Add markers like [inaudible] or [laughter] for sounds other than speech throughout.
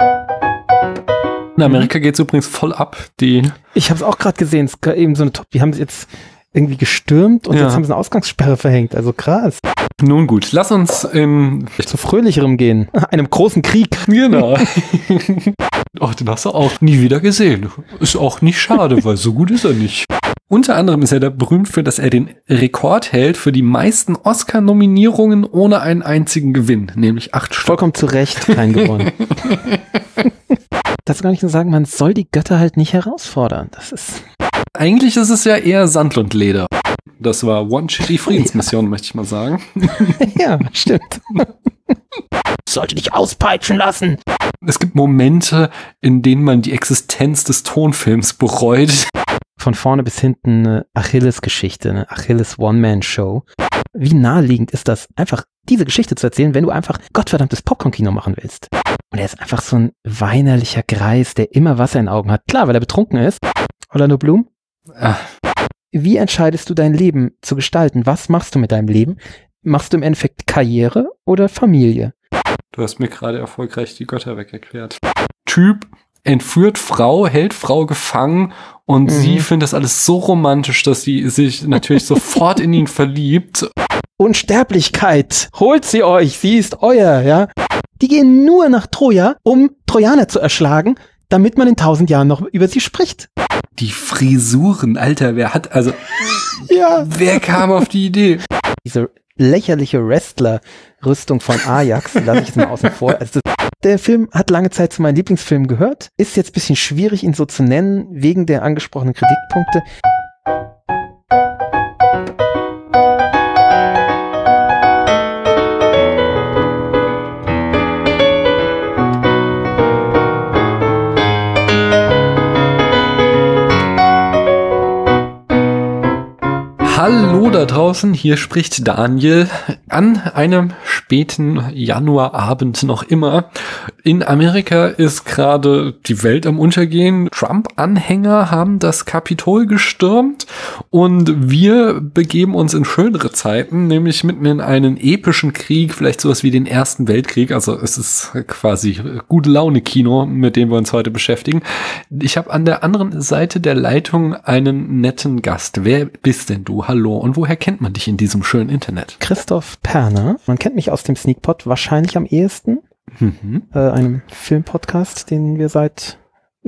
In Amerika geht es übrigens voll ab. Die Ich habe es auch gerade gesehen. Eben so eine Top. Die haben es jetzt irgendwie gestürmt und Ja. jetzt haben sie eine Ausgangssperre verhängt. Also krass. nun gut, lass uns in Zu fröhlicherem gehen. [laughs] Einem großen Krieg. genau. [laughs] oh, den hast du auch nie wieder gesehen. Ist auch nicht schade, weil so gut ist er nicht. Unter anderem ist er da berühmt für, dass er den Rekord hält für die meisten Oscar-Nominierungen ohne einen einzigen Gewinn, nämlich acht Stück. Vollkommen zu Recht kein gewonnen. [laughs] Das kann ich nur sagen, man soll die Götter halt nicht herausfordern. Das ist. Eigentlich ist es ja eher Sand und Leder. Das war One Shitty Friedensmission, möchte ich mal sagen. [laughs] ja, stimmt. [laughs] Sollte dich auspeitschen lassen. Es gibt Momente, in denen man die Existenz des Tonfilms bereut. Von vorne bis hinten eine Achilles-Geschichte, eine Achilles One-Man-Show. Wie naheliegend ist das, einfach diese Geschichte zu erzählen, wenn du einfach gottverdammtes Popcorn-Kino machen willst? Und er ist einfach so ein weinerlicher Greis, der immer Wasser in den Augen hat. Klar, weil er betrunken ist. Orlando Bloom? Ah. Wie entscheidest du dein Leben zu gestalten? Was machst du mit deinem Leben? Machst du im Endeffekt Karriere oder Familie? Du hast mir gerade erfolgreich die Götter wegerklärt. Typ entführt Frau, hält Frau gefangen und Mhm. sie findet das alles so romantisch, dass sie sich natürlich [laughs] sofort in ihn verliebt. Unsterblichkeit, holt sie euch, sie ist euer, ja. Die gehen nur nach Troja, um Trojaner zu erschlagen, damit man in tausend Jahren noch über sie spricht. Die Frisuren, Alter, wer hat, also, [laughs] Ja. wer kam auf die Idee? Diese lächerliche Wrestler-Rüstung von Ajax, lasse ich jetzt mal außen vor. Also, der Film hat lange Zeit zu meinen Lieblingsfilmen gehört. Ist jetzt ein bisschen schwierig, ihn so zu nennen, wegen der angesprochenen Kritikpunkte. Hallo da draußen, hier spricht Daniel an einem späten Januarabend noch immer. In Amerika ist gerade die Welt am Untergehen. Trump-Anhänger haben das Kapitol gestürmt und wir begeben uns in schönere Zeiten, nämlich mitten in einen epischen Krieg, vielleicht sowas wie den Ersten Weltkrieg. Also es ist quasi gute Laune-Kino, mit dem wir uns heute beschäftigen. Ich habe an der anderen Seite der Leitung einen netten Gast. Wer bist denn du? Hallo. Und woher kennt man dich in diesem schönen Internet? Christoph Perner. Man kennt mich aus dem Sneakpot wahrscheinlich am ehesten. Mhm. äh, einem Filmpodcast, den wir seit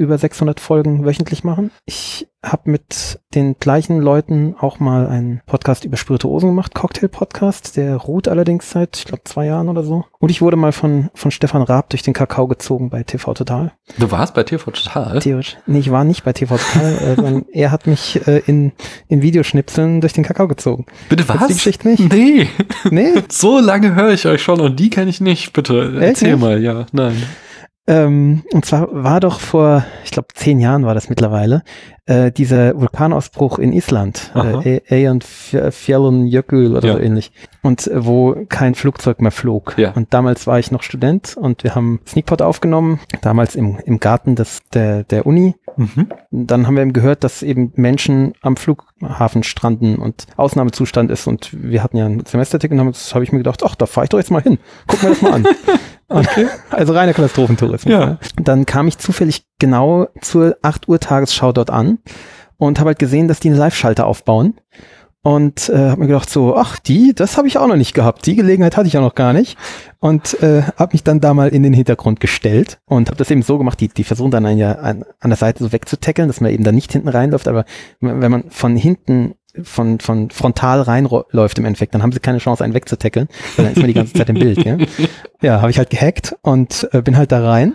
über 600 Folgen wöchentlich machen. Ich habe mit den gleichen Leuten auch mal einen Podcast über Spirituosen gemacht, Cocktail-Podcast, der ruht allerdings seit, ich glaube, zwei Jahren oder so. Und ich wurde mal von, von Stefan Raab durch den Kakao gezogen bei TV Total. Du warst bei TV Total. Theoretisch. Nee, ich war nicht bei TV Total, äh, [laughs] er hat mich äh, in, in Videoschnipseln durch den Kakao gezogen. Bitte was? die Geschichte nicht? Nee. Nee, [laughs] So lange höre ich euch schon und die kenne ich nicht. Bitte erzähl nicht? mal. Ja, nein. Ähm, und zwar war doch vor, ich glaube, zehn Jahren war das mittlerweile, äh, dieser Vulkanausbruch in Island, Aha. äh, Eyjafjallajökull Fjallenjökull oder Ja. so ähnlich. Und äh, wo kein Flugzeug mehr flog. Ja. Und damals war ich noch Student und wir haben Sneakpot aufgenommen, damals im, im Garten des, der, der Uni. Mhm. Dann haben wir eben gehört, dass eben Menschen am Flughafen stranden und Ausnahmezustand ist. Und wir hatten ja ein Semesterticket und haben- das habe ich mir gedacht, ach, da fahre ich doch jetzt mal hin. Guck mir das mal an. [laughs] Und, [laughs] also reiner Katastrophentourismus. Ja. ne? Dann kam ich zufällig genau zur 8 Uhr Tagesschau dort an und habe halt gesehen, dass die einen Live-Schalter aufbauen. Und äh, habe mir gedacht so, ach die, das habe ich auch noch nicht gehabt. Die Gelegenheit hatte ich auch noch gar nicht. Und äh, habe mich dann da mal in den Hintergrund gestellt und habe das eben so gemacht, die, die versuchen dann einen ja an, an der Seite so wegzutackeln, dass man eben da nicht hinten reinläuft. Aber wenn man von hinten von, von frontal reinläuft im Endeffekt, dann haben sie keine Chance, einen wegzutackeln, weil dann ist man die ganze Zeit im Bild. Ja, [laughs] ja habe ich halt gehackt und äh, bin halt da rein.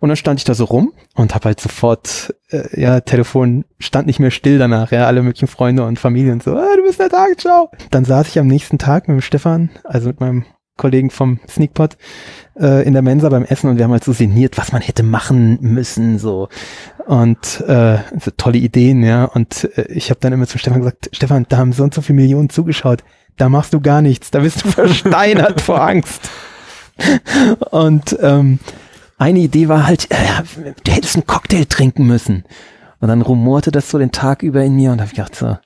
Und dann stand ich da so rum und habe halt sofort, äh, ja, Telefon stand nicht mehr still danach, ja, alle möglichen Freunde und Familien so, ah, du bist in der Tagesschau. Dann saß ich am nächsten Tag mit dem Stefan, also mit meinem Kollegen vom Sneakpot, äh, in der Mensa beim Essen und wir haben halt so sinniert, was man hätte machen müssen, so. Und äh, so tolle Ideen, ja. Und äh, ich habe dann immer zu Stefan gesagt, Stefan, da haben so und so viele Millionen zugeschaut, da machst du gar nichts, da bist du [laughs] versteinert vor Angst. [laughs] Und ähm, eine Idee war halt, äh, du hättest einen Cocktail trinken müssen. Und dann rumorte das so den Tag über in mir und habe ich gedacht so,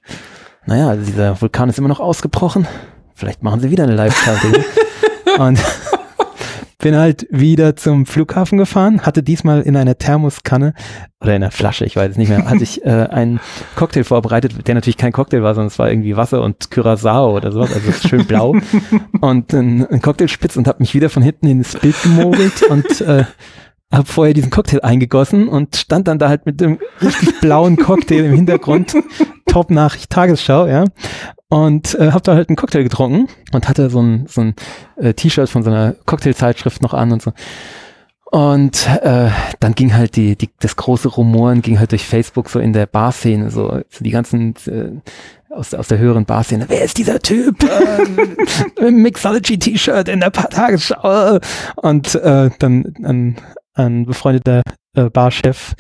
naja, also dieser Vulkan ist immer noch ausgebrochen. Vielleicht machen sie wieder eine Live-Schaltung. [laughs] und bin halt wieder zum Flughafen gefahren, hatte diesmal in einer Thermoskanne oder in einer Flasche, ich weiß es nicht mehr, hatte ich äh, einen Cocktail vorbereitet, der natürlich kein Cocktail war, sondern es war irgendwie Wasser und Curacao oder sowas, also schön blau. [laughs] Und ein, ein Cocktailspitz und habe mich wieder von hinten ins Bild gemogelt und äh, habe vorher diesen Cocktail eingegossen und stand dann da halt mit dem richtig blauen Cocktail im Hintergrund. [laughs] Top Nachricht Tagesschau, ja. Und äh, habe da halt einen Cocktail getrunken und hatte so ein, so ein äh, T-Shirt von so einer Cocktailzeitschrift noch an und so. Und äh, dann ging halt die, die, das große Rumoren ging halt durch Facebook so in der Barszene, so, so die ganzen äh, aus, aus der höheren Barszene. Wer ist dieser Typ? [laughs] äh, Mixology-T-Shirt in der Tagesschau. Und äh, dann, dann ein befreundeter äh, Barchef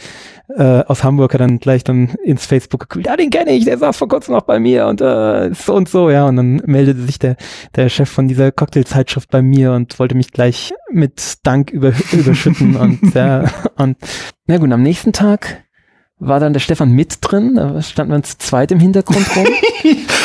äh, aus Hamburg hat dann gleich dann ins Facebook gekühlt, ja, den kenne ich, der saß vor kurzem noch bei mir und äh, so und so, ja. Und dann meldete sich der, der Chef von dieser Cocktailzeitschrift bei mir und wollte mich gleich mit Dank über, überschütten [laughs] und ja, und na gut, am nächsten Tag war dann der Stefan mit drin, da standen wir zu zweit im Hintergrund rum.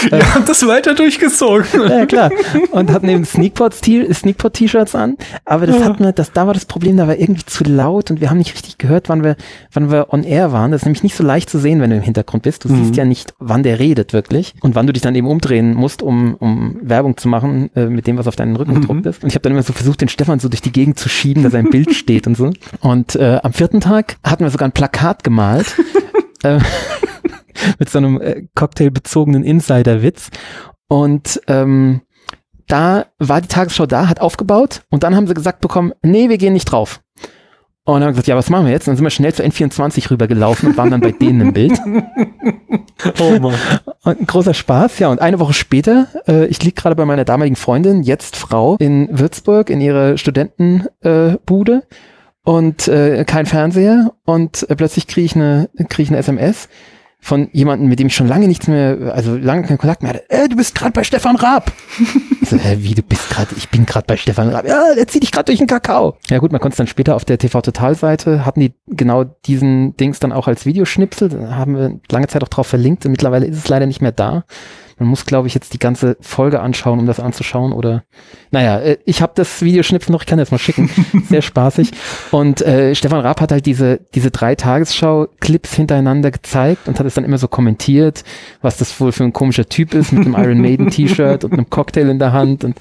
Wir [laughs] äh, haben das weiter durchgezogen. [laughs] Ja, klar. Und hatten eben Sneakpot-T-Shirts an, aber das hat mir, das, da war das Problem, da war irgendwie zu laut und wir haben nicht richtig gehört, wann wir, wann wir on air waren. Das ist nämlich nicht so leicht zu sehen, wenn du im Hintergrund bist. Du mhm. siehst ja nicht, wann der redet wirklich und wann du dich dann eben umdrehen musst, um, um Werbung zu machen äh, mit dem, was auf deinen Rücken gedruckt mhm. ist. Und ich habe dann immer so versucht, den Stefan so durch die Gegend zu schieben, dass er im Bild [laughs] steht und so. Und äh, am vierten Tag hatten wir sogar ein Plakat gemalt [laughs] äh, mit so einem äh, cocktailbezogenen Insider-Witz. Und ähm, da war die Tagesschau da, hat aufgebaut und dann haben sie gesagt bekommen, nee, wir gehen nicht drauf. Und dann haben wir gesagt, ja, was machen wir jetzt? Und dann sind wir schnell zu N24 rübergelaufen und waren dann bei denen im Bild. [laughs] Oh Mann. Und ein großer Spaß, ja. Und eine Woche später, äh, ich lieg gerade bei meiner damaligen Freundin, jetzt Frau, in Würzburg in ihrer Studentenbude. Äh, und äh, kein Fernseher und äh, plötzlich kriege ich eine kriege ich eine SMS von jemandem, mit dem ich schon lange nichts mehr, also lange keinen Kontakt mehr hatte. Äh, du bist gerade bei Stefan Raab. so, äh, wie du bist gerade, ich bin gerade bei Stefan Raab. Ja, der zieht dich gerade durch den Kakao. Ja gut, man konnte es dann später auf der TV Total Seite hatten die genau diesen Dings dann auch als Videoschnipsel. Haben wir lange Zeit auch drauf verlinkt. Und mittlerweile ist es leider nicht mehr da. Man muss, glaube ich, jetzt die ganze Folge anschauen, um das anzuschauen. Oder naja, äh, ich habe das Videoschnipsel noch, ich kann das mal schicken. [laughs] Sehr spaßig. Und äh, Stefan Raab hat halt diese, diese drei Tagesschau-Clips hintereinander gezeigt und hat es dann immer so kommentiert, was das wohl für ein komischer Typ ist mit einem Iron Maiden-T-Shirt und einem Cocktail in der Hand. Und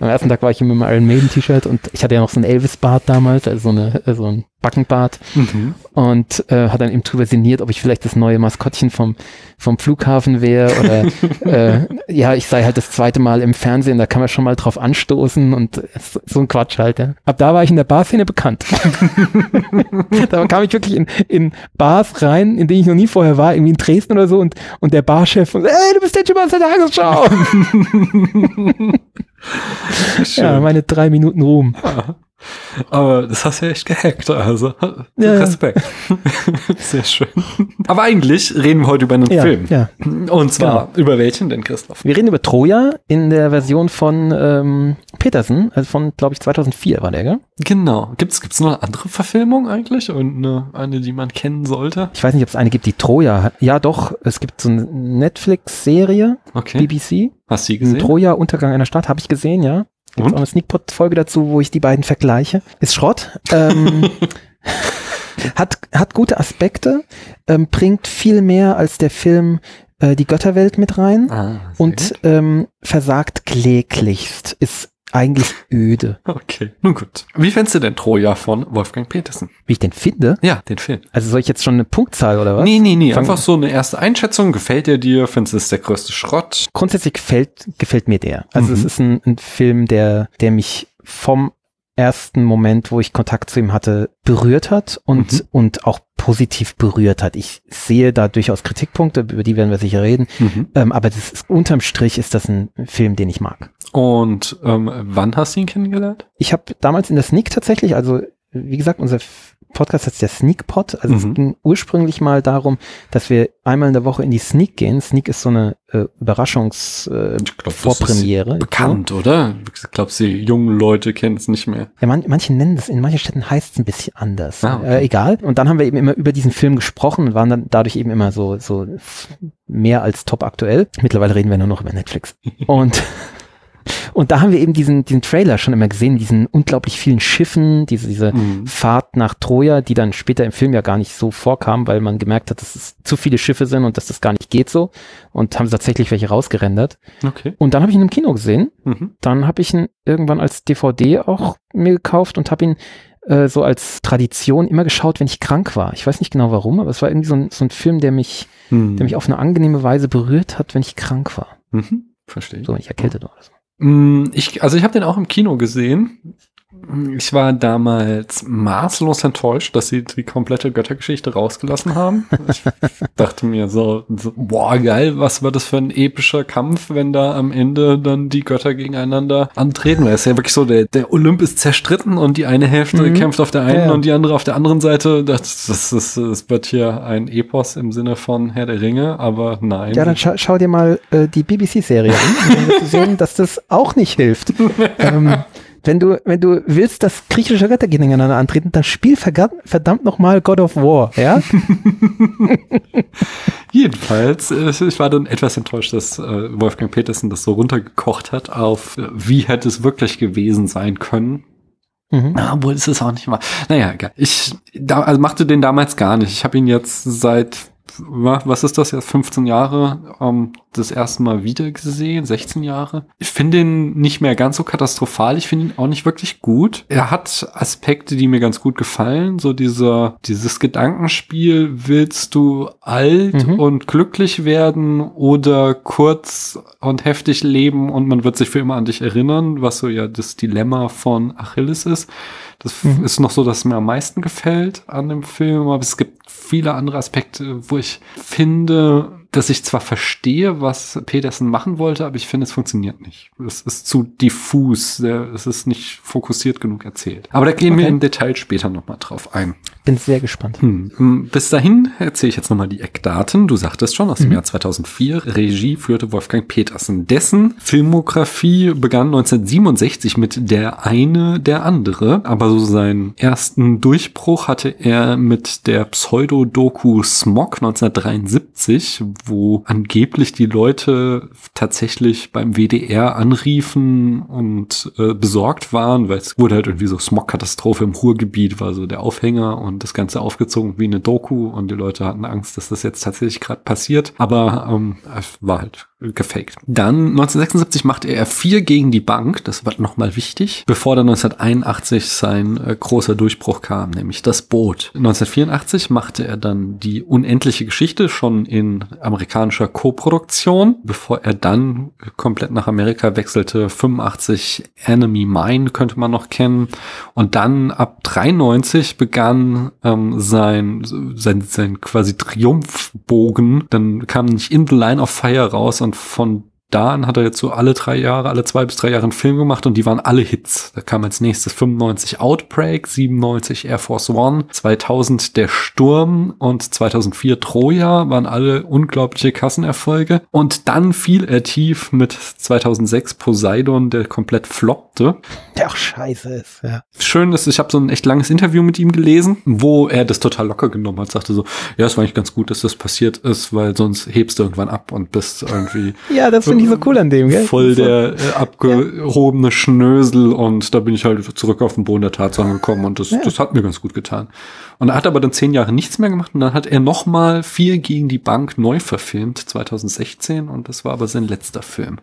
am ersten Tag war ich mit einem Iron Maiden-T-Shirt und ich hatte ja noch so ein Elvis-Bart damals, also so, eine, äh, so ein Backenbart mhm. und äh, hat dann eben drüber sinniert, ob ich vielleicht das neue Maskottchen vom, vom Flughafen wäre oder äh, [laughs] ja, ich sei halt das zweite Mal im Fernsehen, da kann man schon mal drauf anstoßen und so ein Quatsch halt. Ja. Ab da war ich in der Barszene bekannt. [laughs] da kam ich wirklich in, in Bars rein, in denen ich noch nie vorher war, irgendwie in Dresden oder so und, und der Barchef, ey, du bist der Typ aus der Tagesschau. [laughs] ja, meine drei Minuten Ruhm. Ja. Aber das hast du ja echt gehackt, also ja, Respekt. [laughs] Sehr schön. Aber eigentlich reden wir heute über einen ja, Film. Ja. Und zwar genau. über welchen denn, Christoph? Wir reden über Troja in der Version von ähm, Petersen, also von, glaube ich, 2004 war der, gell? Genau. Gibt's gibt's noch eine andere Verfilmung eigentlich und eine, eine, die man kennen sollte? Ich weiß nicht, ob es eine gibt, die Troja hat. Ja, doch. Es gibt so eine Netflix-Serie, okay. BBC. Hast du die gesehen? Troja, Untergang einer Stadt, habe ich gesehen, ja. Gibt auch eine Sneakpot-Folge dazu, wo ich die beiden vergleiche. Ist Schrott. Ähm, [laughs] hat, hat gute Aspekte, ähm, bringt viel mehr als der Film äh, die Götterwelt mit rein ah, und ähm, versagt kläglichst. Ist eigentlich öde. Okay, nun gut. Wie fändest du denn Troja von Wolfgang Petersen? Wie ich den finde? Ja, den Film. Also soll ich jetzt schon eine Punktzahl oder was? Nee, nee, nee. Fang einfach so eine erste Einschätzung. Gefällt der dir? Findest du es der größte Schrott? Grundsätzlich gefällt, gefällt mir der. Also mhm. es ist ein, ein Film, der, der mich vom ersten Moment, wo ich Kontakt zu ihm hatte, berührt hat und, mhm. und auch positiv berührt hat. Ich sehe da durchaus Kritikpunkte, über die werden wir sicher reden, mhm. ähm, aber das ist, unterm Strich ist das ein Film, den ich mag. Und ähm, wann hast du ihn kennengelernt? Ich habe damals in der Sneak tatsächlich, also wie gesagt, unser Podcast heißt der Sneak Pod. Also mhm. es ging ursprünglich mal darum, dass wir einmal in der Woche in die Sneak gehen. Sneak ist so eine äh, Überraschungs äh, glaub, Vorpremiere. bekannt, so. oder? Ich glaube, die jungen Leute kennen es nicht mehr. Ja, man, manche nennen das, in manchen Städten heißt es ein bisschen anders. Ah, okay. äh, egal. Und dann haben wir eben immer über diesen Film gesprochen und waren dann dadurch eben immer so, so mehr als top aktuell. Mittlerweile reden wir nur noch über Netflix. [laughs] und Und da haben wir eben diesen, diesen Trailer schon immer gesehen, diesen unglaublich vielen Schiffen, diese, diese mhm. Fahrt nach Troja, die dann später im Film ja gar nicht so vorkam, weil man gemerkt hat, dass es zu viele Schiffe sind und dass das gar nicht geht so. Und haben tatsächlich welche rausgerendert. Okay. Und dann habe ich ihn im Kino gesehen. Mhm. Dann habe ich ihn irgendwann als DVD auch mir gekauft und habe ihn äh, so als Tradition immer geschaut, wenn ich krank war. Ich weiß nicht genau warum, aber es war irgendwie so ein, so ein Film, der mich, mhm. der mich auf eine angenehme Weise berührt hat, wenn ich krank war. Mhm. Verstehe. So, wenn ich erkältet war oder so. Mm, ich, also ich habe den auch im Kino gesehen. Ich war damals maßlos enttäuscht, dass sie die komplette Göttergeschichte rausgelassen haben. Ich [laughs] dachte mir so, so, boah, geil, was war das für ein epischer Kampf, wenn da am Ende dann die Götter gegeneinander antreten. Weil es ist ja wirklich so, der, der Olymp ist zerstritten und die eine Hälfte mhm. kämpft auf der einen ja. und die andere auf der anderen Seite. Das, das, das, das wird hier ein Epos im Sinne von Herr der Ringe, aber nein. Ja, dann scha schau dir mal äh, die BBC-Serie an, um zu sehen, [laughs] dass das auch nicht hilft. [laughs] ähm, wenn du, wenn du willst, dass griechische Götter gegeneinander antreten, dann spiel verdammt nochmal God of War, ja? [laughs] Jedenfalls, äh, ich war dann etwas enttäuscht, dass äh, Wolfgang Petersen das so runtergekocht hat auf, äh, wie hätte es wirklich gewesen sein können. Mhm. Obwohl ist es auch nicht mal. Naja, egal. Ich da, also machte den damals gar nicht. Ich habe ihn jetzt seit was ist das jetzt, 15 Jahre ähm, das erste Mal wieder gesehen, 16 Jahre. Ich finde ihn nicht mehr ganz so katastrophal, ich finde ihn auch nicht wirklich gut. Er hat Aspekte, die mir ganz gut gefallen, so dieser, dieses Gedankenspiel, willst du alt mhm. und glücklich werden oder kurz und heftig leben und man wird sich für immer an dich erinnern, was so ja das Dilemma von Achilles ist. Das mhm. ist noch so, dass mir am meisten gefällt an dem Film, aber es gibt viele andere Aspekte, wo ich finde, dass ich zwar verstehe, was Peterson machen wollte, aber ich finde, es funktioniert nicht. Es ist zu diffus, es ist nicht fokussiert genug erzählt. Aber da gehen okay. wir im Detail später nochmal drauf ein. Bin sehr gespannt. Hm. Bis dahin erzähle ich jetzt nochmal die Eckdaten. Du sagtest schon, aus dem mhm. Jahr 2004. Regie führte Wolfgang Petersen. Dessen Filmografie begann 1967 mit Der eine, der andere. Aber so seinen ersten Durchbruch hatte er mit der Pseudo-Doku Smog 1973, wo angeblich die Leute tatsächlich beim WDR anriefen und äh, besorgt waren, weil es wurde halt irgendwie so Smog-Katastrophe im Ruhrgebiet, war so der Aufhänger und das Ganze aufgezogen wie eine Doku und die Leute hatten Angst, dass das jetzt tatsächlich gerade passiert. Aber ähm, war halt gefaked. Dann 1976 machte er vier gegen die Bank, das war nochmal wichtig, bevor dann 1981 sein äh, großer Durchbruch kam, nämlich das Boot. 1984 machte er dann die unendliche Geschichte schon in amerikanischer Koproduktion, bevor er dann komplett nach Amerika wechselte. 85 Enemy Mine könnte man noch kennen. Und dann ab 93 begann ähm, sein, sein, sein quasi Triumphbogen. Dann kam nicht In the Line of Fire raus und von da an hat er jetzt so alle drei Jahre, alle zwei bis drei Jahre einen Film gemacht und die waren alle Hits. Da kam als nächstes 95 Outbreak, 97 Air Force One, 2000 Der Sturm und 2004 Troja waren alle unglaubliche Kassenerfolge. Und dann fiel er tief mit 2006 Poseidon, der komplett floppte. Der auch scheiße ist, ja. Schön ist, ich habe so ein echt langes Interview mit ihm gelesen, wo er das total locker genommen hat, sagte so, ja, es war eigentlich ganz gut, dass das passiert ist, weil sonst hebst du irgendwann ab und bist irgendwie. ja, das finde ich so cool an dem, gell? Voll der äh, abgehobene ja. Schnösel und da bin ich halt zurück auf den Boden der Tatsachen gekommen und das, ja. das hat mir ganz gut getan. Und er hat aber dann zehn Jahre nichts mehr gemacht und dann hat er noch mal vier gegen die Bank neu verfilmt, 2016 und das war aber sein letzter Film.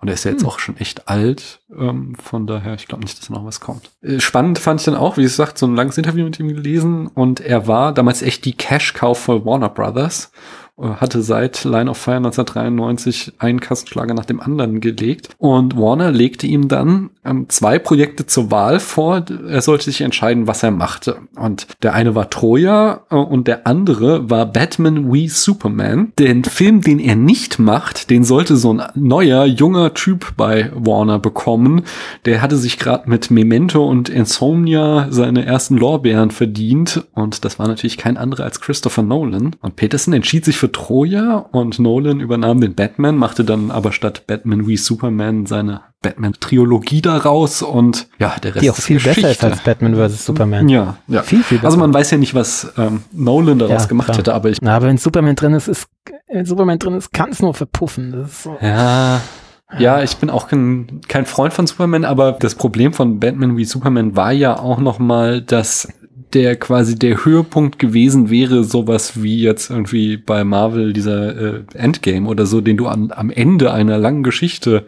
Und er ist ja jetzt hm. auch schon echt alt. Ähm, von daher, ich glaube nicht, dass noch was kommt. Äh, spannend fand ich dann auch, wie gesagt, so ein langes Interview mit ihm gelesen. Und er war damals echt die Cash-Cow für Warner Brothers hatte seit Line of Fire 1993 einen Kassenschlager nach dem anderen gelegt. Und Warner legte ihm dann ähm, zwei Projekte zur Wahl vor. Er sollte sich entscheiden, was er machte. Und der eine war Troja äh, und der andere war Batman wie Superman. Den Film, den er nicht macht, den sollte so ein neuer, junger Typ bei Warner bekommen. Der hatte sich gerade mit Memento und Insomnia seine ersten Lorbeeren verdient. Und das war natürlich kein anderer als Christopher Nolan. Und Peterson entschied sich für für Troja und Nolan übernahm den Batman, machte dann aber statt Batman wie Superman seine Batman-Triologie daraus und ja, der Rest Die auch viel Geschichte. besser ist als Batman vs. Superman. Ja, ja. Viel, viel besser. Also man weiß ja nicht, was ähm, Nolan daraus ja, gemacht klar. hätte, aber ich. Na, aber wenn Superman drin ist, ist wenn Superman drin ist, kann es nur verpuffen. So. Ja. Ja, ich bin auch kein, kein Freund von Superman, aber das Problem von Batman wie Superman war ja auch noch mal, dass der quasi der Höhepunkt gewesen wäre, sowas wie jetzt irgendwie bei Marvel dieser äh, Endgame oder so, den du an, am Ende einer langen Geschichte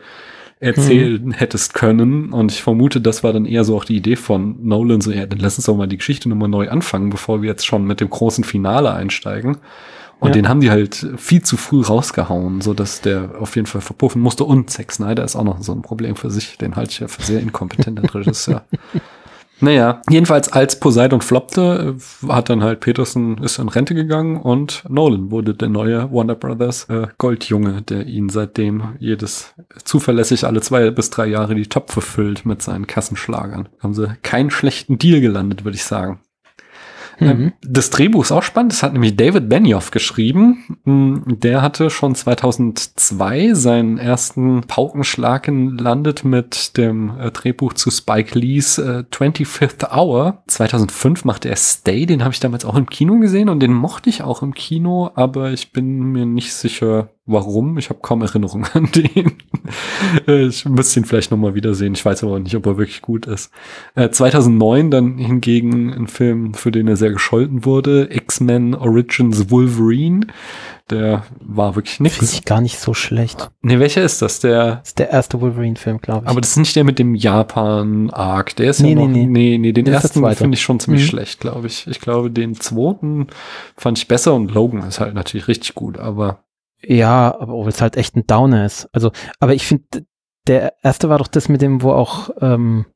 erzählen mhm. hättest können. Und ich vermute, das war dann eher so auch die Idee von Nolan, so, ja, dann lass uns doch mal die Geschichte nochmal neu anfangen, bevor wir jetzt schon mit dem großen Finale einsteigen. Und ja. den haben die halt viel zu früh rausgehauen, so dass der auf jeden Fall verpuffen musste. Und Zack Snyder ist auch noch so ein Problem für sich. Den halte ich ja für sehr inkompetenten Regisseur. [laughs] Naja, jedenfalls als Poseidon floppte, hat dann halt Peterson ist in Rente gegangen und Nolan wurde der neue Warner Brothers äh, Goldjunge, der ihn seitdem jedes zuverlässig alle zwei bis drei Jahre die Töpfe füllt mit seinen Kassenschlagern. Haben sie keinen schlechten Deal gelandet, würde ich sagen. Ähm, mhm. Das Drehbuch ist auch spannend. Das hat nämlich David Benioff geschrieben. Mm, der hatte schon 2002 seinen ersten Paukenschlag gelandet mit dem äh, Drehbuch zu Spike Lees äh, 25th Hour. 2005 machte er Stay. Den habe ich damals auch im Kino gesehen und den mochte ich auch im Kino, aber ich bin mir nicht sicher, warum. Ich habe kaum Erinnerungen an den. [laughs] Äh, ich müsste ihn vielleicht nochmal wiedersehen. Ich weiß aber nicht, ob er wirklich gut ist. Äh, 2009 dann hingegen ein Film, für den er sehr gescholten wurde. X-Men Origins Wolverine. Der war wirklich nix. Finde ich gar nicht so schlecht. Nee, welcher ist das? Der das ist der erste Wolverine-Film, glaube ich. Aber das ist nicht der mit dem Japan-Arc. Der ist nee, ja noch, nee, nee, nee, den das ersten finde ich schon ziemlich mhm. schlecht, glaube ich. Ich glaube, den zweiten fand ich besser und Logan ist halt natürlich richtig gut, aber ja, aber obwohl es halt echt ein Downer ist. Also, aber ich finde, der erste war doch das mit dem, wo auch ähm,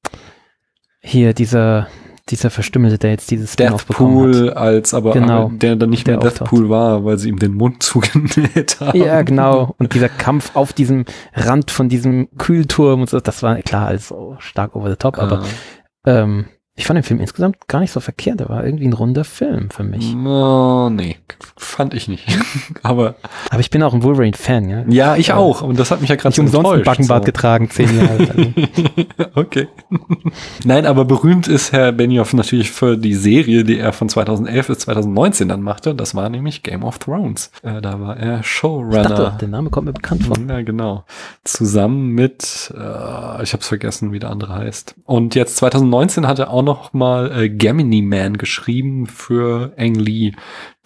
hier dieser dieser Verstümmelte, der jetzt dieses Deathpool als aber, genau, aber der dann nicht mehr Deathpool war, weil sie ihm den Mund [laughs] zugenäht haben. Ja, genau. Und dieser Kampf auf diesem Rand von diesem Kühlturm und so, das war klar alles so stark over the top, aber ah. ähm, ich fand den Film insgesamt gar nicht so verkehrt. Der war irgendwie ein runder Film für mich. No, nee, fand ich nicht. [laughs] aber aber ich bin auch ein Wolverine-Fan, ja. Ja, ich auch. Und das hat mich ja gerade so umsonst ein Backenbart so. getragen, zehn Jahre. lang. [laughs] okay. Nein, aber berühmt ist Herr Benioff natürlich für die Serie, die er von 2011 bis 2019 dann machte. Das war nämlich Game of Thrones. Äh, da war er Showrunner. Ich dachte, der Name kommt mir bekannt vor. Ja, genau. Zusammen mit, äh, ich habe es vergessen, wie der andere heißt. Und jetzt 2019 hat er auch noch mal äh, Gemini Man geschrieben für Ang Lee,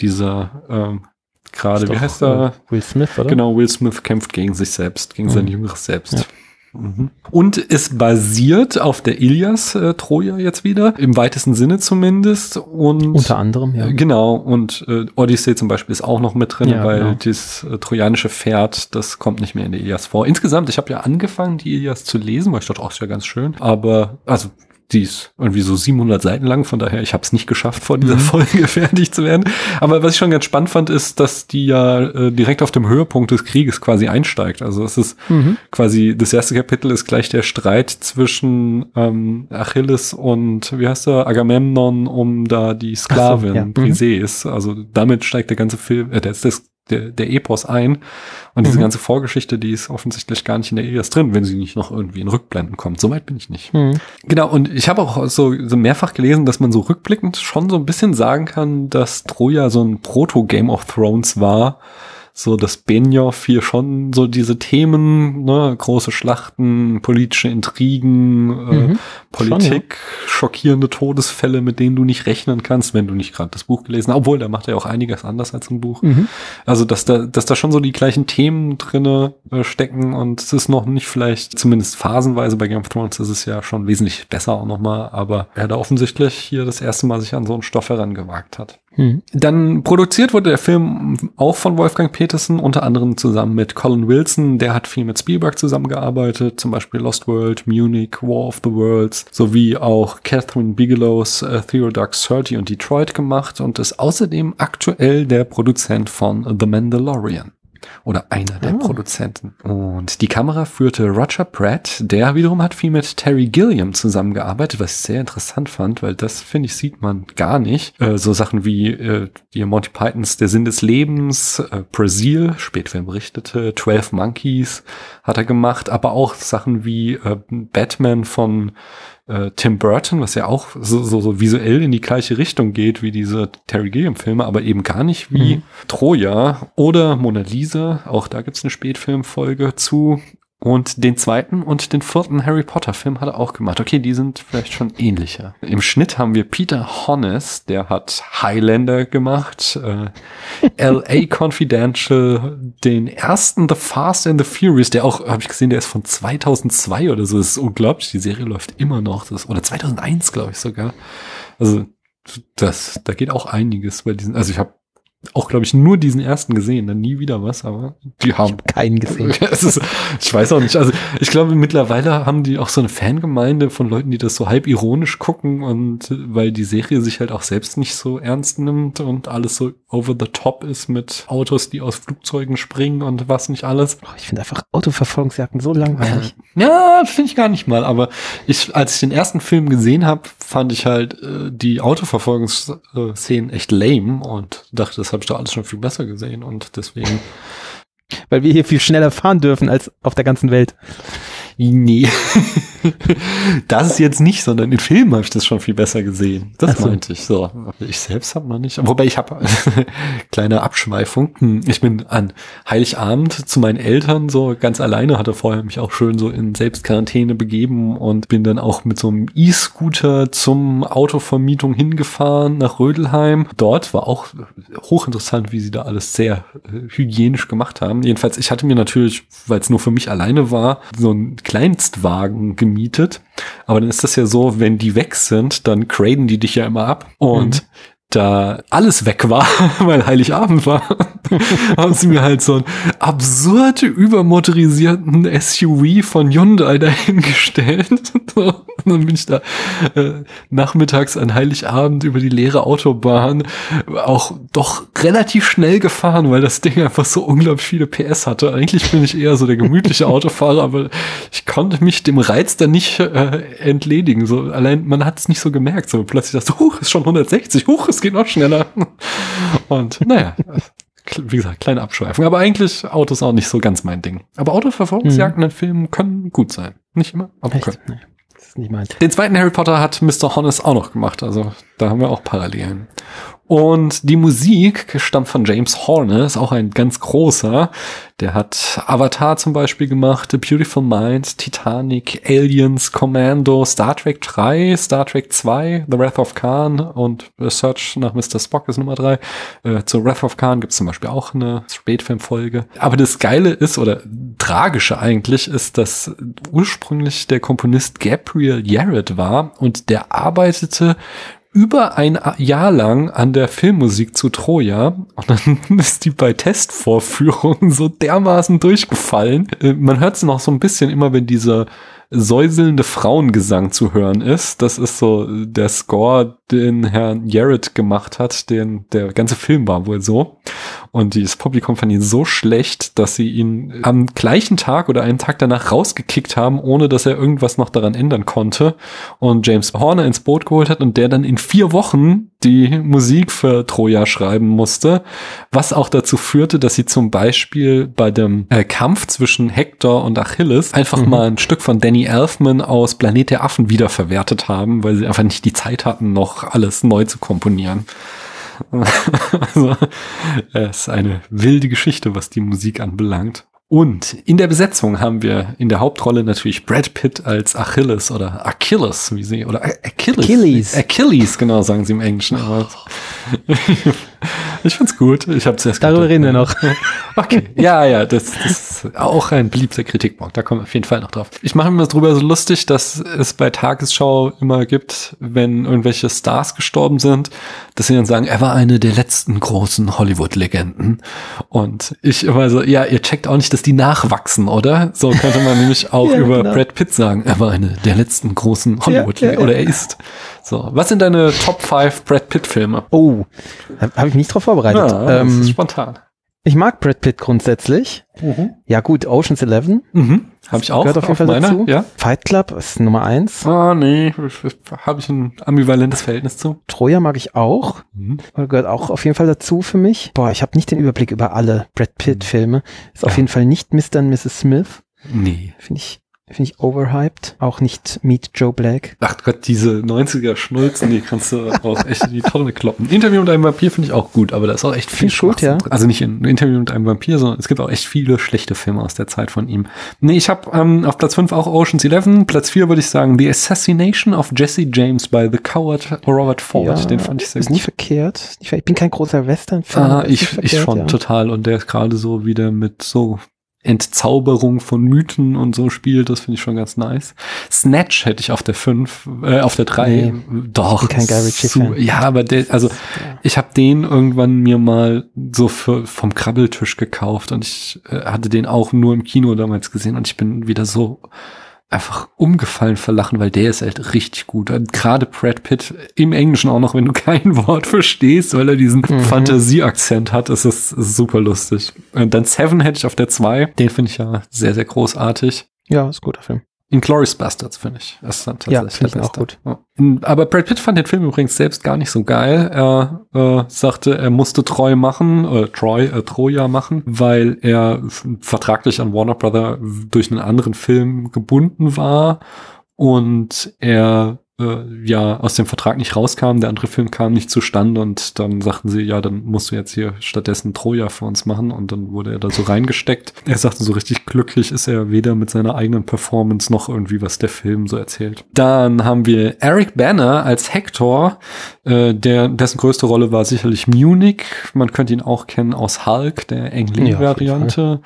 dieser ähm, gerade, wie heißt er? Äh, Will Smith, oder? Genau, Will Smith kämpft gegen sich selbst, gegen mhm. sein jüngeres Selbst. Ja. Mhm. Und ist basiert auf der Ilias äh, Troja jetzt wieder, im weitesten Sinne zumindest. Und unter anderem, ja. Äh, genau, und äh, Odyssey zum Beispiel ist auch noch mit drin, ja, weil genau. das äh, trojanische Pferd, das kommt nicht mehr in der Ilias vor. Insgesamt, ich habe ja angefangen, die Ilias zu lesen, weil ich dachte, auch ist ja ganz schön. Aber, also die ist irgendwie so 700 Seiten lang, von daher, ich habe es nicht geschafft, vor dieser mhm. Folge [laughs] fertig zu werden. Aber was ich schon ganz spannend fand, ist, dass die ja äh, direkt auf dem Höhepunkt des Krieges quasi einsteigt. Also es ist mhm. quasi, das erste Kapitel ist gleich der Streit zwischen ähm, Achilles und, wie heißt er, Agamemnon um da die Sklavin, so, ja. Briseis. Mhm. Also damit steigt der ganze Film, äh, das, das der, der Epos ein. Und diese mhm. ganze Vorgeschichte, die ist offensichtlich gar nicht in der Ilias drin, wenn sie nicht noch irgendwie in Rückblenden kommt. Soweit bin ich nicht. Mhm. Genau, und ich habe auch so, so mehrfach gelesen, dass man so rückblickend schon so ein bisschen sagen kann, dass Troja so ein Proto-Game of Thrones war so dass Benioff hier schon so diese Themen, ne, große Schlachten, politische Intrigen, äh, mhm, äh, Politik, schon, ja. schockierende Todesfälle, mit denen du nicht rechnen kannst, wenn du nicht gerade das Buch gelesen hast. Obwohl, da macht er auch einiges anders als ein Buch. Mhm. Also, dass da, dass da schon so die gleichen Themen drinne äh, stecken und es ist noch nicht vielleicht, zumindest phasenweise bei Game of Thrones ist es ja schon wesentlich besser auch nochmal, aber er da offensichtlich hier das erste Mal sich an so einen Stoff herangewagt hat. Mhm. Dann produziert wurde der Film auch von Wolfgang Petersen, unter anderem zusammen mit Colin Wilson. Der hat viel mit Spielberg zusammengearbeitet, zum Beispiel Lost World, Munich, War of the Worlds, sowie auch Catherine Bigelow's äh, Theodore Dark Thirty und Detroit gemacht und ist außerdem aktuell der Produzent von The Mandalorian oder einer der oh. Produzenten. Und die Kamera führte Roger Pratt, der wiederum hat viel mit Terry Gilliam zusammengearbeitet, was ich sehr interessant fand, weil das, finde ich, sieht man gar nicht. Äh, so Sachen wie äh, die Monty Pythons Der Sinn des Lebens, äh, Brazil, Spätfilm berichtete, Twelve Monkeys hat er gemacht, aber auch Sachen wie äh, Batman von äh, Tim Burton, was ja auch so, so, so visuell in die gleiche Richtung geht wie diese Terry Gilliam-Filme, aber eben gar nicht wie mhm. Troja oder Mona Lisa. Auch da gibt's eine Spätfilmfolge zu. Und den zweiten und den vierten Harry Potter Film hat er auch gemacht. Okay, die sind vielleicht schon ähnlicher. Im Schnitt haben wir Peter Honnes, der hat Highlander gemacht, äh, [laughs] LA Confidential, den ersten The Fast and the Furious, der auch, habe ich gesehen, der ist von 2002 oder so. Das ist unglaublich. Die Serie läuft immer noch. Das, oder 2001, glaube ich sogar. Also das, da geht auch einiges bei diesen. Also ich habe auch, glaube ich, nur diesen ersten gesehen, dann nie wieder was, aber die haben hab keinen gesehen. [laughs] ist, ich weiß auch nicht. Also ich glaube, mittlerweile haben die auch so eine Fangemeinde von Leuten, die das so halb ironisch gucken und weil die Serie sich halt auch selbst nicht so ernst nimmt und alles so over the top ist mit Autos, die aus Flugzeugen springen und was nicht alles. Oh, ich finde einfach Autoverfolgungsjagden so langweilig. Ja, finde ich gar nicht mal, aber ich, als ich den ersten Film gesehen habe, fand ich halt äh, die Autoverfolgungsszenen echt lame und dachte, das habe ich doch alles schon viel besser gesehen und deswegen. Weil wir hier viel schneller fahren dürfen als auf der ganzen Welt. Nee. [laughs] das ist jetzt nicht, sondern in Filmen habe ich das schon viel besser gesehen. Das so. meinte ich so. Ich selbst habe noch nicht. Wobei ich habe [laughs] kleine Abschweifung. Hm, ich bin an Heiligabend zu meinen Eltern so ganz alleine, hatte vorher mich auch schön so in Selbstquarantäne begeben und bin dann auch mit so einem E-Scooter zum Autovermietung hingefahren nach Rödelheim. Dort war auch hochinteressant, wie sie da alles sehr äh, hygienisch gemacht haben. Jedenfalls, ich hatte mir natürlich, weil es nur für mich alleine war, so ein Kleinstwagen gemietet. Aber dann ist das ja so, wenn die weg sind, dann graden die dich ja immer ab. Und mhm da alles weg war, [laughs] weil Heiligabend war, [laughs] haben sie mir halt so einen absurd übermotorisierten SUV von Hyundai dahingestellt. [laughs] und dann bin ich da äh, nachmittags an Heiligabend über die leere Autobahn auch doch relativ schnell gefahren, weil das Ding einfach so unglaublich viele PS hatte. Eigentlich bin ich eher so der gemütliche [laughs] Autofahrer, aber ich konnte mich dem Reiz da nicht äh, entledigen. So allein man hat es nicht so gemerkt. So plötzlich dachte, huch, ist schon 160, huch, es geht noch schneller. Und naja, wie gesagt, kleine Abschweifung. Aber eigentlich Autos auch nicht so ganz mein Ding. Aber Autoverfolgungsjagden mhm. in Filmen können gut sein. Nicht immer, aber Echt? können. Nee, das ist nicht meins. Den zweiten Harry Potter hat Mr. Honest auch noch gemacht. Also da haben wir auch Parallelen. Und die Musik stammt von James Horner, ist auch ein ganz großer. Der hat Avatar zum Beispiel gemacht, The Beautiful Mind, Titanic, Aliens, Commando, Star Trek 3, Star Trek 2, The Wrath of Khan und Search nach Mr. Spock ist Nummer 3. Äh, zu Wrath of Khan gibt es zum Beispiel auch eine Spätfilmfolge. Aber das Geile ist, oder tragische eigentlich, ist, dass ursprünglich der Komponist Gabriel Jarrett war und der arbeitete über ein Jahr lang an der Filmmusik zu Troja und dann [laughs] ist die bei Testvorführungen so dermaßen durchgefallen. Äh, man hört es noch so ein bisschen immer, wenn dieser säuselnde Frauengesang zu hören ist. Das ist so der Score, den Herrn Jarrett gemacht hat. Den, der ganze Film war wohl so. Und das Publikum fand ihn so schlecht, dass sie ihn am gleichen Tag oder einen Tag danach rausgekickt haben, ohne dass er irgendwas noch daran ändern konnte. Und James Horner ins Boot geholt hat und der dann in vier Wochen die Musik für Troja schreiben musste, was auch dazu führte, dass sie zum Beispiel bei dem äh, Kampf zwischen Hector und Achilles einfach mhm. mal ein Stück von Danny Elfman aus Planet der Affen wiederverwertet haben, weil sie einfach nicht die Zeit hatten, noch alles neu zu komponieren. [laughs] also, es ist eine wilde Geschichte, was die Musik anbelangt. Und in der Besetzung haben wir in der Hauptrolle natürlich Brad Pitt als Achilles oder Achilles, wie sie, oder Achilles. Achilles. Achilles, genau, sagen sie im Englischen. Oh. Ich find's gut. Ich habe zuerst Darüber gedacht, reden wir noch. [laughs] Okay. Ja, ja, das, das ist auch ein beliebter Kritikpunkt. Da kommen wir auf jeden Fall noch drauf. Ich mache mir drüber so lustig, dass es bei Tagesschau immer gibt, wenn irgendwelche Stars gestorben sind, dass sie dann sagen, er war eine der letzten großen Hollywood-Legenden. Und ich immer so, ja, ihr checkt auch nicht, dass die nachwachsen, oder? So könnte man nämlich auch [laughs] ja, über genau. Brad Pitt sagen, er war eine der letzten großen Hollywood-Legenden. Ja, ja, oder er ist. So, was sind deine Top 5 Brad Pitt-Filme? Oh, habe ich nicht drauf vorbereitet. Ja, ähm, das ist spontan. Ich mag Brad Pitt grundsätzlich. Mhm. Ja gut, Ocean's Eleven. Mhm. Habe ich auch. Gehört auf jeden Fall meiner, dazu. Ja. Fight Club ist Nummer eins. Ah, nee, habe ich ein ambivalentes Verhältnis zu. Troja mag ich auch. Mhm. Gehört auch auf jeden Fall dazu für mich. Boah, ich habe nicht den Überblick über alle Brad Pitt-Filme. Ist ja. auf jeden Fall nicht Mr. und Mrs. Smith. Nee. Finde ich Finde ich overhyped. Auch nicht Meet Joe Black. Ach Gott, diese 90er Schnulzen, die kannst du auch echt in die Tonne kloppen. Interview mit einem Vampir finde ich auch gut, aber da ist auch echt viel gut, ja. Drin. Also nicht ein Interview mit einem Vampir, sondern es gibt auch echt viele schlechte Filme aus der Zeit von ihm. Nee, ich habe ähm, auf Platz 5 auch Ocean's 11. Platz 4 würde ich sagen The Assassination of Jesse James by The Coward Robert Ford. Ja, Den fand ich sehr ist gut. nicht verkehrt. Ich bin kein großer Western-Fan. Ah, ich, ich schon ja. total. Und der ist gerade so wieder mit so Entzauberung von Mythen und so spielt. Das finde ich schon ganz nice. Snatch hätte ich auf der 5, äh, auf der 3. Nee, Doch. kein Guy Ritchie-Fan. zu- Ja, aber der, also ich habe den irgendwann mir mal so für, vom Krabbeltisch gekauft und ich äh, hatte den auch nur im Kino damals gesehen und ich bin wieder so einfach umgefallen verlachen, weil der ist halt richtig gut. Und Gerade Brad Pitt im Englischen auch noch, wenn du [laughs] kein Wort verstehst, weil er diesen Mhm. Fantasieakzent hat, ist es super lustig. Und dann Seven hätte ich auf der 2. Den finde ich ja sehr, sehr großartig. Ja, ist ein guter Film. Inglourious Bastards, finde ich. Das ist Ja, tatsächlich finde der ich auch Beste. Ja. Aber Brad Pitt fand den Film übrigens selbst gar nicht so geil. Er äh, sagte, er musste Troy machen, äh, Troy, äh, Troja machen, weil er vertraglich an Warner Brother durch einen anderen Film gebunden war und er äh, ja aus dem Vertrag nicht rauskam, der andere Film kam nicht zustande und dann sagten sie, ja, dann musst du jetzt hier stattdessen Troja für uns machen und dann wurde er da so reingesteckt. Er sagte, so richtig glücklich ist er weder mit seiner eigenen Performance noch irgendwie, was der Film so erzählt. Dann haben wir Eric Banner als Hector, äh, der, dessen größte Rolle war sicherlich Munich. Man könnte ihn auch kennen aus Hulk, der Ja, Lee-Variante.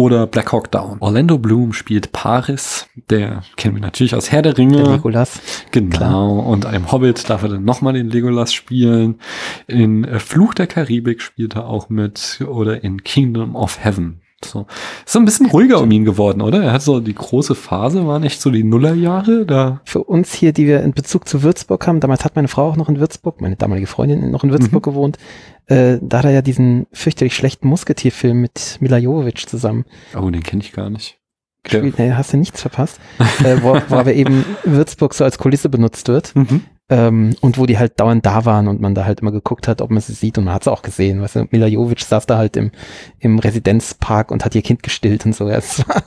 Oder Black Hawk Down. Orlando Bloom spielt Paris, der kennen wir natürlich aus Herr der Ringe. Der Nikolas. Genau. Und einem Hobbit darf er dann nochmal den Legolas spielen. In Fluch der Karibik spielt er auch mit oder in Kingdom of Heaven. So. Ist so ein bisschen ruhiger um ihn geworden, oder? Er hat so die große Phase, waren echt so die Nullerjahre, da. Für uns hier, die wir in Bezug zu Würzburg haben, damals hat meine Frau auch noch in Würzburg, meine damalige Freundin noch in Würzburg Mhm. gewohnt, äh, da hat er ja diesen fürchterlich schlechten Musketierfilm mit Mila Jovovich zusammen Oh, den kenne ich gar nicht. Gespielt. Nee, hast du nichts verpasst. äh, wo, wo aber eben Würzburg so als Kulisse benutzt wird. [laughs] Mhm. Ähm, und wo die halt dauernd da waren und man da halt immer geguckt hat, ob man sie sieht und man hat sie auch gesehen. Weißt du, Mila Jovic saß da halt im, im Residenzpark und hat ihr Kind gestillt und so. Ja, es war,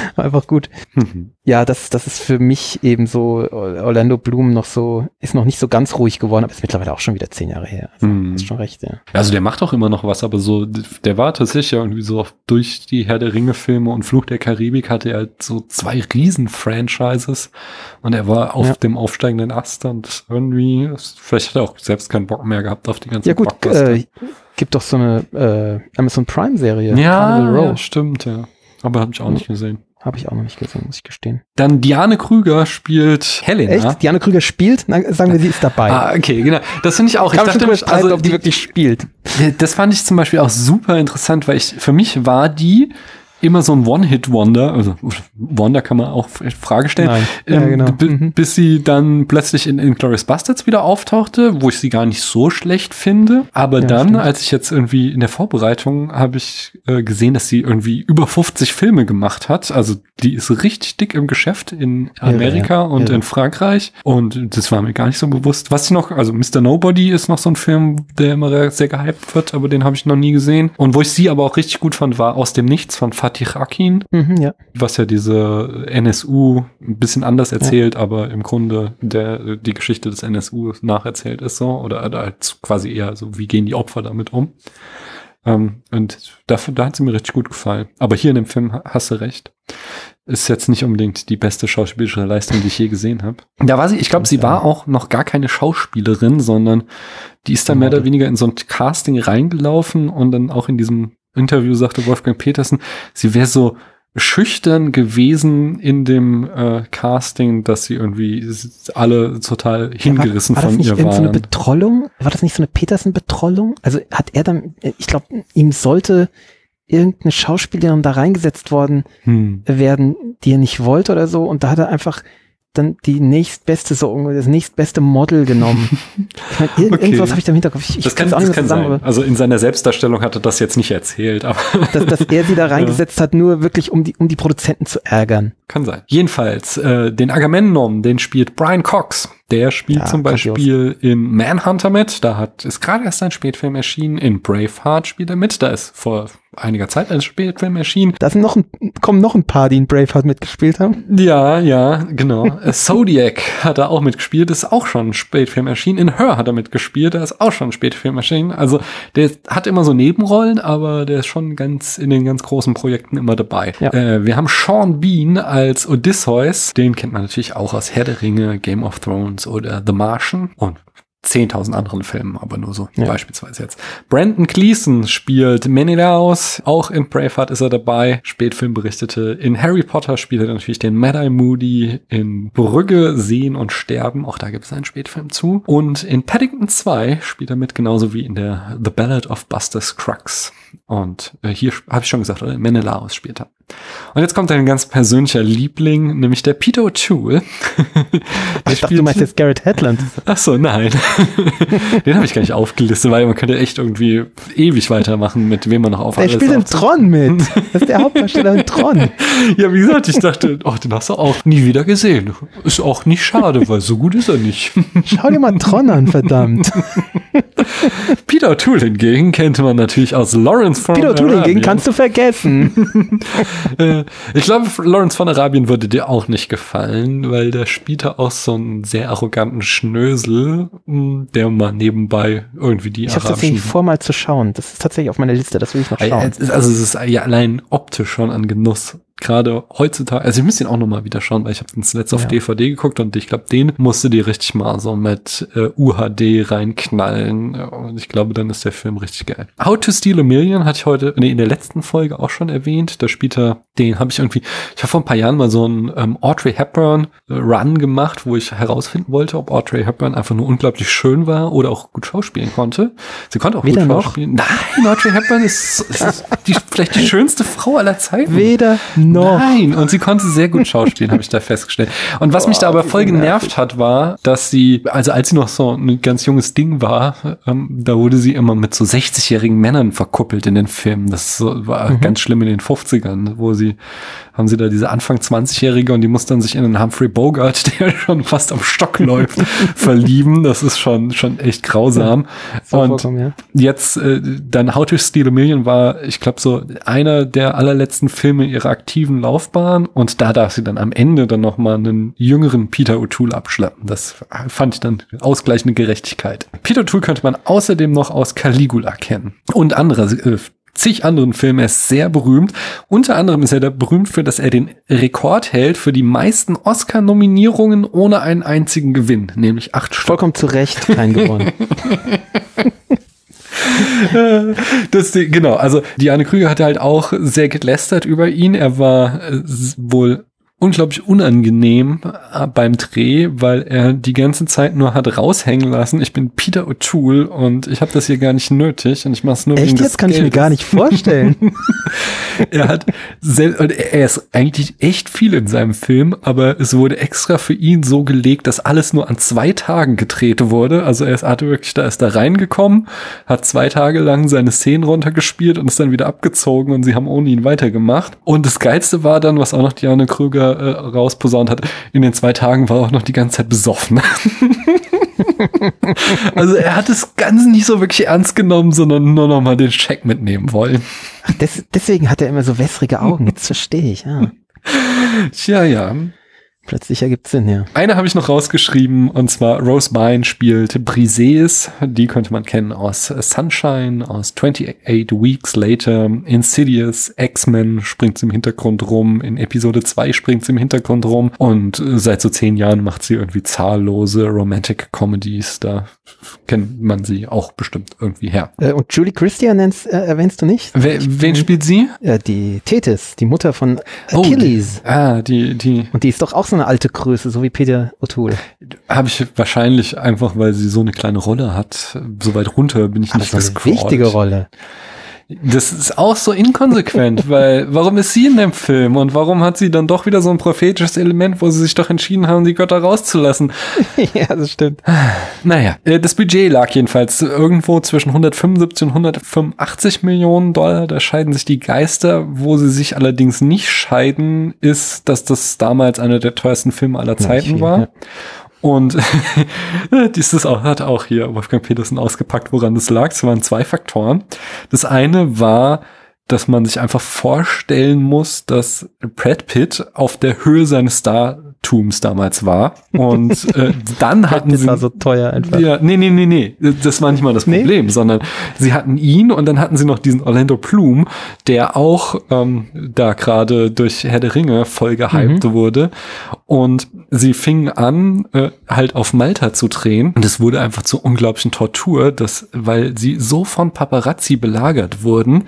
[laughs] einfach gut. Mhm. [laughs] Ja, das, das ist für mich eben so, Orlando Bloom noch so, ist noch nicht so ganz ruhig geworden, aber ist mittlerweile auch schon wieder zehn Jahre her. Also, Mhm. Hast schon recht, ja. Also der macht auch immer noch was, aber so, der war tatsächlich ja irgendwie so durch die Herr der Ringe-Filme und Fluch der Karibik hatte er halt so zwei Riesen-Franchises und er war auf Ja. dem aufsteigenden Ast und irgendwie, vielleicht hat er auch selbst keinen Bock mehr gehabt auf die ganzen Ja gut, äh, gibt doch so eine äh, Amazon Prime-Serie. ja, ja, stimmt, ja. Aber habe ich auch nicht gesehen. Habe ich auch noch nicht gesehen, muss ich gestehen. Dann Diane Krüger spielt Helena. Echt? Diane Krüger spielt? Na, sagen wir, sie ist dabei. Ah, okay, genau. Das finde ich auch. ich ich schon nämlich, streiten, ob die die- wirklich spielt. Das fand ich zum Beispiel auch super interessant, weil ich, für mich war die immer so ein One-Hit-Wonder, also Wonder kann man auch Frage stellen, Nein. Ja, ähm, genau. Mhm. bis sie dann plötzlich in Inglourious Bastards wieder auftauchte, wo ich sie gar nicht so schlecht finde. Aber Ja, dann, stimmt. als ich jetzt irgendwie in der Vorbereitung habe ich äh, gesehen, dass sie irgendwie über 50 Filme gemacht hat. Also die ist richtig dick im Geschäft in Amerika ja. und in Frankreich. Und das war mir gar nicht so bewusst. Was ich noch, also Mr. Nobody ist noch so ein Film, der immer sehr gehypt wird, aber den habe ich noch nie gesehen. Und wo ich sie aber auch richtig gut fand, war Aus dem Nichts von Fatih Akin, Mhm, ja. was ja diese NSU ein bisschen anders erzählt, aber im Grunde der, die Geschichte des NSU nacherzählt ist so. Oder halt quasi eher so, wie gehen die Opfer damit um. Ähm, und dafür, da hat sie mir richtig gut gefallen. Aber hier in dem Film ha- hast du recht. Ist jetzt nicht unbedingt die beste schauspielerische Leistung, die ich je gesehen habe. Da war sie, ich glaube, sie Ja. war auch noch gar keine Schauspielerin, sondern die ist dann mehr oder weniger in so ein Casting reingelaufen und dann auch in diesem Interview sagte Wolfgang Petersen, sie wäre so schüchtern gewesen in dem äh, Casting, dass sie irgendwie alle total hingerissen war, war das von nicht ihr irgend so eine waren. Betrollung? War das nicht so eine Petersen-Betrollung? Also hat er dann, ich glaube, ihm sollte irgendeine Schauspielerin da reingesetzt worden Hm. werden, die er nicht wollte oder so. Und da hat er einfach dann die nächstbeste, so irgendwie das nächstbeste Model genommen. ich mein, irgend, Okay. Irgendwas habe ich da im Hinterkopf. Ich, ich Das kann, das nicht kann zusammen, sein. Also in seiner Selbstdarstellung hat er das jetzt nicht erzählt, aber [laughs] dass, dass er sie da reingesetzt hat, nur wirklich, um die, um die Produzenten zu ärgern. kann sein. Jedenfalls, äh, den Agamemnon, den spielt Brian Cox. Der spielt Ja, zum grandios. Beispiel in Manhunter mit. Da hat, ist gerade erst ein Spätfilm erschienen. In Braveheart spielt er mit. Da ist vor einiger Zeit als Spätfilm erschienen. Da sind noch ein, kommen noch ein paar, die in Braveheart mitgespielt haben. Ja, ja, genau. [laughs] Zodiac hat er auch mitgespielt, ist auch schon ein Spätfilm erschienen. In Her hat er mitgespielt, da ist auch schon ein Spätfilm erschienen. Also der hat immer so Nebenrollen, aber der ist schon ganz in den ganz großen Projekten immer dabei. Ja. Äh, wir haben Sean Bean als Odysseus, den kennt man natürlich auch aus Herr der Ringe, Game of Thrones oder The Martian. Und 10.000 anderen Filmen, aber nur so ja. beispielsweise jetzt. Brandon Gleason spielt Menelaus, auch in Braveheart ist er dabei, Spätfilm berichtete. In Harry Potter spielt er natürlich den Mad-Eye Moody, in Brügge, Sehen und Sterben, auch da gibt es einen Spätfilm zu. Und in Paddington 2 spielt er mit, genauso wie in der The Ballad of Buster Scruggs. Und äh, hier habe ich schon gesagt, oder? Menelaus spielt er. Und jetzt kommt ein ganz persönlicher Liebling, nämlich der Peter O'Toole. [laughs] ich dachte, du meinst jetzt Garrett Hedlund. Ach so, nein. [laughs] Den habe ich gar nicht aufgelistet, weil man könnte echt irgendwie ewig weitermachen, mit wem man noch auf Der spielt im Tron mit. Das ist der [laughs] Hauptdarsteller im Tron. ja, wie gesagt, ich dachte, oh, den hast du auch nie wieder gesehen. Ist auch nicht schade, weil so gut ist er nicht. Schau dir mal Tron an, verdammt. [laughs] Peter O'Toole hingegen kennt man natürlich aus Lawrence von Peter O'Toole hingegen kannst du vergessen. [laughs] Äh, ich glaube, Lawrence von Arabien würde dir auch nicht gefallen, weil der spielte auch so einen sehr arroganten Schnösel, hm, der mal nebenbei irgendwie die Ich habe tatsächlich vor, mal zu schauen. Das ist tatsächlich auf meiner Liste, das will ich noch schauen. Also es ist ja allein optisch schon ein Genuss gerade heutzutage, also ich müsste ihn auch nochmal wieder schauen, weil ich habe den zuletzt auf ja. DVD geguckt und ich glaube, den musste die richtig mal so mit äh, UHD reinknallen und ich glaube, dann ist der Film richtig geil. How to Steal a Million hatte ich heute, nee, in der letzten Folge auch schon erwähnt, da spielt er, den habe ich irgendwie, ich habe vor ein paar Jahren mal so einen ähm, Audrey Hepburn äh, Run gemacht, wo ich herausfinden wollte, ob Audrey Hepburn einfach nur unglaublich schön war oder auch gut schauspielen konnte. Sie konnte auch Weder gut schauspielen. Noch. Nein, Audrey Hepburn ist, ist die, vielleicht die schönste Frau aller Zeiten. Weder noch. Nein, und sie konnte sehr gut [laughs] schauspielen, habe ich da festgestellt. Und was Boah, mich da aber voll genervt hat, war, dass sie, also als sie noch so ein ganz junges Ding war, ähm, da wurde sie immer mit so 60-jährigen Männern verkuppelt in den Filmen. Das war mhm. ganz schlimm in den 50ern, wo sie haben sie da diese Anfang 20-Jährige und die muss dann sich in einen Humphrey Bogart, [laughs] der schon fast am Stock läuft, [laughs] verlieben. Das ist schon, schon echt grausam. Ja, und ja. jetzt äh, dann How to Steal a Million war, ich glaube, so einer der allerletzten Filme ihrer aktiven Laufbahn und da darf sie dann am Ende dann nochmal einen jüngeren Peter O'Toole abschleppen. Das fand ich dann ausgleichende Gerechtigkeit. Peter O'Toole könnte man außerdem noch aus Caligula kennen und andere äh, zig anderen Filmen. Er ist sehr berühmt. Unter anderem ist er da berühmt für, dass er den Rekord hält für die meisten Oscar-Nominierungen ohne einen einzigen Gewinn, nämlich acht Stück. Vollkommen zu Recht kein gewonnen. [laughs] [laughs] das, genau, also Diane Krüger hatte halt auch sehr gelästert über ihn. Er war äh, wohl unglaublich unangenehm äh, beim Dreh, weil er die ganze Zeit nur hat raushängen lassen. Ich bin Peter O'Toole und ich habe das hier gar nicht nötig und ich mache es nur Echt wegen jetzt kann Geldes. ich mir gar nicht vorstellen. [laughs] er hat er ist eigentlich echt viel in seinem Film, aber es wurde extra für ihn so gelegt, dass alles nur an zwei Tagen gedreht wurde. Also er ist hatte wirklich da ist da reingekommen, hat zwei Tage lang seine Szenen runtergespielt und ist dann wieder abgezogen und sie haben ohne ihn weitergemacht. Und das geilste war dann, was auch noch Diane Krüger äh, rausposaunt hat, in den zwei Tagen war er auch noch die ganze Zeit besoffen. [laughs] also er hat das Ganze nicht so wirklich ernst genommen, sondern nur noch mal den Scheck mitnehmen wollen. Ach, des, deswegen hat er immer so wässrige Augen, [laughs] jetzt verstehe ich, ja. Tja, ja. Plötzlich ergibt Sinn, ja. Eine habe ich noch rausgeschrieben, und zwar Rose Byrne spielt Briseis. Die könnte man kennen aus Sunshine, aus 28 Weeks Later, Insidious, X-Men springt sie im Hintergrund rum, in Episode 2 springt sie im Hintergrund rum und seit so zehn Jahren macht sie irgendwie zahllose Romantic Comedies. Da kennt man sie auch bestimmt irgendwie her. Äh, und Julie Christie nennst, äh, erwähnst du nicht? Wer, wen spielt sie? Äh, die Tethys, die Mutter von Achilles. Oh, die, ah, die, die. Und die ist doch auch so eine alte Größe, so wie Peter O'Toole. Habe ich wahrscheinlich einfach, weil sie so eine kleine Rolle hat. So weit runter bin ich Aber nicht das eine wichtige Rolle. Das ist auch so inkonsequent, [laughs] weil warum ist sie in dem Film und warum hat sie dann doch wieder so ein prophetisches Element, wo sie sich doch entschieden haben, die Götter rauszulassen? [laughs] ja, das stimmt. [sighs] Naja, äh, das Budget lag jedenfalls irgendwo zwischen 175 und 185 Millionen Dollar. Da scheiden sich die Geister. Wo sie sich allerdings nicht scheiden, ist, dass das damals einer der teuersten Filme aller Zeiten war. Ja. Und [laughs] dieses hat auch hier Wolfgang Petersen ausgepackt, woran das lag. Es waren zwei Faktoren. Das eine war, dass man sich einfach vorstellen muss, dass Brad Pitt auf der Höhe seines Startums damals war. Und äh, [laughs] dann hatten sie. war so teuer einfach. Ja, nee, nee, nee, nee. Das war nicht mal das Nee? Problem, sondern sie hatten ihn und dann hatten sie noch diesen Orlando Bloom, der auch ähm, da gerade durch Herr der Ringe voll gehypt wurde. Und sie fingen an, äh, halt auf Malta zu drehen. Und es wurde einfach zur unglaublichen Tortur, dass, weil sie so von Paparazzi belagert wurden,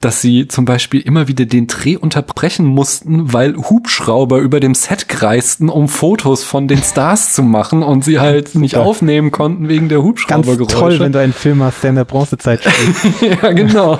dass sie zum Beispiel immer wieder den Dreh unterbrechen mussten, weil Hubschrauber über dem Set kreisten, um Fotos von den Stars zu machen und sie halt nicht Super. aufnehmen konnten wegen der Ganz Hubschraubergeräusche. toll, wenn du einen Film hast, der in der Bronzezeit spielt. [laughs] ja, genau.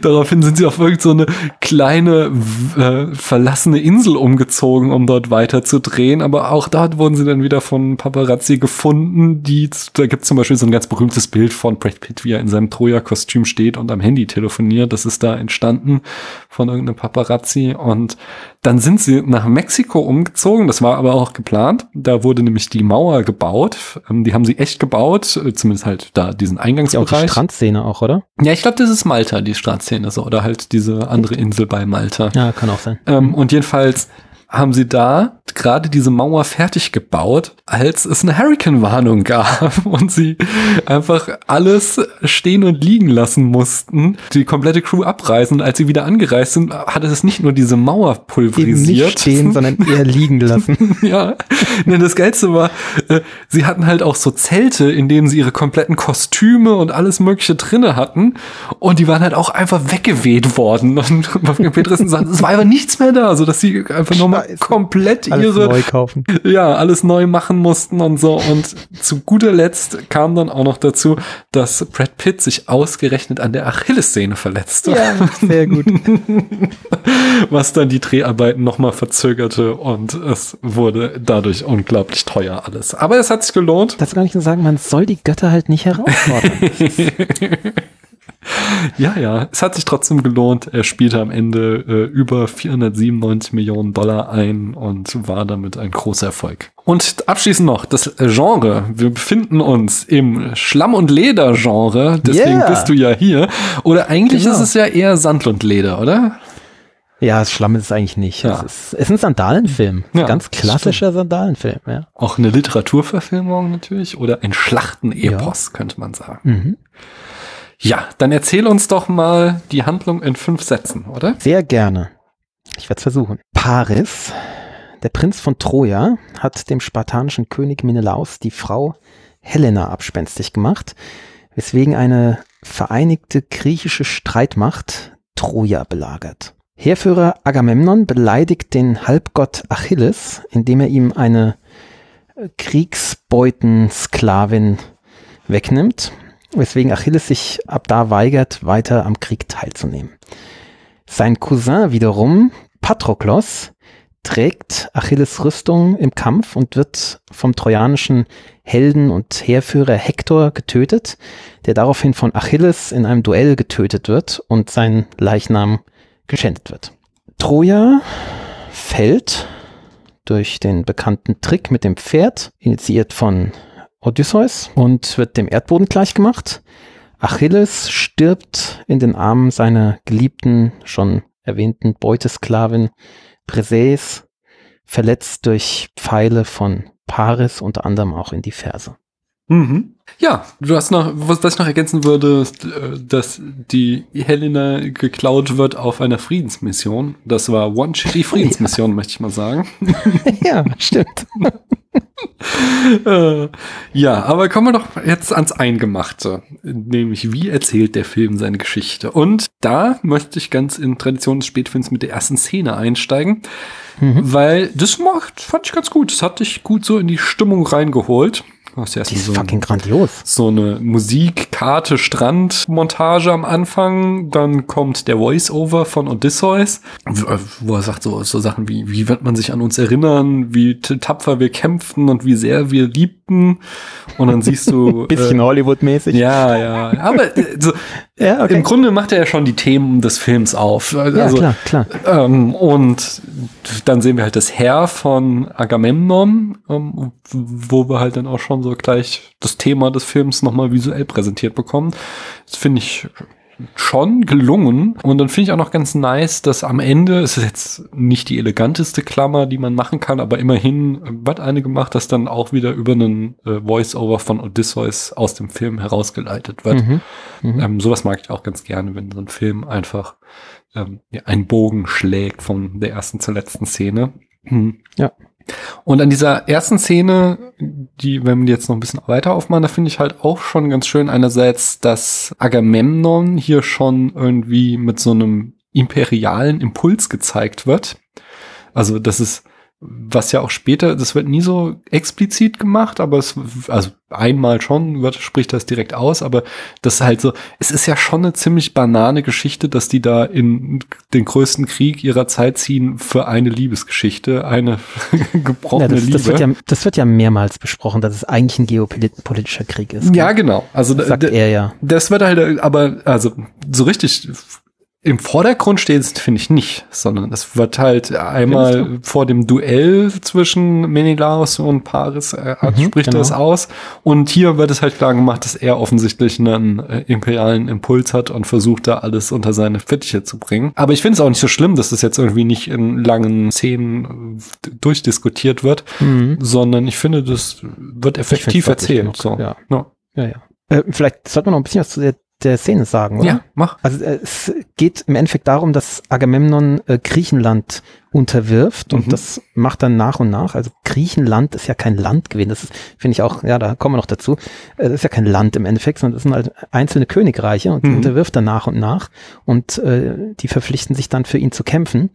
Daraufhin sind sie auf irgend so eine kleine äh, verlassene Insel umgezogen, um dort weiter zu drehen. Aber auch dort wurden sie dann wieder von Paparazzi gefunden. Die, da gibt es zum Beispiel so ein ganz berühmtes Bild von Brad Pitt, wie er in seinem Troja-Kostüm steht und am Handy telefoniert. Das ist da entstanden von irgendeinem Paparazzi. Und dann sind sie nach Mexiko umgezogen. Das war aber auch geplant. Da wurde nämlich die Mauer gebaut. Ähm, Die haben sie echt gebaut, äh, zumindest halt da diesen Ja, auch die Eingangsbereich. Strandszene auch, oder? Ja, ich glaube, das ist Malta, die Strandszene so, oder halt diese andere Insel bei Malta. Ja, kann auch sein. Ähm, und jedenfalls haben sie da gerade diese Mauer fertig gebaut, als es eine Hurricane-Warnung gab [laughs] und sie einfach alles stehen und liegen lassen mussten, die komplette Crew abreisen. Und als sie wieder angereist sind, hat es nicht nur diese Mauer Eben pulverisiert. nicht stehen, [laughs] sondern eher liegen lassen. [laughs] Ja, ne, das Geilste war, äh, sie hatten halt auch so Zelte, in denen sie ihre kompletten Kostüme und alles mögliche drinne hatten und die waren halt auch einfach weggeweht worden und Petersen sagt, es war einfach nichts mehr da, so dass sie einfach nochmal Scheiße. komplett ihre, ja, alles neu machen mussten und so und zu guter Letzt kam dann auch noch dazu, dass Brad Pitt sich ausgerechnet an der Achillessehne verletzte Ja, sehr gut. [laughs] was dann die Dreharbeiten nochmal verzögerte und es wurde dadurch unglaublich teuer alles. Aber es hat sich gelohnt. Das kann ich nur sagen, man soll die Götter halt nicht herausfordern. [laughs] Ja, ja, es hat sich trotzdem gelohnt. Er spielte am Ende äh, über 497 Millionen Dollar ein und war damit ein großer Erfolg. Und abschließend noch das Genre. Wir befinden uns im Schlamm- und Leder-Genre, deswegen Yeah. bist du ja hier. Oder eigentlich Genau. ist es ja eher Sand und Leder, oder? ja, Schlamm ist es eigentlich nicht. Ja. Es ist, es ist ein Sandalenfilm. Ja, Ganz klassischer Sandalenfilm, ja. Auch eine Literaturverfilmung natürlich oder ein Schlachtenepos, könnte man sagen. Mhm. Ja, dann erzähl uns doch mal die Handlung in fünf Sätzen, oder? Sehr gerne. Ich werde es versuchen. Paris, der Prinz von Troja, hat dem spartanischen König Menelaus die Frau Helena abspenstig gemacht, weswegen eine vereinigte griechische Streitmacht Troja belagert. Heerführer Agamemnon beleidigt den Halbgott Achilles, indem er ihm eine Kriegsbeutensklavin wegnimmt, weswegen Achilles sich ab da weigert, weiter am Krieg teilzunehmen. Sein Cousin wiederum, Patroklos, trägt Achilles Rüstung im Kampf und wird vom trojanischen Helden und Heerführer Hektor getötet, der daraufhin von Achilles in einem Duell getötet wird und sein Leichnam geschändet wird. Troja fällt durch den bekannten Trick mit dem Pferd, initiiert von Odysseus und wird dem Erdboden gleichgemacht. Achilles stirbt in den Armen seiner geliebten, schon erwähnten Beutesklavin Briseis, verletzt durch Pfeile von Paris, unter anderem auch in die Ferse. Mhm. Ja, du hast noch, was, was ich noch ergänzen würde, äh, dass die Helena geklaut wird auf einer Friedensmission. Das war One Shitty [laughs] Friedensmission, möchte ich mal sagen. [laughs] ja, stimmt. [laughs] [laughs] ja, aber kommen wir doch jetzt ans Eingemachte. Nämlich, wie erzählt der Film seine Geschichte? Und da möchte ich ganz in Tradition des Spätfilms mit der ersten Szene einsteigen, Mhm. weil das macht, fand ich ganz gut. Das hat dich gut so in die Stimmung reingeholt. Hast erst Die ist so, fucking grandios. so eine Musik, Karte, Strand-Montage am Anfang. Dann kommt der Voice-Over von Odysseus, w- wo er sagt so, so Sachen wie, wie wird man sich an uns erinnern, wie tapfer wir kämpften und wie sehr wir liebten. Und dann siehst du. [laughs] Bisschen Hollywood-mäßig. äh, ja, ja. Aber äh, so, [laughs] ja im Grunde macht er ja schon die Themen des Films auf. Ja, Also, klar, klar. ähm, und dann sehen wir halt das Heer von Agamemnon, ähm, wo wir halt dann auch schon so gleich das Thema des Films nochmal visuell präsentiert bekommen. Das finde ich schon gelungen. Und dann finde ich auch noch ganz nice, dass am Ende, es ist jetzt nicht die eleganteste Klammer, die man machen kann, aber immerhin wird eine gemacht, dass dann auch wieder über einen äh, Voice-Over von Odysseus aus dem Film herausgeleitet wird. Mhm. Mhm. Ähm, sowas mag ich auch ganz gerne, wenn so ein Film einfach ähm, ja, einen Bogen schlägt von der ersten zur letzten Szene. Mhm. Ja. Und an dieser ersten Szene, die, wenn wir jetzt noch ein bisschen weiter aufmachen, da finde ich halt auch schon ganz schön einerseits, dass Agamemnon hier schon irgendwie mit so einem imperialen Impuls gezeigt wird. Also, das ist was ja auch später, das wird nie so explizit gemacht, aber es, also einmal schon, wird, spricht das direkt aus, aber das ist halt so, es ist ja schon eine ziemlich banane Geschichte, dass die da in den größten Krieg ihrer Zeit ziehen für eine Liebesgeschichte, eine [laughs] gebrochene ja, das, Liebe. Das wird, ja, das wird ja mehrmals besprochen, dass es eigentlich ein geopolitischer Krieg ist. Ja, genau. Also das sagt er ja. Das wird halt, aber also so richtig im Vordergrund steht es, finde ich nicht, sondern es wird halt einmal vor dem Duell zwischen Menelaus und Paris äh, mhm, spricht genau. das aus. Und hier wird es halt klar gemacht, dass er offensichtlich einen äh, imperialen Impuls hat und versucht da alles unter seine Fittiche zu bringen. Aber ich finde es auch nicht so schlimm, dass das jetzt irgendwie nicht in langen Szenen äh, durchdiskutiert wird, mhm. sondern ich finde, das wird effektiv erzählt. So. Ja, ja. ja, ja. Äh, vielleicht sollte man noch ein bisschen was zu der der Szene sagen, oder? Ja, mach. Also äh, es geht im Endeffekt darum, dass Agamemnon äh, Griechenland unterwirft und mhm. das macht dann nach und nach. Also Griechenland ist ja kein Land gewesen. Das finde ich auch, ja, da kommen wir noch dazu. Äh, das ist ja kein Land im Endeffekt, sondern das sind halt einzelne Königreiche und die mhm. unterwirft er nach und nach und äh, die verpflichten sich dann für ihn zu kämpfen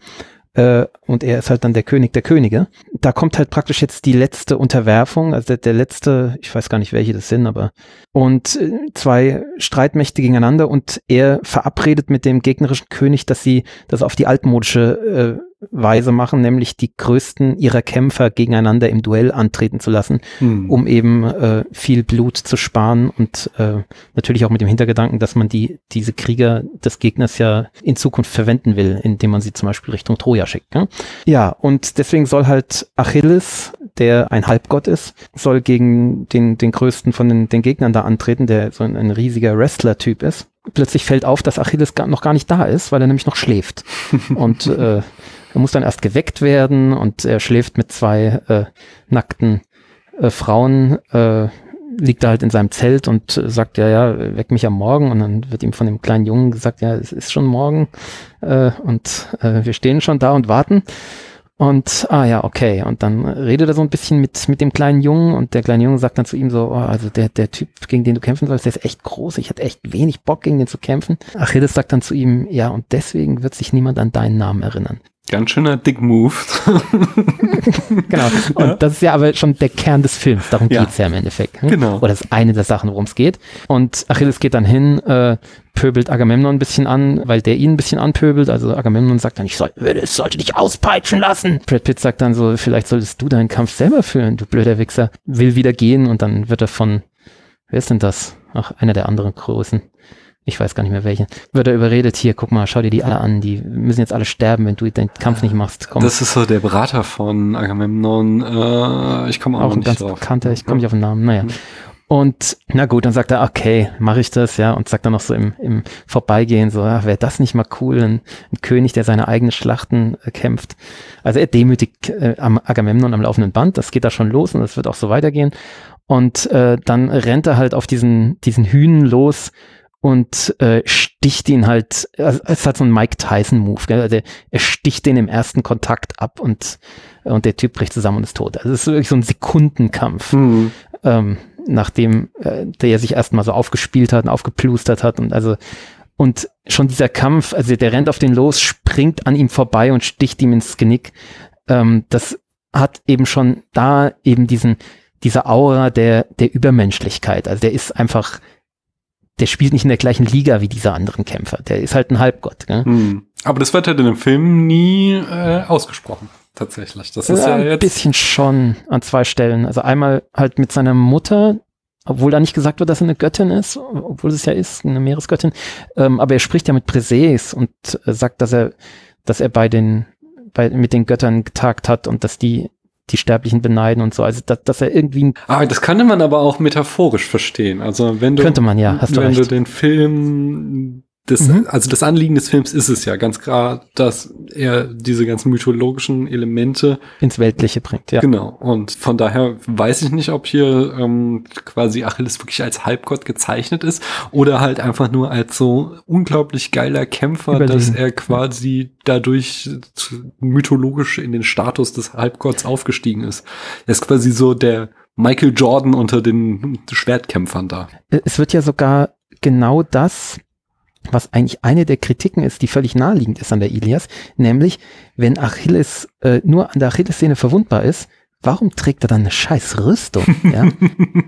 äh, und er ist halt dann der König der Könige. Da kommt halt praktisch jetzt die letzte Unterwerfung, also der, der letzte, ich weiß gar nicht, welche das sind, aber und äh, zwei Streitmächte gegeneinander und er verabredet mit dem gegnerischen König, dass sie das auf die altmodische äh, Weise machen, nämlich die größten ihrer Kämpfer gegeneinander im Duell antreten zu lassen, hm. um eben äh, viel Blut zu sparen und äh, natürlich auch mit dem Hintergedanken, dass man die diese Krieger des Gegners ja in Zukunft verwenden will, indem man sie zum Beispiel Richtung Troja schickt. Ne? Ja, und deswegen soll halt Achilles, der ein Halbgott ist, soll gegen den den größten von den, den Gegnern da antreten, der so ein, ein riesiger Wrestler-Typ ist plötzlich fällt auf, dass Achilles gar, noch gar nicht da ist, weil er nämlich noch schläft. [laughs] und äh, er muss dann erst geweckt werden und er schläft mit zwei äh, nackten äh, Frauen, äh, liegt da halt in seinem Zelt und äh, sagt, ja, ja, weck mich am Morgen. Und dann wird ihm von dem kleinen Jungen gesagt, ja, es ist schon morgen äh, und äh, wir stehen schon da und warten. Und, ah ja, okay. Und dann redet er so ein bisschen mit, mit dem kleinen Jungen und der kleine Junge sagt dann zu ihm so, oh, also der, der Typ, gegen den du kämpfen sollst, der ist echt groß. Ich hatte echt wenig Bock, gegen den zu kämpfen. Achilles sagt dann zu ihm, ja, und deswegen wird sich niemand an deinen Namen erinnern. Ganz schöner Dick Move. [laughs] genau. Und ja. das ist ja aber schon der Kern des Films. Darum ja. geht's ja im Endeffekt. Hm? Genau. Oder das ist eine der Sachen, worum es geht. Und Achilles geht dann hin, äh, pöbelt Agamemnon ein bisschen an, weil der ihn ein bisschen anpöbelt. Also Agamemnon sagt dann, ich soll, es sollte dich auspeitschen lassen. Brad Pitt sagt dann so, vielleicht solltest du deinen Kampf selber führen, du blöder Wichser. Will wieder gehen und dann wird er von, wer ist denn das? Ach, einer der anderen Großen ich weiß gar nicht mehr welche, wird er überredet, hier, guck mal, schau dir die alle an, die müssen jetzt alle sterben, wenn du den Kampf nicht machst. Komm. Das ist so der Berater von Agamemnon, äh, ich komme auch, auch nicht ganz drauf. Bekannter, ich komme nicht auf den Namen, naja. Mhm. Und na gut, dann sagt er, okay, mache ich das, ja, und sagt dann noch so im, im Vorbeigehen so, ach, wäre das nicht mal cool, ein, ein, König, der seine eigenen Schlachten äh, kämpft. Also er demütigt äh, Agamemnon am laufenden Band, das geht da schon los und das wird auch so weitergehen. Und äh, dann rennt er halt auf diesen, diesen Hühnen los und äh, sticht ihn halt, also es hat so ein Mike Tyson-Move, also er sticht den im ersten Kontakt ab und, und der Typ bricht zusammen und ist tot. Also es ist wirklich so ein Sekundenkampf, mhm. ähm, nachdem äh, der sich erstmal so aufgespielt hat und aufgeplustert hat und also und schon dieser Kampf, also der rennt auf den los, springt an ihm vorbei und sticht ihm ins Genick. Ähm, das hat eben schon da eben diesen, diese Aura der, der Übermenschlichkeit. Also der ist einfach der spielt nicht in der gleichen Liga wie diese anderen Kämpfer. Der ist halt ein Halbgott. Gell? Hm. Aber das wird halt in dem Film nie äh, ausgesprochen, tatsächlich. Das ist ja, ja ein bisschen schon an zwei Stellen. Also einmal halt mit seiner Mutter, obwohl da nicht gesagt wird, dass er eine Göttin ist, obwohl es ja ist, eine Meeresgöttin. Ähm, aber er spricht ja mit Briseis und äh, sagt, dass er, dass er bei den, bei, mit den Göttern getagt hat und dass die die Sterblichen beneiden und so. Also dass, dass er irgendwie. Ah, das kann man aber auch metaphorisch verstehen. Also wenn du könnte man ja, hast du wenn recht. du den Film das, mhm. also das Anliegen des Films ist es ja ganz klar, dass er diese ganzen mythologischen Elemente ins Weltliche bringt, ja. Genau. Und von daher weiß ich nicht, ob hier ähm, quasi Achilles wirklich als Halbgott gezeichnet ist oder halt einfach nur als so unglaublich geiler Kämpfer, Überlegen. dass er quasi dadurch mythologisch in den Status des Halbgotts aufgestiegen ist. Er ist quasi so der Michael Jordan unter den Schwertkämpfern da. Es wird ja sogar genau das was eigentlich eine der Kritiken ist, die völlig naheliegend ist an der Ilias, nämlich wenn Achilles äh, nur an der Achillessehne verwundbar ist, warum trägt er dann eine scheiß Rüstung? Ja?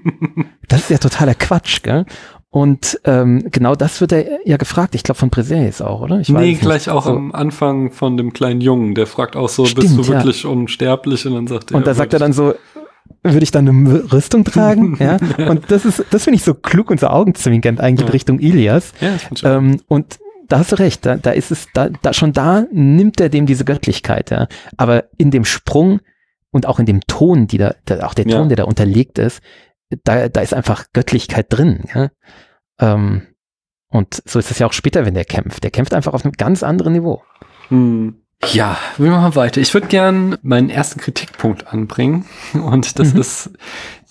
[laughs] das ist ja totaler Quatsch, gell? Und ähm, genau das wird er ja gefragt. Ich glaube von Breseis auch, oder? Ich nee, gleich auch so. am Anfang von dem kleinen Jungen. Der fragt auch so, Stimmt, bist du wirklich ja. unsterblich? Und dann sagt er. Und da sagt er dann so, würde ich dann eine Rüstung tragen, [laughs] ja. Und das ist, das finde ich so klug und so augenzwinkernd eigentlich ja. Richtung Ilias. Ja, das ähm, und da hast du recht, da, da ist es, da, da schon da nimmt er dem diese Göttlichkeit, ja. Aber in dem Sprung und auch in dem Ton, die da, da auch der Ton, ja. der da unterlegt ist, da, da ist einfach Göttlichkeit drin, ja. Ähm, und so ist es ja auch später, wenn der kämpft. Der kämpft einfach auf einem ganz anderen Niveau. Hm. Ja, wir machen weiter. Ich würde gern meinen ersten Kritikpunkt anbringen und das mhm. ist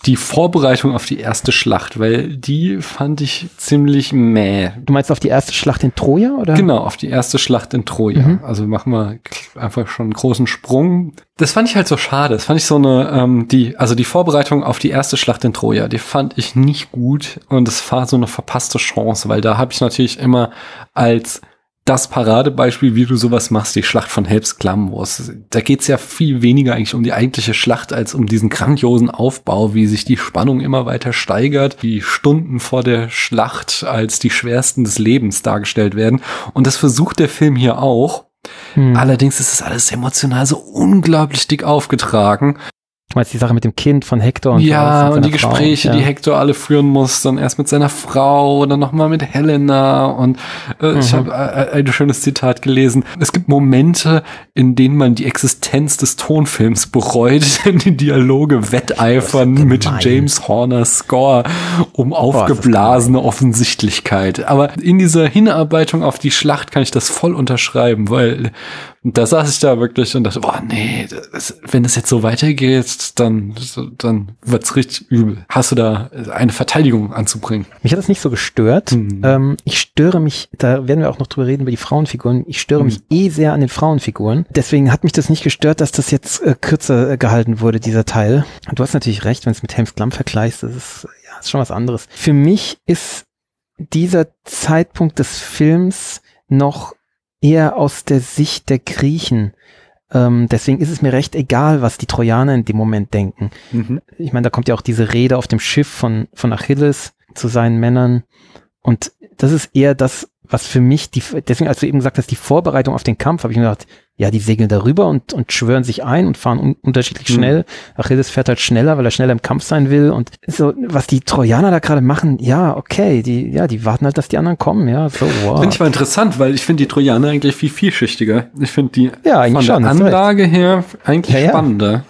die Vorbereitung auf die erste Schlacht, weil die fand ich ziemlich mäh. Du meinst auf die erste Schlacht in Troja oder? Genau, auf die erste Schlacht in Troja. Mhm. Also machen wir einfach schon einen großen Sprung. Das fand ich halt so schade. Das fand ich so eine, ähm, die, also die Vorbereitung auf die erste Schlacht in Troja, die fand ich nicht gut und es war so eine verpasste Chance, weil da habe ich natürlich immer als das Paradebeispiel, wie du sowas machst, die Schlacht von Helps Klamm Wars. Da geht's ja viel weniger eigentlich um die eigentliche Schlacht als um diesen grandiosen Aufbau, wie sich die Spannung immer weiter steigert, die Stunden vor der Schlacht als die schwersten des Lebens dargestellt werden. Und das versucht der Film hier auch. Hm. Allerdings ist es alles emotional so unglaublich dick aufgetragen. Meine, die Sache mit dem Kind von Hector und Ja, und die Frau, Gespräche, ja. die Hector alle führen muss, dann erst mit seiner Frau und dann nochmal mit Helena. Und äh, mhm. ich habe äh, ein schönes Zitat gelesen. Es gibt Momente, in denen man die Existenz des Tonfilms bereut, [laughs] denn die Dialoge wetteifern mit James Horners Score um aufgeblasene Offensichtlichkeit. Aber in dieser Hinarbeitung auf die Schlacht kann ich das voll unterschreiben, weil und da saß ich da wirklich und dachte, boah, nee, das, wenn das jetzt so weitergeht, dann, dann wird's richtig übel. Hast du da eine Verteidigung anzubringen? Mich hat das nicht so gestört. Mhm. Ähm, ich störe mich, da werden wir auch noch drüber reden, über die Frauenfiguren. Ich störe mhm. mich eh sehr an den Frauenfiguren. Deswegen hat mich das nicht gestört, dass das jetzt äh, kürzer äh, gehalten wurde, dieser Teil. Du hast natürlich recht, wenn es mit Helms Klamm vergleichst, das ist, ja, ist schon was anderes. Für mich ist dieser Zeitpunkt des Films noch eher aus der Sicht der Griechen. Ähm, deswegen ist es mir recht egal, was die Trojaner in dem Moment denken. Mhm. Ich meine, da kommt ja auch diese Rede auf dem Schiff von, von Achilles zu seinen Männern. Und das ist eher das, was für mich die, deswegen, als du eben gesagt hast, die Vorbereitung auf den Kampf, habe ich mir gedacht, ja, die segeln darüber und, und schwören sich ein und fahren un unterschiedlich mhm. schnell. Achilles fährt halt schneller, weil er schneller im Kampf sein will. Und so, was die Trojaner da gerade machen, ja, okay, die, ja, die warten halt, dass die anderen kommen, ja, so, wow. Finde ich mal interessant, weil ich finde die Trojaner eigentlich viel vielschichtiger. Ich finde die ja, von der schon, Anlage her eigentlich ja, ja. spannender.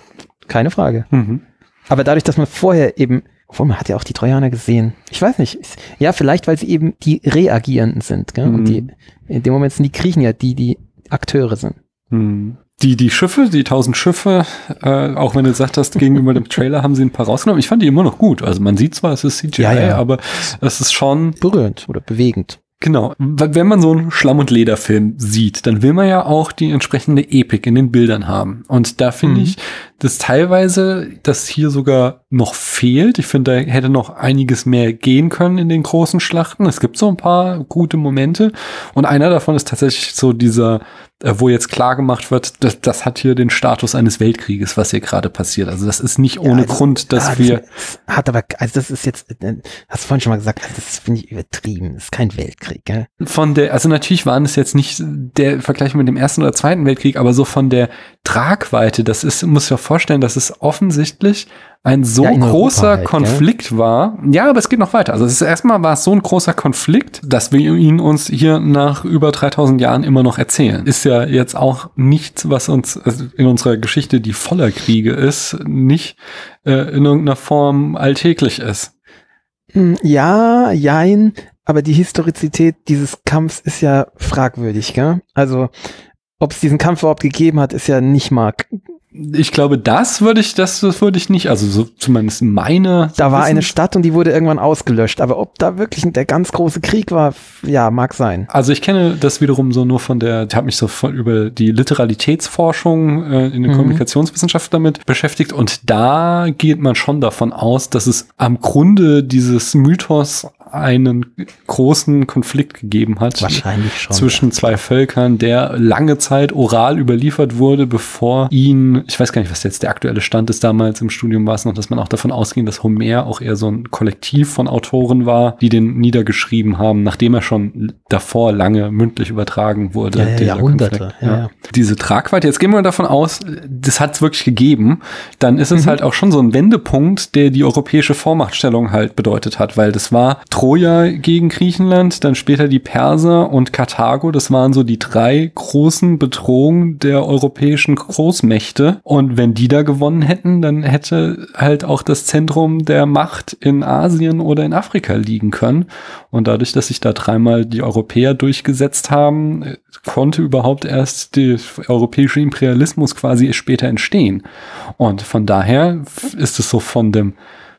Keine Frage. Mhm. Aber dadurch, dass man vorher eben obwohl, man hat ja auch die Trojaner gesehen. Ich weiß nicht. Ja, vielleicht, weil sie eben die Reagierenden sind. Gell? Mhm. Und die, in dem Moment sind die Griechen ja die, die Akteure sind. Hm. Die, die Schiffe, die tausend Schiffe, äh, auch wenn du gesagt hast, gegenüber dem Trailer haben sie ein paar rausgenommen. Ich fand die immer noch gut. Also man sieht zwar, es ist CGI, ja, ja. aber es ist schon berührend oder bewegend. Genau. Wenn man so einen Schlamm- und Lederfilm sieht, dann will man ja auch die entsprechende Epik in den Bildern haben. Und da finde mhm. ich, dass teilweise das hier sogar noch fehlt. Ich finde, da hätte noch einiges mehr gehen können in den großen Schlachten. Es gibt so ein paar gute Momente. Und einer davon ist tatsächlich so dieser äh, wo jetzt klar gemacht wird, das, das hat hier den Status eines Weltkrieges, was hier gerade passiert. Also das ist nicht ohne ja, also, Grund, dass ja, wir. Hat aber, also das ist jetzt, äh, hast du vorhin schon mal gesagt, also das finde ich übertrieben. Das ist kein Weltkrieg, gell? Von der, also natürlich waren es jetzt nicht der Vergleich mit dem ersten oder zweiten Weltkrieg, aber so von der Tragweite, das ist, muss ja vorstellen, das ist offensichtlich ein so ja, großer halt, Konflikt ja? war. Ja, aber es geht noch weiter. Also es ist erstmal war es so ein großer Konflikt, dass wir ihn uns hier nach über 3000 Jahren immer noch erzählen. Ist ja jetzt auch nichts, was uns also in unserer Geschichte, die voller Kriege ist, nicht äh, in irgendeiner Form alltäglich ist. Hm, ja, jein. aber die Historizität dieses Kampfs ist ja fragwürdig, gell? Also, ob es diesen Kampf überhaupt gegeben hat, ist ja nicht mal ich glaube, das würde ich, das, das würde ich nicht, also so zumindest meine. Da war eine Stadt und die wurde irgendwann ausgelöscht, aber ob da wirklich der ganz große Krieg war, ja, mag sein. Also ich kenne das wiederum so nur von der, ich habe mich so von, über die Literalitätsforschung äh, in der mhm. Kommunikationswissenschaft damit beschäftigt und da geht man schon davon aus, dass es am Grunde dieses Mythos einen großen Konflikt gegeben hat. Wahrscheinlich schon. Zwischen zwei Völkern, der lange Zeit oral überliefert wurde, bevor ihn, ich weiß gar nicht, was jetzt der aktuelle Stand ist, damals im Studium war es noch, dass man auch davon ausging, dass Homer auch eher so ein Kollektiv von Autoren war, die den niedergeschrieben haben, nachdem er schon davor lange mündlich übertragen wurde. Ja, ja, Jahrhunderte. Ja. Diese Tragweite, jetzt gehen wir davon aus, das hat es wirklich gegeben, dann ist es mhm. halt auch schon so ein Wendepunkt, der die europäische Vormachtstellung halt bedeutet hat, weil das war Troja gegen Griechenland, dann später die Perser und Karthago. Das waren so die drei großen Bedrohungen der europäischen Großmächte. Und wenn die da gewonnen hätten, dann hätte halt auch das Zentrum der Macht in Asien oder in Afrika liegen können. Und dadurch, dass sich da dreimal die Europäer durchgesetzt haben, konnte überhaupt erst der europäische Imperialismus quasi später entstehen. Und von daher ist es so von dem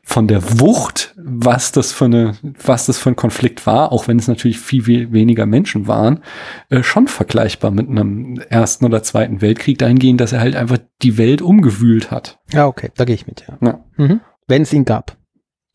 von der Wucht, was das für eine, was das für ein Konflikt war, auch wenn es natürlich viel, viel weniger Menschen waren, äh, schon vergleichbar mit einem ersten oder zweiten Weltkrieg dahingehend, dass er halt einfach die Welt umgewühlt hat. Ja, okay, da gehe ich mit, ja. ja. Mhm. Wenn es ihn gab.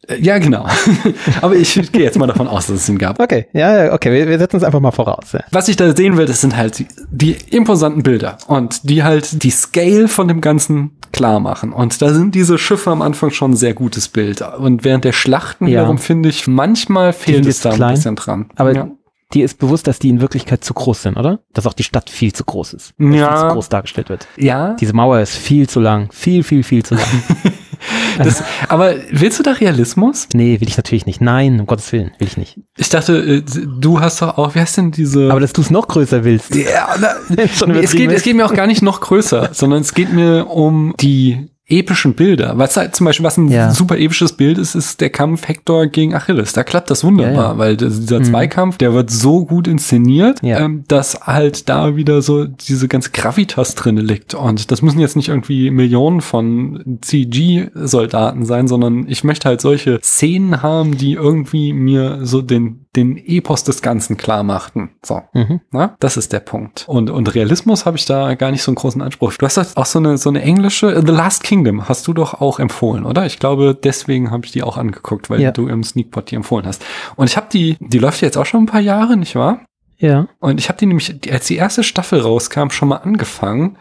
Äh, ja, genau. [laughs] Aber ich gehe jetzt mal davon aus, dass es ihn gab. Okay, ja, okay, wir, wir setzen es einfach mal voraus. Ja. Was ich da sehen will, das sind halt die, die imposanten Bilder und die halt die Scale von dem Ganzen klar machen. Und da sind diese Schiffe am Anfang schon ein sehr gutes Bild. Und während der Schlachten ja. wiederum finde ich, manchmal fehlt es da klein, ein bisschen dran. Aber ja. dir ist bewusst, dass die in Wirklichkeit zu groß sind, oder? Dass auch die Stadt viel zu groß ist. Ja. Viel zu groß dargestellt wird. Ja. Diese Mauer ist viel zu lang. Viel, viel, viel zu lang. [laughs] [laughs] Das, aber willst du da Realismus? Nee, will ich natürlich nicht. Nein, um Gottes Willen, will ich nicht. Ich dachte, äh, du hast doch auch, wie heißt denn diese. Aber dass du es noch größer willst. Ja, na, [laughs] es, geht, es geht mir auch gar nicht noch größer, sondern es geht mir um die epischen Bilder. Was halt zum Beispiel, was ein ja. super episches Bild ist, ist der Kampf Hector gegen Achilles. Da klappt das wunderbar, ja, ja. weil dieser mhm. Zweikampf, der wird so gut inszeniert, ähm, dass halt da wieder so diese ganze Gravitas drinne liegt. Und das müssen jetzt nicht irgendwie Millionen von CG-Soldaten sein, sondern ich möchte halt solche Szenen haben, die irgendwie mir so den den Epos des Ganzen klar machten. So, mhm. na, das ist der Punkt. Und, und Realismus habe ich da gar nicht so einen großen Anspruch. Du hast auch so eine, so eine englische, The Last Kingdom hast du doch auch empfohlen, oder? Ich glaube, deswegen habe ich die auch angeguckt, weil ja. du im Sneakpot die empfohlen hast. Und ich habe die, die läuft jetzt auch schon ein paar Jahre, nicht wahr? Ja. Und ich habe die nämlich, als die erste Staffel rauskam, schon mal angefangen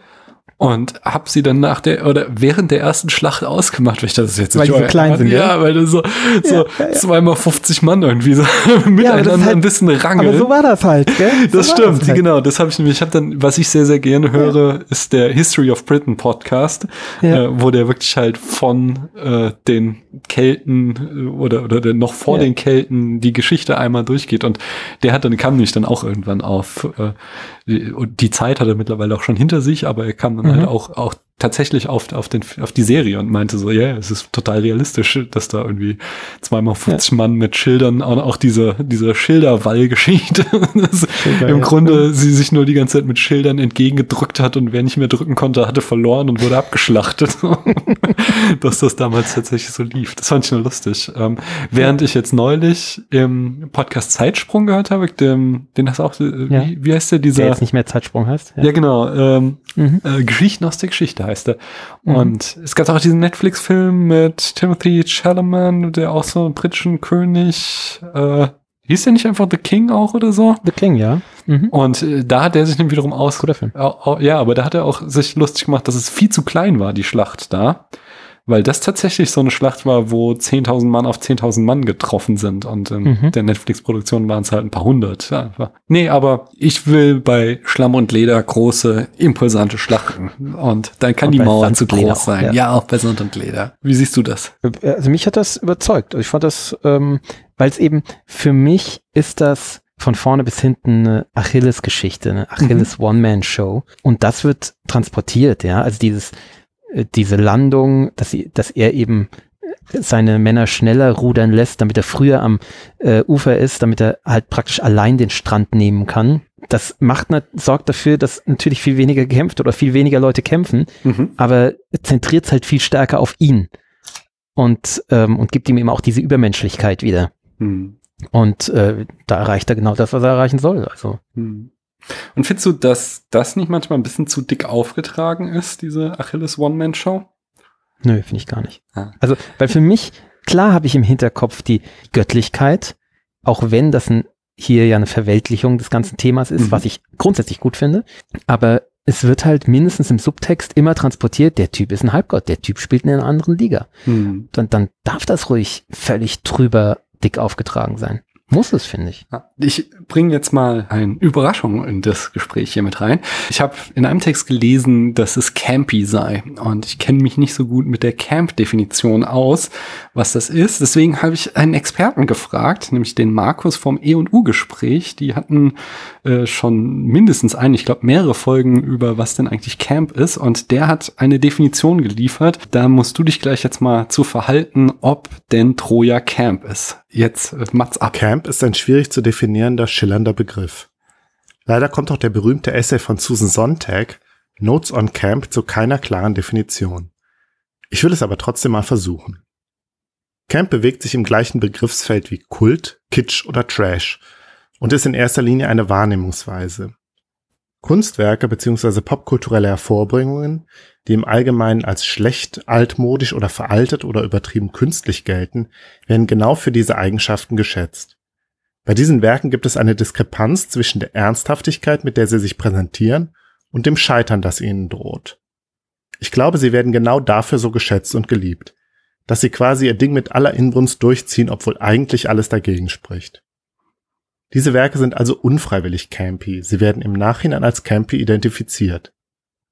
und hab sie dann nach der oder während der ersten Schlacht ausgemacht, weil ich das jetzt weil die so klein sind, ja, ja, weil du so, so ja, ja, zweimal 50 Mann irgendwie so [laughs] miteinander halt, ein bisschen rangeln. Aber so war das halt, gell? [laughs] So das stimmt, das halt. genau. Das habe ich nämlich. Ich habe dann, was ich sehr sehr gerne höre, ist der History of Britain Podcast, äh, wo der wirklich halt von äh, den Kelten äh, oder oder der noch vor den Kelten die Geschichte einmal durchgeht und der hat dann kam nämlich dann auch irgendwann auf äh, und die Zeit hat er mittlerweile auch schon hinter sich, aber er kam dann halt mhm. halt auch, auch tatsächlich auf, auf, den, auf die Serie und meinte so, ja, yeah, es ist total realistisch, dass da irgendwie zweimal 50 ja. Mann mit Schildern, auch, auch diese, diese Schilderwall-Geschichte, [laughs] Schilder, im ja. Grunde sie sich nur die ganze Zeit mit Schildern entgegengedrückt hat und wer nicht mehr drücken konnte, hatte verloren und wurde abgeschlachtet. [laughs] dass das damals tatsächlich so lief. Das fand ich nur lustig. Ähm, während ich jetzt neulich im Podcast Zeitsprung gehört habe, dem, den hast du auch, äh, wie, wie heißt der dieser? Der jetzt nicht mehr Zeitsprung heißt. Ja, genau. Ähm, mhm. äh, Geschichten aus der Geschichte heißt er. Mhm. Und es gab auch diesen Netflix-Film mit Timothy Chalamet, der auch so einen britischen König, äh, hieß der nicht einfach The King auch oder so? The King, ja. Mhm. Und äh, da hat er sich dann wiederum aus. Guter Film. Äh, ja, aber da hat er auch sich lustig gemacht, dass es viel zu klein war, die Schlacht da weil das tatsächlich so eine Schlacht war, wo 10.000 Mann auf 10.000 Mann getroffen sind und in mhm. der Netflix-Produktion waren es halt ein paar hundert. Einfach. Nee, aber ich will bei Schlamm und Leder große, impulsante Schlachten und dann kann und die Mauer zu groß auch, sein. Ja. ja. auch bei Sand und Leder. Wie siehst du das? Also mich hat das überzeugt. Ich fand das, ähm, weil es eben für mich ist das von vorne bis hinten eine Achilles-Geschichte, eine mhm. One-Man-Show. Und das wird transportiert, ja. Also dieses, diese Landung, dass sie, dass er eben seine Männer schneller rudern lässt, damit er früher am äh, Ufer ist, damit er halt praktisch allein den Strand nehmen kann. Das macht sorgt dafür, dass natürlich viel weniger gekämpft oder viel weniger Leute kämpfen, mhm. aber zentriert es halt viel stärker auf ihn und ähm, und gibt ihm eben auch diese Übermenschlichkeit wieder. Mhm. Und äh, da erreicht er genau das, was er erreichen soll. Also. Mhm. Und findest du, dass das nicht manchmal ein bisschen zu dick aufgetragen ist, diese Achilles One-Man-Show? Nö, finde ich gar nicht. Ah. Also, weil für mich, klar habe ich im Hinterkopf die Göttlichkeit, auch wenn das ein, hier ja eine Verweltlichung des ganzen Themas ist, mhm. was ich grundsätzlich gut finde. Aber es wird halt mindestens im Subtext immer transportiert, der Typ ist ein Halbgott, der Typ spielt in einer anderen Liga. Mhm. Dann, dann darf das ruhig völlig drüber dick aufgetragen sein. Muss es, finde ich. Ich bringe jetzt mal eine Überraschung in das Gespräch hier mit rein. Ich habe in einem Text gelesen, dass es campy sei. Und ich kenne mich nicht so gut mit der Camp-Definition aus, was das ist. Deswegen habe ich einen Experten gefragt, nämlich den Markus vom E&U-Gespräch. Die hatten äh, schon mindestens ein, ich glaube mehrere Folgen über was denn eigentlich Camp ist. Und der hat eine Definition geliefert. Da musst du dich gleich jetzt mal zu verhalten, ob denn Troja Camp ist. Jetzt äh, Mats ab. Camp ist ein schwierig zu definierender, schillernder Begriff. Leider kommt auch der berühmte Essay von Susan Sontag, Notes on Camp, zu keiner klaren Definition. Ich will es aber trotzdem mal versuchen. Camp bewegt sich im gleichen Begriffsfeld wie Kult, Kitsch oder Trash und ist in erster Linie eine Wahrnehmungsweise. Kunstwerke bzw. popkulturelle Hervorbringungen, die im Allgemeinen als schlecht, altmodisch oder veraltet oder übertrieben künstlich gelten, werden genau für diese Eigenschaften geschätzt. Bei diesen Werken gibt es eine Diskrepanz zwischen der Ernsthaftigkeit, mit der sie sich präsentieren, und dem Scheitern, das ihnen droht. Ich glaube, sie werden genau dafür so geschätzt und geliebt, dass sie quasi ihr Ding mit aller Inbrunst durchziehen, obwohl eigentlich alles dagegen spricht. Diese Werke sind also unfreiwillig campy, sie werden im Nachhinein als campy identifiziert.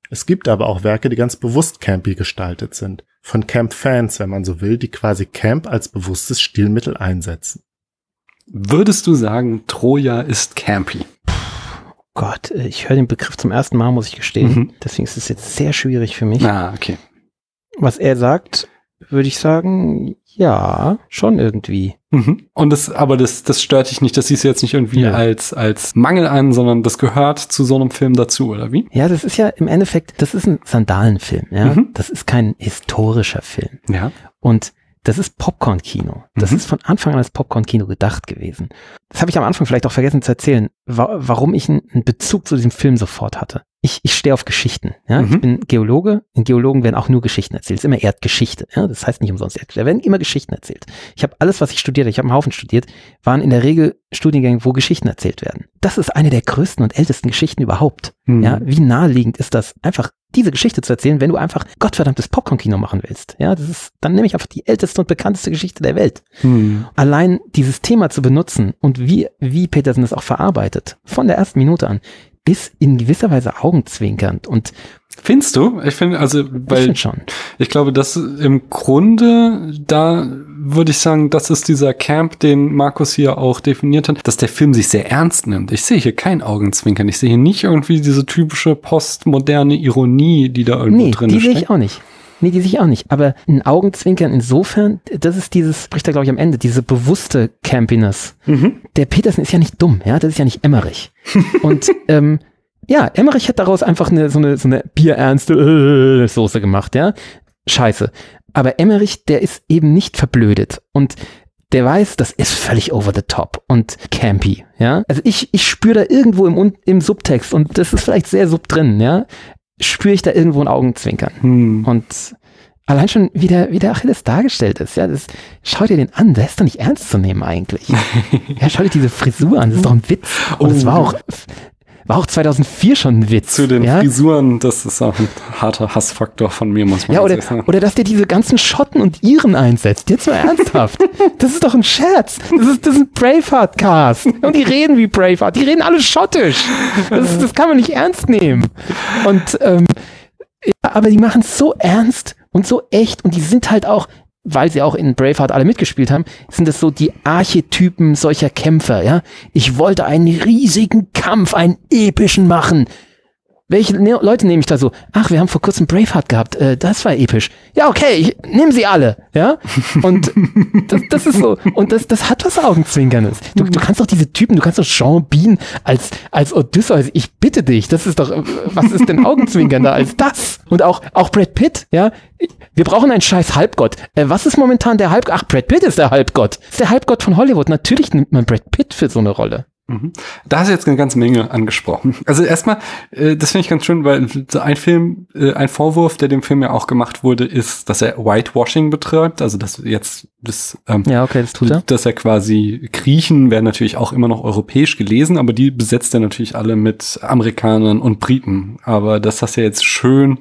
Es gibt aber auch Werke, die ganz bewusst campy gestaltet sind, von Camp-Fans, wenn man so will, die quasi Camp als bewusstes Stilmittel einsetzen. Würdest du sagen, Troja ist campy? Gott, äh, ich höre den Begriff zum ersten Mal, muss ich gestehen. Mhm. Deswegen ist es jetzt sehr schwierig für mich. Ah, okay. Was er sagt, würde ich sagen, ja, schon irgendwie. Mhm. Und das, aber das, das stört dich nicht, das siehst du jetzt nicht irgendwie ja. als, als Mangel an, sondern das gehört zu so einem Film dazu, oder wie? Ja, das ist ja im Endeffekt, das ist ein Sandalenfilm, ja. Mhm. Das ist kein historischer Film. Ja. Und das ist Popcorn-Kino. Das mhm. ist von Anfang an als Popcorn-Kino gedacht gewesen. Das habe ich am Anfang vielleicht auch vergessen zu erzählen, wa warum ich einen Bezug zu diesem Film sofort hatte ich, ich stehe auf Geschichten. Ja? Mhm. Ich bin Geologe. In Geologen werden auch nur Geschichten erzählt. Es ist immer Erdgeschichte. Ja? Das heißt nicht umsonst Erdgeschichte. Da werden immer Geschichten erzählt. Ich habe alles, was ich studiert ich habe einen Haufen studiert, waren in der Regel Studiengänge, wo Geschichten erzählt werden. Das ist eine der größten und ältesten Geschichten überhaupt. Mhm. Ja? Wie naheliegend ist das, einfach diese Geschichte zu erzählen, wenn du einfach gottverdammtes Popcorn-Kino machen willst. Ja, das ist, dann nehme ich einfach die älteste und bekannteste Geschichte der Welt. Mhm. Allein dieses Thema zu benutzen und wie, wie Petersen es auch verarbeitet, von der ersten Minute an, ist in gewisser Weise augenzwinkernd und Findest du? Ich finde, also, weil ich, schon. ich glaube, dass im Grunde, da würde ich sagen, das ist dieser Camp, den Markus hier auch definiert hat, dass der Film sich sehr ernst nimmt. Ich sehe hier kein Augenzwinkern. Ich sehe hier nicht irgendwie diese typische postmoderne Ironie, die da irgendwo nee, drin die sehe ich auch nicht. Nee, die sehe ich auch nicht. Aber ein Augenzwinkern insofern, das ist dieses, spricht er glaube ich am Ende, diese bewusste Campiness. Mhm. Der Petersen ist ja nicht dumm, ja, das ist ja nicht Emmerich. [laughs] Und ähm, ja, Emmerich hat daraus einfach eine, so eine, so eine bierernste äh, Soße gemacht, ja. Scheiße. Aber Emmerich, der ist eben nicht verblödet. Und der weiß, das ist völlig over the top und campy, ja. Also ich, ich spüre da irgendwo im, im Subtext und das ist vielleicht sehr sub drin, ja spüre ich da irgendwo ein Augenzwinkern. Hm. Und allein schon, wie der, wie der Achilles dargestellt ist, ja, das, schau dir den an, der ist doch nicht ernst zu nehmen eigentlich. [laughs] ja, schau dir diese Frisur an, das ist doch ein Witz. Und es oh. war auch, war auch 2004 schon ein Witz. Zu den ja? Frisuren, das ist auch ein harter Hassfaktor von mir, muss man ja, oder, sagen. Oder dass der diese ganzen Schotten und Iren einsetzt. Jetzt mal ernsthaft. [laughs] das ist doch ein Scherz. Das ist, das ist ein Braveheart-Cast. Und die reden wie Braveheart. Die reden alle schottisch. Das, das kann man nicht ernst nehmen. Und, ähm, ja, aber die machen es so ernst und so echt und die sind halt auch, weil sie auch in Braveheart alle mitgespielt haben, sind das so die Archetypen solcher Kämpfer, ja. Ich wollte einen riesigen Kampf, einen epischen machen. Welche ne Leute nehme ich da so? Ach, wir haben vor kurzem Braveheart gehabt, äh, das war episch. Ja, okay, ich nehme sie alle, ja? Und [laughs] das, das ist so, und das, das hat was Augenzwinkernes. Du, du kannst doch diese Typen, du kannst doch Jean Bean als, als Odysseus, ich bitte dich, das ist doch, äh, was ist denn augenzwinkernder als das? Und auch, auch Brad Pitt, ja? Wir brauchen einen scheiß Halbgott. Äh, was ist momentan der Halbgott? Ach, Brad Pitt ist der Halbgott. Ist der Halbgott von Hollywood. Natürlich nimmt man Brad Pitt für so eine Rolle. Mhm. Da hast du jetzt eine ganze Menge angesprochen. Also erstmal, äh, das finde ich ganz schön, weil so ein Film, äh, ein Vorwurf, der dem Film ja auch gemacht wurde, ist, dass er Whitewashing betreibt. Also dass jetzt das, ähm, Ja, okay, das tut er. dass er quasi Griechen werden natürlich auch immer noch europäisch gelesen, aber die besetzt er natürlich alle mit Amerikanern und Briten. Aber das hast du ja jetzt schön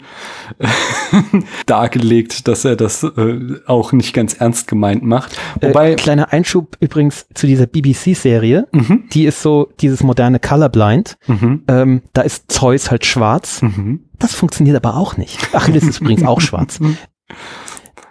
[laughs] dargelegt, dass er das äh, auch nicht ganz ernst gemeint macht. Wobei, äh, kleiner Einschub übrigens zu dieser BBC-Serie. mhm, Die ist so dieses moderne Colorblind. mhm, Ähm, da ist Zeus halt schwarz. mhm. Das funktioniert aber auch nicht. Achilles ist übrigens auch schwarz.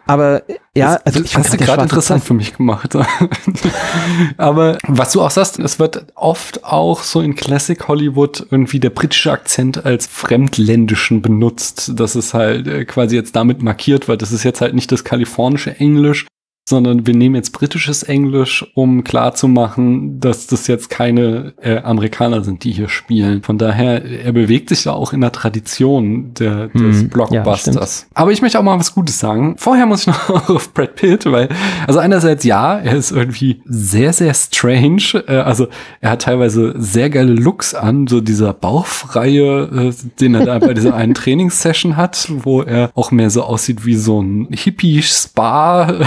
Aber äh, ja, Das- also das ich fand hast du gerade interessant für mich gemacht. [laughs] Aber was du auch sagst, es wird oft auch so in Classic Hollywood irgendwie der britische Akzent als fremdländischen benutzt. Das ist halt äh, quasi jetzt damit markiert, weil das ist jetzt halt nicht das kalifornische Englisch, sondern wir nehmen jetzt britisches Englisch, um klarzumachen, dass das jetzt keine äh, Amerikaner sind, die hier spielen. Von daher, er bewegt sich da auch in der Tradition der, des. Ja, Blockbusters. Aber ich möchte auch mal was Gutes sagen. Vorher muss ich noch [laughs] auf Brad Pitt, weil, also einerseits ja, er ist irgendwie sehr, sehr strange. Äh, also er hat teilweise sehr geile Looks an, so dieser bauchfreie, äh, den er da bei dieser einen [laughs] Trainingssession hat, wo er auch mehr so aussieht wie so ein Hippie-Spa.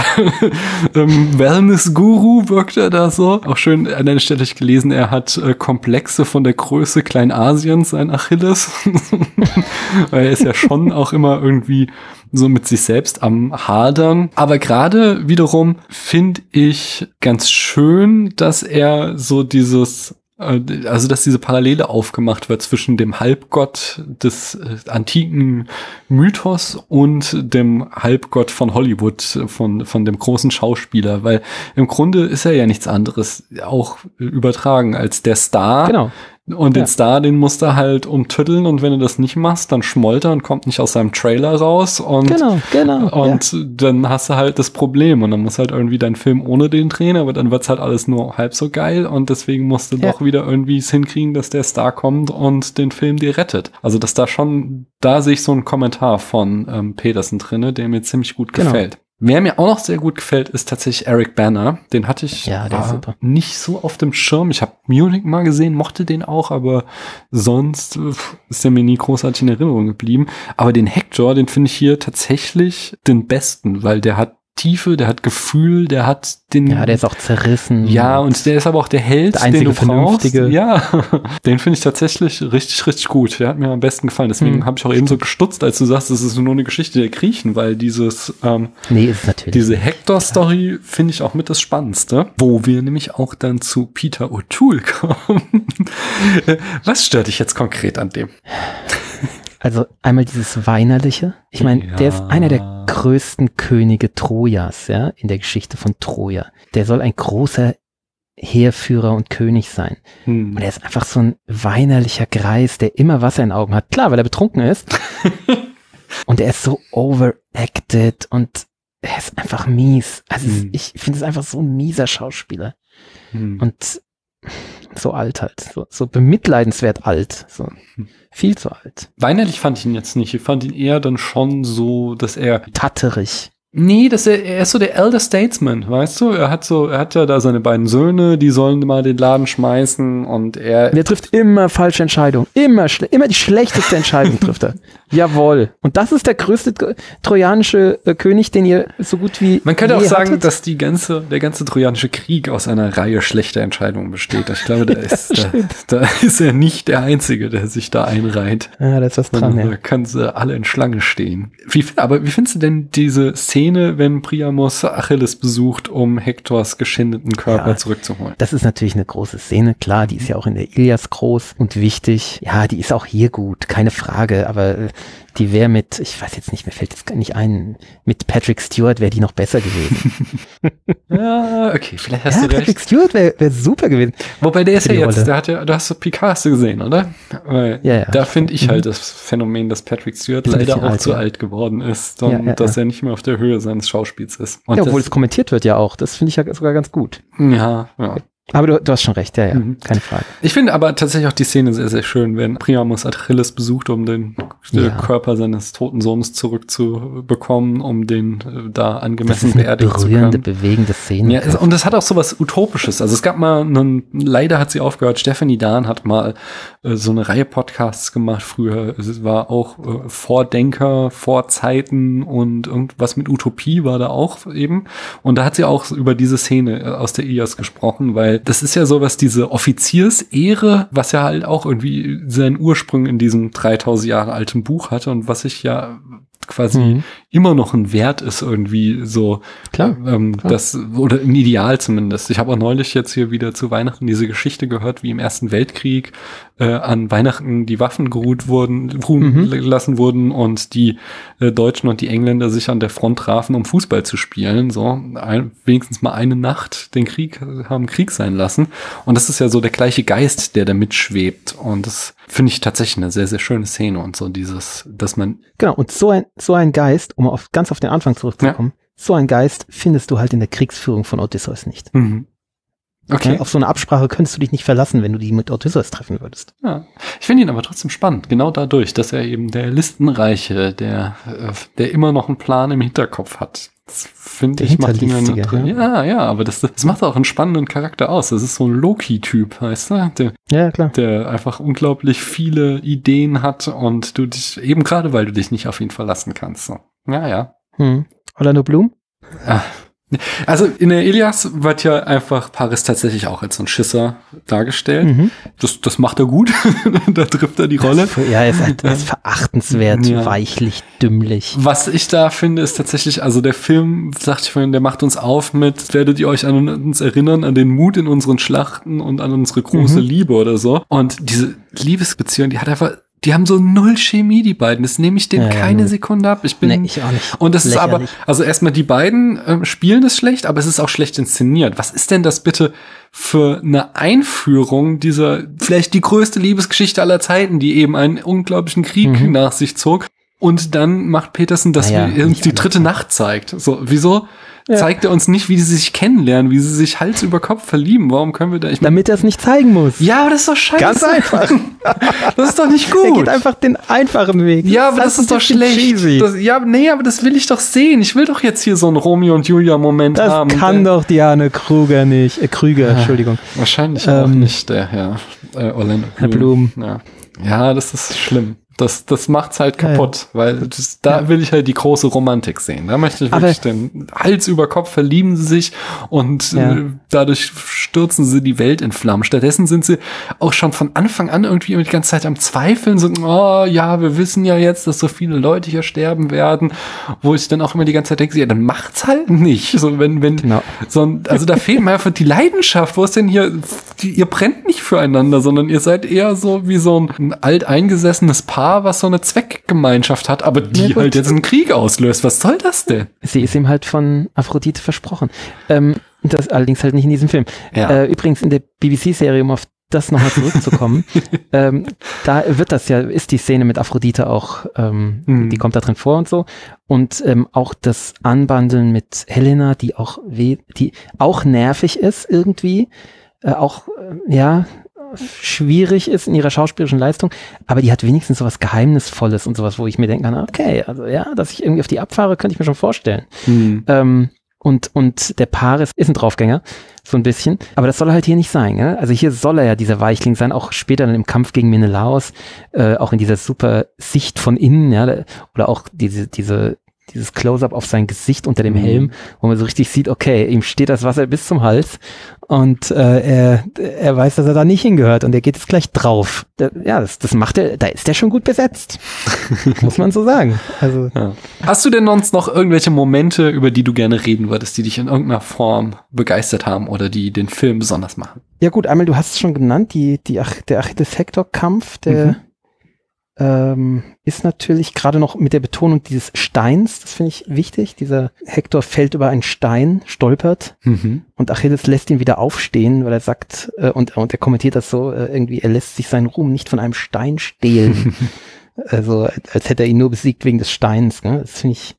[laughs] ähm, Wellness-Guru wirkt er da so. Auch schön an einer Stelle ich gelesen, er hat äh, Komplexe von der Größe Kleinasiens, sein Achilles. [laughs] Weil er ist ja schon auch immer irgendwie so mit sich selbst am Hadern. Aber gerade wiederum finde ich ganz schön, dass er so dieses also dass diese Parallele aufgemacht wird zwischen dem Halbgott des äh, antiken Mythos und dem Halbgott von Hollywood, äh, von, von dem großen Schauspieler, weil im Grunde ist er ja nichts anderes auch äh, übertragen als der Star. Genau. Und den Ja. Star, den musst du halt umtütteln und wenn du das nicht machst, dann schmollt er und kommt nicht aus seinem Trailer raus und Genau, genau. und dann hast du halt das Problem und dann musst du halt irgendwie deinen Film ohne den drehen, aber dann wird's halt alles nur halb so geil und deswegen musst du Ja. doch wieder irgendwie es hinkriegen, dass der Star kommt und den Film dir rettet. Also dass da schon, da sehe ich so einen Kommentar von ähm, Peterson drinne, der mir ziemlich gut Genau. gefällt. Wer mir auch noch sehr gut gefällt, ist tatsächlich Eric Banner. Den hatte ich Ja, super. nicht so auf dem Schirm. Ich habe Munich mal gesehen, mochte den auch, aber sonst äh, ist der mir nie großartig in Erinnerung geblieben. Aber den Hector, den finde ich hier tatsächlich den besten, weil der hat Tiefe, der hat Gefühl, der hat den. Ja, der ist auch zerrissen. ja, und der ist aber auch der Held, Der einzige den du brauchst. Vernünftige. Ja, [laughs] den finde ich tatsächlich richtig, richtig gut. Der hat mir am besten gefallen. Deswegen Hm. habe ich auch eben so gestutzt, als du sagst, das ist nur eine Geschichte der Griechen, weil dieses ähm, Nee, ist es natürlich. diese Hector-Story finde ich auch mit das Spannendste, wo wir nämlich auch dann zu Peter O'Toole kommen. [laughs] Was stört dich jetzt konkret an dem? [laughs] Also einmal dieses Weinerliche. Ich meine, Ja. der ist einer der größten Könige Trojas, ja, in der Geschichte von Troja. Der soll ein großer Heerführer und König sein. Hm. Und er ist einfach so ein weinerlicher Greis, der immer Wasser in den Augen hat. Klar, weil er betrunken ist. [laughs] und er ist so overacted und er ist einfach mies. Also Hm. ich finde es einfach so ein mieser Schauspieler. Hm. Und so alt halt. So, so bemitleidenswert alt. So viel zu alt. Weinerlich fand ich ihn jetzt nicht. Ich fand ihn eher dann schon so, dass er Tatterig. Nee, dass er, er ist so der Elder Statesman, weißt du? Er hat so, er hat ja da seine beiden Söhne, die sollen mal den Laden schmeißen und er. Der trifft immer falsche Entscheidungen. Immer, immer die schlechteste Entscheidung trifft er. [laughs] Jawohl. Und das ist der größte tro- trojanische äh, König, den ihr so gut wie. Man könnte auch sagen, hattet. dass die ganze, der ganze trojanische Krieg aus einer Reihe schlechter Entscheidungen besteht. Ich glaube, da [laughs] ist, da, da ist er nicht der Einzige, der sich da einreiht. Ja, da ist was dran, Da ja. können sie alle in Schlange stehen. Wie, aber wie findest du denn diese Szene, wenn Priamos Achilles besucht, um Hektors geschändeten Körper Ja. zurückzuholen? Das ist natürlich eine große Szene. Klar, die ist ja auch in der Ilias groß und wichtig. Ja, die ist auch hier gut, keine Frage. Aber äh, die wäre mit, ich weiß jetzt nicht, mir fällt jetzt gar nicht ein, mit Patrick Stewart wäre die noch besser gewesen. [laughs] Ja, okay, vielleicht hast ja, du Patrick recht. Stewart wäre wär super gewesen. Wobei der ist ja jetzt, Rolle. der hat ja, du hast so Picard hast du gesehen, oder? Weil Ja, ja. Da finde ich Mhm. halt das Phänomen, dass Patrick Stewart Ist leider auch alt, zu ja. alt geworden ist und dass er nicht mehr auf der Höhe seines Schauspiels ist. Und Ja, obwohl es kommentiert wird ja auch. Das finde ich ja sogar ganz gut. ja, ja. Aber du, du hast schon recht, ja, ja, Mhm. keine Frage. Ich finde aber tatsächlich auch die Szene sehr, sehr schön, wenn Priamus Achilles besucht, um den Ja. Körper seines toten Sohnes zurückzubekommen, um den äh, da Das angemessen ist eine beerdigen zu berührende, können. bewegende Szene. Ja, es- und das hat auch so was Utopisches. Also es gab mal einen, leider hat sie aufgehört, Stephanie Dahn hat mal äh, so eine Reihe Podcasts gemacht früher. Es war auch äh, Vordenker, Vorzeiten und irgendwas mit Utopie war da auch eben. Und da hat sie auch über diese Szene äh, aus der IAS gesprochen, weil das ist ja sowas, diese Offiziersehre, was ja halt auch irgendwie seinen Ursprung in diesem 3000 Jahre alten Buch hatte und was sich ja quasi Mhm. Immer noch ein Wert ist irgendwie so Klar, ähm, klar. Das, oder im Ideal zumindest. Ich habe auch neulich jetzt hier wieder zu Weihnachten diese Geschichte gehört, wie im Ersten Weltkrieg äh, an Weihnachten die Waffen geruht wurden, ruhen Mhm. gelassen wurden und die äh, Deutschen und die Engländer sich an der Front trafen, um Fußball zu spielen. So ein, wenigstens mal eine Nacht den Krieg äh, haben Krieg sein lassen. Und das ist ja so der gleiche Geist, der da mitschwebt. Und das finde ich tatsächlich eine sehr, sehr schöne Szene und so dieses, dass man Genau, und so ein, so ein Geist, um auf, ganz auf den Anfang zurückzukommen, so ein Geist findest du halt in der Kriegsführung von Odysseus nicht. mhm. okay. Ja, auf so eine Absprache könntest du dich nicht verlassen, wenn du die mit Odysseus treffen würdest. Ja, ich finde ihn aber trotzdem spannend, genau dadurch, dass er eben der Listenreiche, der, äh, der immer noch einen Plan im Hinterkopf hat. Das finde ich macht ihn Hinterlistige, ja, ja, aber das, das macht auch einen spannenden Charakter aus. Das ist so ein Loki-Typ, weißt du, der, Ja, klar. der einfach unglaublich viele Ideen hat und du dich, eben gerade weil du dich nicht auf ihn verlassen kannst. So. Ja, ja. Hm. Orlando Bloom? Also in der Ilias wird ja einfach Paris tatsächlich auch als so ein Schisser dargestellt. Mhm. Das, das macht er gut. [laughs] da trifft er die Rolle. Ja, er ist, halt, ist verachtenswert, Ja. weichlich, dümmlich. Was ich da finde, ist tatsächlich, also der Film, sagte ich vorhin, der macht uns auf mit, werdet ihr euch an uns erinnern, an den Mut in unseren Schlachten und an unsere große Mhm. Liebe oder so. Und diese Liebesbeziehung, die hat einfach, die haben so null Chemie, die beiden. Das nehme ich denen Ja, ja, keine null. Sekunde ab. Ich bin, Nee, ich auch nicht. und das ist aber, Lächerlich. also erstmal die beiden ähm, spielen das schlecht, aber es ist auch schlecht inszeniert. Was ist denn das bitte für eine Einführung dieser, vielleicht die größte Liebesgeschichte aller Zeiten, die eben einen unglaublichen Krieg Mhm. nach sich zog? Und dann macht Peterson, dass nicht die dritte. Nacht zeigt. So, wieso Ja. zeigt er uns nicht, wie sie sich kennenlernen, wie sie sich Hals über Kopf verlieben? Warum können wir da, ich mein, Damit er es nicht zeigen muss. ja, aber das ist doch scheiße. Ganz einfach. [laughs] Das ist doch nicht gut. Er geht einfach den einfachen Weg. Ja, aber das halt ist doch ein bisschen schlecht. Das, ja, nee, aber das will ich doch sehen. Ich will doch jetzt hier so einen Romeo und Julia Moment Das haben. kann Der- doch Diane Kruger nicht. Äh, Krüger, Entschuldigung. Wahrscheinlich auch Ähm, nicht der Herr äh, Orlando Herr Blum. Ja. ja, das ist schlimm. Das, das macht's halt Ja, ja. kaputt, weil das, da will ich halt die große Romantik sehen. Da möchte ich Aber- wirklich den Hals über Kopf verlieben sie sich und Ja. äh, dadurch stürzen sie die Welt in Flammen. Stattdessen sind sie auch schon von Anfang an irgendwie immer die ganze Zeit am Zweifeln, so, oh ja, wir wissen ja jetzt, dass so viele Leute hier sterben werden, wo ich dann auch immer die ganze Zeit denke, ja, dann macht's halt nicht. So, wenn, wenn, Genau. so, also da fehlt mir einfach die Leidenschaft. Wo ist denn hier, die, ihr brennt nicht füreinander, sondern ihr seid eher so wie so ein, ein alteingesessenes Paar, was so eine Zweckgemeinschaft hat, aber die Ja, halt jetzt einen Krieg auslöst. Was soll das denn? Sie ist ihm halt von Aphrodite versprochen. Ähm, das allerdings halt nicht in diesem Film. Ja. Äh, übrigens in der BBC-Serie, um auf das nochmal zurückzukommen, [laughs] ähm, da wird das ja, ist die Szene mit Aphrodite auch, ähm, Mhm. die kommt da drin vor und so. Und ähm, auch das Anbandeln mit Helena, die auch weh, die auch nervig ist irgendwie, äh, auch, äh, ja, schwierig ist in ihrer schauspielerischen Leistung, aber die hat wenigstens sowas Geheimnisvolles und sowas, wo ich mir denken kann, okay, also ja, dass ich irgendwie auf die abfahre, könnte ich mir schon vorstellen. Hm. Ähm, und, und der Paris ist ein Draufgänger, so ein bisschen. Aber das soll er halt hier nicht sein. Gell? Also hier soll er ja dieser Weichling sein, auch später dann im Kampf gegen Menelaos, äh, auch in dieser super Sicht von innen, ja, oder auch diese, diese, dieses Close-up auf sein Gesicht unter dem Mhm. Helm, wo man so richtig sieht, okay, ihm steht das Wasser bis zum Hals und äh, er, er weiß, dass er da nicht hingehört und er geht jetzt gleich drauf. Da, ja, das, das macht er, da ist er schon gut besetzt. [laughs] Muss man so sagen. Also Ja. Hast du denn sonst noch irgendwelche Momente, über die du gerne reden würdest, die dich in irgendeiner Form begeistert haben oder die den Film besonders machen? Ja gut, einmal, du hast es schon genannt, die, die Ach der Achilles-Hector-Kampf, der, Mhm. Ähm, ist natürlich gerade noch mit der Betonung dieses Steins, das finde ich wichtig. Dieser Hector fällt über einen Stein, stolpert Mhm. und Achilles lässt ihn wieder aufstehen, weil er sagt, äh, und, und er kommentiert das so, äh, irgendwie, er lässt sich seinen Ruhm nicht von einem Stein stehlen. [laughs] also als hätte er ihn nur besiegt wegen des Steins. Ne? Das finde ich,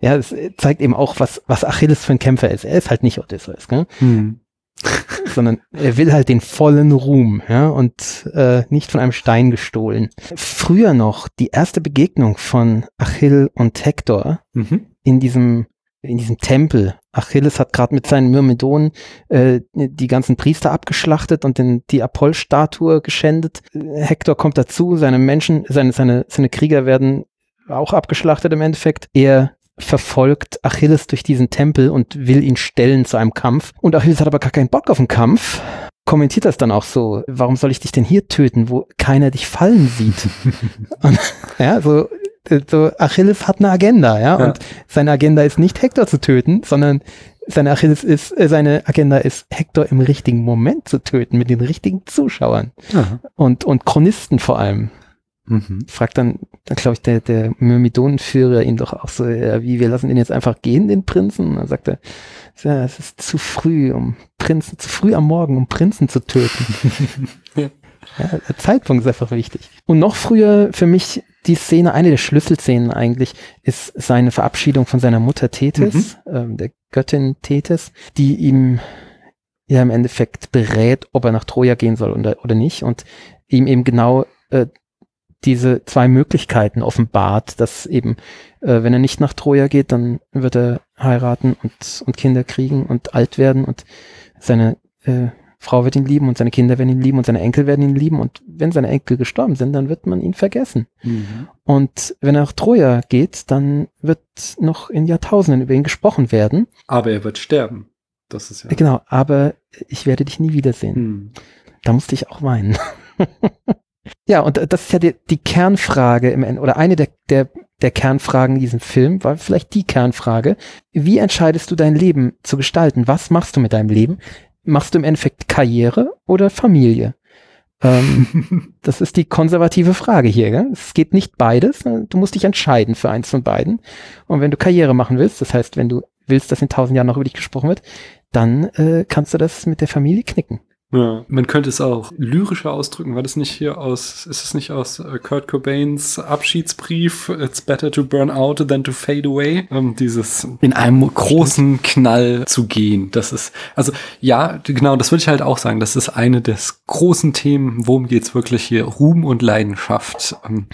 ja, das zeigt eben auch, was, was Achilles für ein Kämpfer ist. Er ist halt nicht Odysseus, ne? Mhm. [laughs] sondern er will halt den vollen Ruhm, ja, und äh, nicht von einem Stein gestohlen. Früher noch die erste Begegnung von Achill und Hektor Mhm. in diesem in diesem Tempel. Achilles hat gerade mit seinen Myrmidonen äh, die ganzen Priester abgeschlachtet und den, die Apoll-Statue geschändet. Hektor kommt dazu, seine Menschen, seine, seine, seine Krieger werden auch abgeschlachtet im Endeffekt. Er verfolgt Achilles durch diesen Tempel und will ihn stellen zu einem Kampf. Und Achilles hat aber gar keinen Bock auf einen Kampf. Kommentiert das dann auch so, warum soll ich dich denn hier töten, wo keiner dich fallen sieht? [laughs] und, ja, so, so Achilles hat eine Agenda, ja, Ja. und seine Agenda ist nicht Hektor zu töten, sondern seine Achilles ist, äh, seine Agenda ist Hektor im richtigen Moment zu töten, mit den richtigen Zuschauern und, und Chronisten vor allem Mhm. fragt dann, dann glaube ich, der, der Myrmidonenführer ihn doch auch so, ja, wie, wir lassen ihn jetzt einfach gehen, den Prinzen? Und dann sagt er, ja, es ist zu früh, um Prinzen, zu früh am Morgen, um Prinzen zu töten. [laughs] Ja. ja, der Zeitpunkt ist einfach wichtig. Und noch früher für mich die Szene, eine der Schlüsselszenen eigentlich, ist seine Verabschiedung von seiner Mutter Tethys, ähm, der Göttin Tethys, die ihm ja im Endeffekt berät, ob er nach Troja gehen soll oder, oder nicht und ihm eben genau äh, diese zwei Möglichkeiten offenbart, dass eben, äh, wenn er nicht nach Troja geht, dann wird er heiraten und, und Kinder kriegen und alt werden und seine äh, Frau wird ihn lieben und seine Kinder werden ihn lieben und seine Enkel werden ihn lieben und wenn seine Enkel gestorben sind, dann wird man ihn vergessen. Mhm. Und wenn er nach Troja geht, dann wird noch in Jahrtausenden über ihn gesprochen werden. Aber er wird sterben. Das ist ja. Genau, aber ich werde dich nie wiedersehen. Mhm. Da musste ich auch weinen. [laughs] ja, und das ist ja die, die Kernfrage im Ende, oder eine der, der, der Kernfragen in diesem Film, war vielleicht die Kernfrage. Wie entscheidest du dein Leben zu gestalten? Was machst du mit deinem Leben? Machst du im Endeffekt Karriere oder Familie? Ähm, [laughs] das ist die konservative Frage hier. Gell? Es geht nicht beides. Du musst dich entscheiden für eins von beiden. Und wenn du Karriere machen willst, das heißt, wenn du willst, dass in tausend Jahren noch über dich gesprochen wird, dann äh, kannst du das mit der Familie knicken. Ja. Man könnte es auch lyrischer ausdrücken. War das nicht hier aus, ist es nicht aus äh, Kurt Cobains Abschiedsbrief? It's better to burn out than to fade away. Ähm, dieses in einem großen Knall zu gehen. Das ist, also ja, genau, das würde ich halt auch sagen. Das ist eine des großen Themen. Worum geht's wirklich hier? Ruhm und Leidenschaft. Ähm,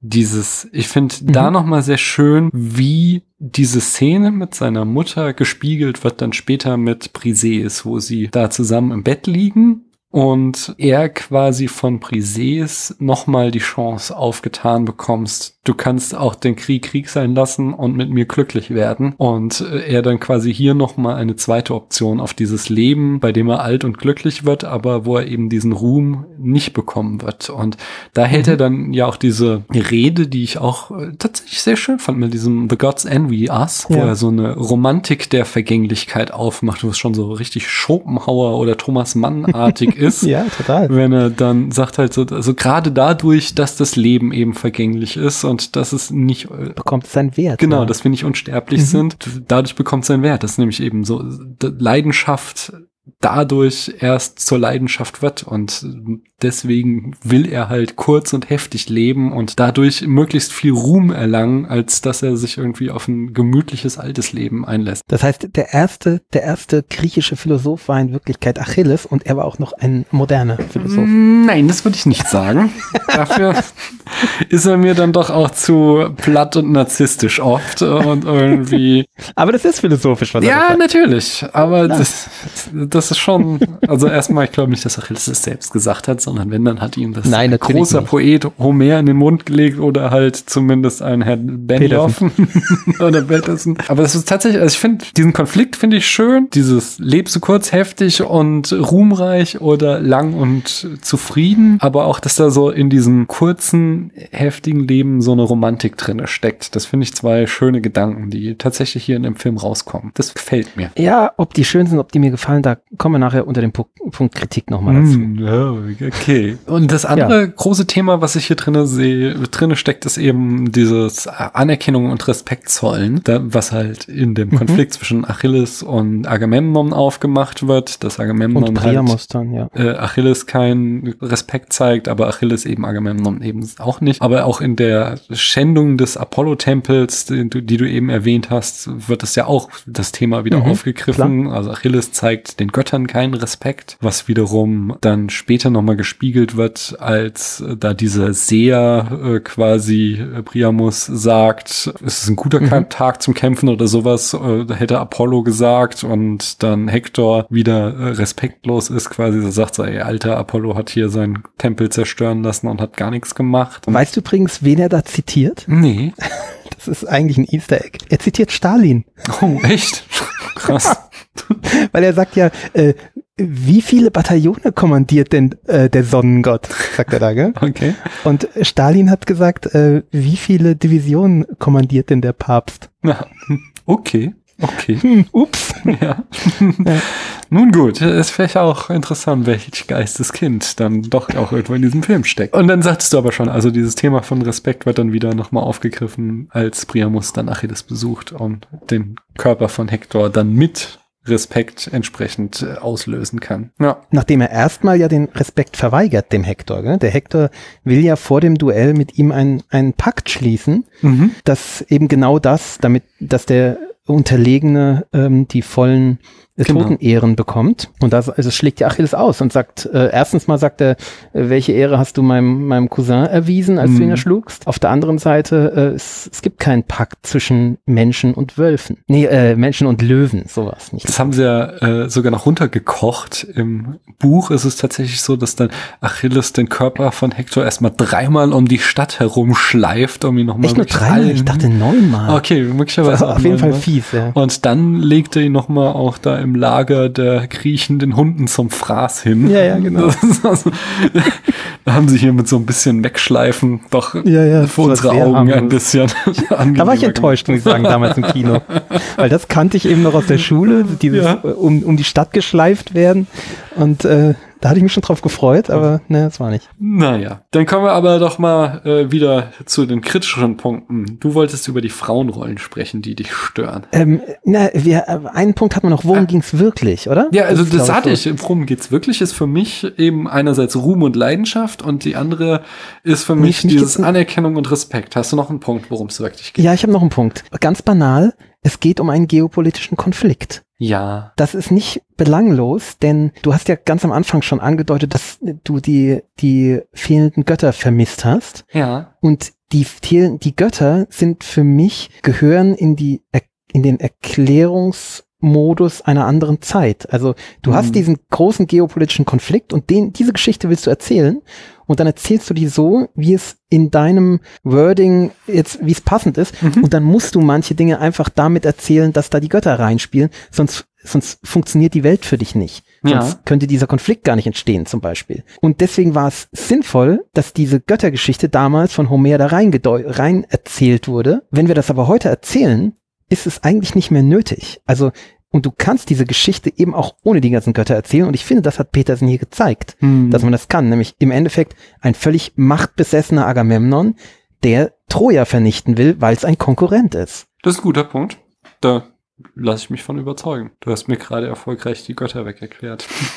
dieses, ich finde Mhm. da nochmal sehr schön, wie diese Szene mit seiner Mutter gespiegelt wird dann später mit Briseis, wo sie da zusammen im Bett liegen und er quasi von Briseis nochmal die Chance aufgetan bekommst, du kannst auch den Krieg Krieg sein lassen und mit mir glücklich werden und äh, er dann quasi hier nochmal eine zweite Option auf dieses Leben, bei dem er alt und glücklich wird, aber wo er eben diesen Ruhm nicht bekommen wird und da hält Mhm. er dann ja auch diese Rede, die ich auch äh, tatsächlich sehr schön fand mit diesem The Gods Envy Us, wo Ja. er so eine Romantik der Vergänglichkeit aufmacht, wo es schon so richtig Schopenhauer oder Thomas Mann-artig [laughs] ist. Ja, total. Wenn er dann sagt halt so, also gerade dadurch, dass das Leben eben vergänglich ist und dass es nicht, äh, Bekommt es seinen Wert. genau, ja. dass wir nicht unsterblich Mhm. sind, dadurch bekommt es seinen Wert. Das ist nämlich eben so, Leidenschaft dadurch erst zur Leidenschaft wird und deswegen will er halt kurz und heftig leben und dadurch möglichst viel Ruhm erlangen, als dass er sich irgendwie auf ein gemütliches altes Leben einlässt. Das heißt, der erste, der erste griechische Philosoph war in Wirklichkeit Achilles und er war auch noch ein moderner Philosoph. Nein, das würde ich nicht sagen. [laughs] Dafür ist er mir dann doch auch zu platt und narzisstisch oft und irgendwie. Aber das ist philosophisch, was er Ja, natürlich. Aber das, das ist schon, also erstmal, ich glaube nicht, dass Achilles es selbst gesagt hat, sondern wenn, dann hat ihm das Nein, ein großer nicht. Poet Homer in den Mund gelegt oder halt zumindest ein Herr Benioff [laughs] oder Peterson. Aber das ist tatsächlich, also ich finde, diesen Konflikt finde ich schön. Dieses lebst du kurz heftig und ruhmreich oder lang und zufrieden. Aber auch, dass da so in diesem kurzen, heftigen Leben so eine Romantik drinne steckt. Das finde ich zwei schöne Gedanken, die tatsächlich hier in dem Film rauskommen. Das gefällt mir. Ja, ob die schön sind, ob die mir gefallen, da kommen wir nachher unter dem Punkt, Kritik nochmal dazu. Ja, okay. Und das andere große Thema, was ich hier drinne sehe, drinne steckt, ist eben dieses Anerkennung und Respekt zollen, was halt in dem Mhm. Konflikt zwischen Achilles und Agamemnon aufgemacht wird, dass Agamemnon Und halt dann, ja. äh, Achilles keinen Respekt zeigt, aber Achilles eben Agamemnon eben auch nicht. Aber auch in der Schändung des Apollo-Tempels, die, du- die du eben erwähnt hast, wird es ja auch das Thema wieder Mhm, aufgegriffen. Also Achilles zeigt den Göttern keinen Respekt, was wiederum dann später nochmal gespiegelt wird, als äh, da dieser Seher äh, quasi äh, Priamus sagt, es ist ein guter Mhm. Tag zum Kämpfen oder sowas, äh, hätte Apollo gesagt und dann Hector wieder äh, respektlos ist quasi, so sagt so, ey, alter Apollo hat hier seinen Tempel zerstören lassen und hat gar nichts gemacht. Weißt du übrigens, wen er da zitiert? Nee. [laughs] Das ist eigentlich ein Easter Egg. Er zitiert Stalin, Oh, echt? Krass. [laughs] weil er sagt ja, äh, wie viele Bataillone kommandiert denn äh, der Sonnengott, sagt er da, gell? Okay. Und Stalin hat gesagt, äh, wie viele Divisionen kommandiert denn der Papst? [laughs] Okay. Okay. [laughs] Hm, ups. [laughs] [laughs] Ja. Nun gut, ist vielleicht auch interessant, welch Geisteskind dann doch auch irgendwo in diesem Film steckt. Und dann sagtest du aber schon, also dieses Thema von Respekt wird dann wieder nochmal aufgegriffen, als Priamus dann Achilles besucht und den Körper von Hector dann mit Respekt entsprechend äh, auslösen kann. Ja. Nachdem er erstmal ja den Respekt verweigert, dem Hector. Gell? Der Hector will ja vor dem Duell mit ihm einen, einen Pakt schließen, Mhm. dass eben genau das, damit, dass der Unterlegene ähm, die vollen Genau. Totenehren bekommt. Und das, also schlägt ja Achilles aus und sagt, äh, erstens mal sagt er, äh, welche Ehre hast du meinem, meinem Cousin erwiesen, als du ihn Mhm. erschlugst? Auf der anderen Seite, äh, es, es gibt keinen Pakt zwischen Menschen und Wölfen. Nee, äh, Menschen und Löwen, sowas nicht. Das haben sie ja äh, sogar noch runtergekocht. Im Buch ist es tatsächlich so, dass dann Achilles den Körper von Hector erstmal dreimal um die Stadt herumschleift, um ihn nochmal Echt nur dreimal? Ich dachte neunmal. Okay, möglicherweise auch [laughs] auf jeden Fall fies, ja. Und dann legte ihn nochmal auch da im Lager der kriechenden Hunden zum Fraß hin. Ja, ja, genau. [laughs] Also, da haben sie hier mit so ein bisschen Wegschleifen doch Ja, ja, war unsere Augen ein bisschen [laughs] Da war ich enttäuscht, muss ich sagen, damals im Kino. Weil das kannte ich eben noch aus der Schule, dieses Ja. um, um die Stadt geschleift werden. Und äh, da hatte ich mich schon drauf gefreut, aber ne, das war nicht. Naja, dann kommen wir aber doch mal äh, wieder zu den kritischen Punkten. Du wolltest über die Frauenrollen sprechen, die dich stören. Ähm, na, wir, äh, einen Punkt hatten wir noch, worum Ah. ging's wirklich, oder? Ja, also das glaub hatte ich. Worum geht's wirklich? Ist für mich eben einerseits Ruhm und Leidenschaft und die andere ist für mich mich dieses Anerkennung und Respekt. Hast du noch einen Punkt, worum es wirklich geht? Ja, ich habe noch einen Punkt. Ganz banal, es geht um einen geopolitischen Konflikt. Ja. Das ist nicht belanglos, denn du hast ja ganz am Anfang schon angedeutet, dass du die, die fehlenden Götter vermisst hast. Ja. Und die, die Götter sind für mich, gehören in die, in den Erklärungsmodus einer anderen Zeit. Also du Mhm. hast diesen großen geopolitischen Konflikt und den, diese Geschichte willst du erzählen und dann erzählst du die so, wie es in deinem Wording jetzt, wie es passend ist. Mhm. Und dann musst du manche Dinge einfach damit erzählen, dass da die Götter reinspielen, sonst, sonst funktioniert die Welt für dich nicht. Ja. Sonst könnte dieser Konflikt gar nicht entstehen, zum Beispiel. Und deswegen war es sinnvoll, dass diese Göttergeschichte damals von Homer da reingedeu- rein erzählt wurde. Wenn wir das aber heute erzählen, ist es eigentlich nicht mehr nötig. Also, und du kannst diese Geschichte eben auch ohne die ganzen Götter erzählen. Und ich finde, das hat Petersen hier gezeigt, Hm. dass man das kann. Nämlich im Endeffekt ein völlig machtbesessener Agamemnon, der Troja vernichten will, weil es ein Konkurrent ist. Das ist ein guter Punkt. Da lasse ich mich von überzeugen. Du hast mir gerade erfolgreich die Götter wegerklärt. [laughs]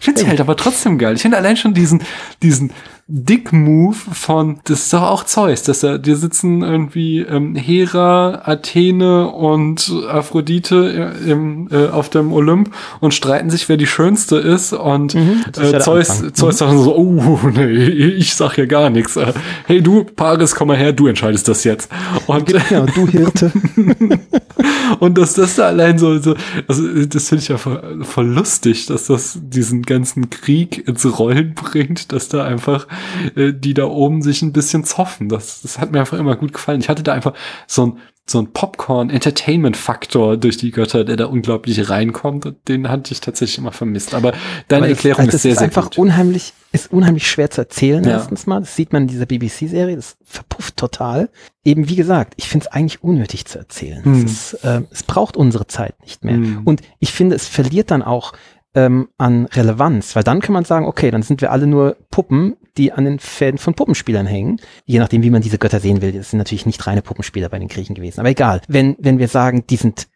ich finde sie halt aber trotzdem geil. Ich finde allein schon diesen, diesen Dick-Move von, das ist doch auch Zeus, dass da, die sitzen irgendwie ähm, Hera, Athene und Aphrodite im, äh, auf dem Olymp und streiten sich, wer die schönste ist und Mhm, ja äh, der Zeus, Anfang. Zeus sagt so, oh, [laughs] nee, ich sag ja gar nichts. Äh, Hey du, Paris, komm mal her, du entscheidest das jetzt. Und, Ja, und du Hirte. [laughs] und dass das da allein so, so also das finde ich ja voll, voll lustig, dass das diesen ganzen Krieg ins Rollen bringt, dass da einfach äh, die da oben sich ein bisschen zoffen. Das, das hat mir einfach immer gut gefallen. Ich hatte da einfach so ein so ein Popcorn-Entertainment-Faktor durch die Götter, der da unglaublich reinkommt. Und den hatte ich tatsächlich immer vermisst. Aber deine Aber Erklärung das, ist sehr, ist sehr einfach gut. unheimlich, ist unheimlich schwer zu erzählen, Ja. erstens mal. Das sieht man in dieser BBC-Serie, das verpufft total. Eben wie gesagt, ich finde es eigentlich unnötig zu erzählen. Hm. Es, ist, ähm, es braucht unsere Zeit nicht mehr. Hm. Und ich finde, es verliert dann auch ähm, an Relevanz, weil dann kann man sagen, okay, dann sind wir alle nur Puppen, die an den Fäden von Puppenspielern hängen. Je nachdem, wie man diese Götter sehen will. Das sind natürlich nicht reine Puppenspieler bei den Griechen gewesen. Aber egal. Wenn, wenn wir sagen, die sind,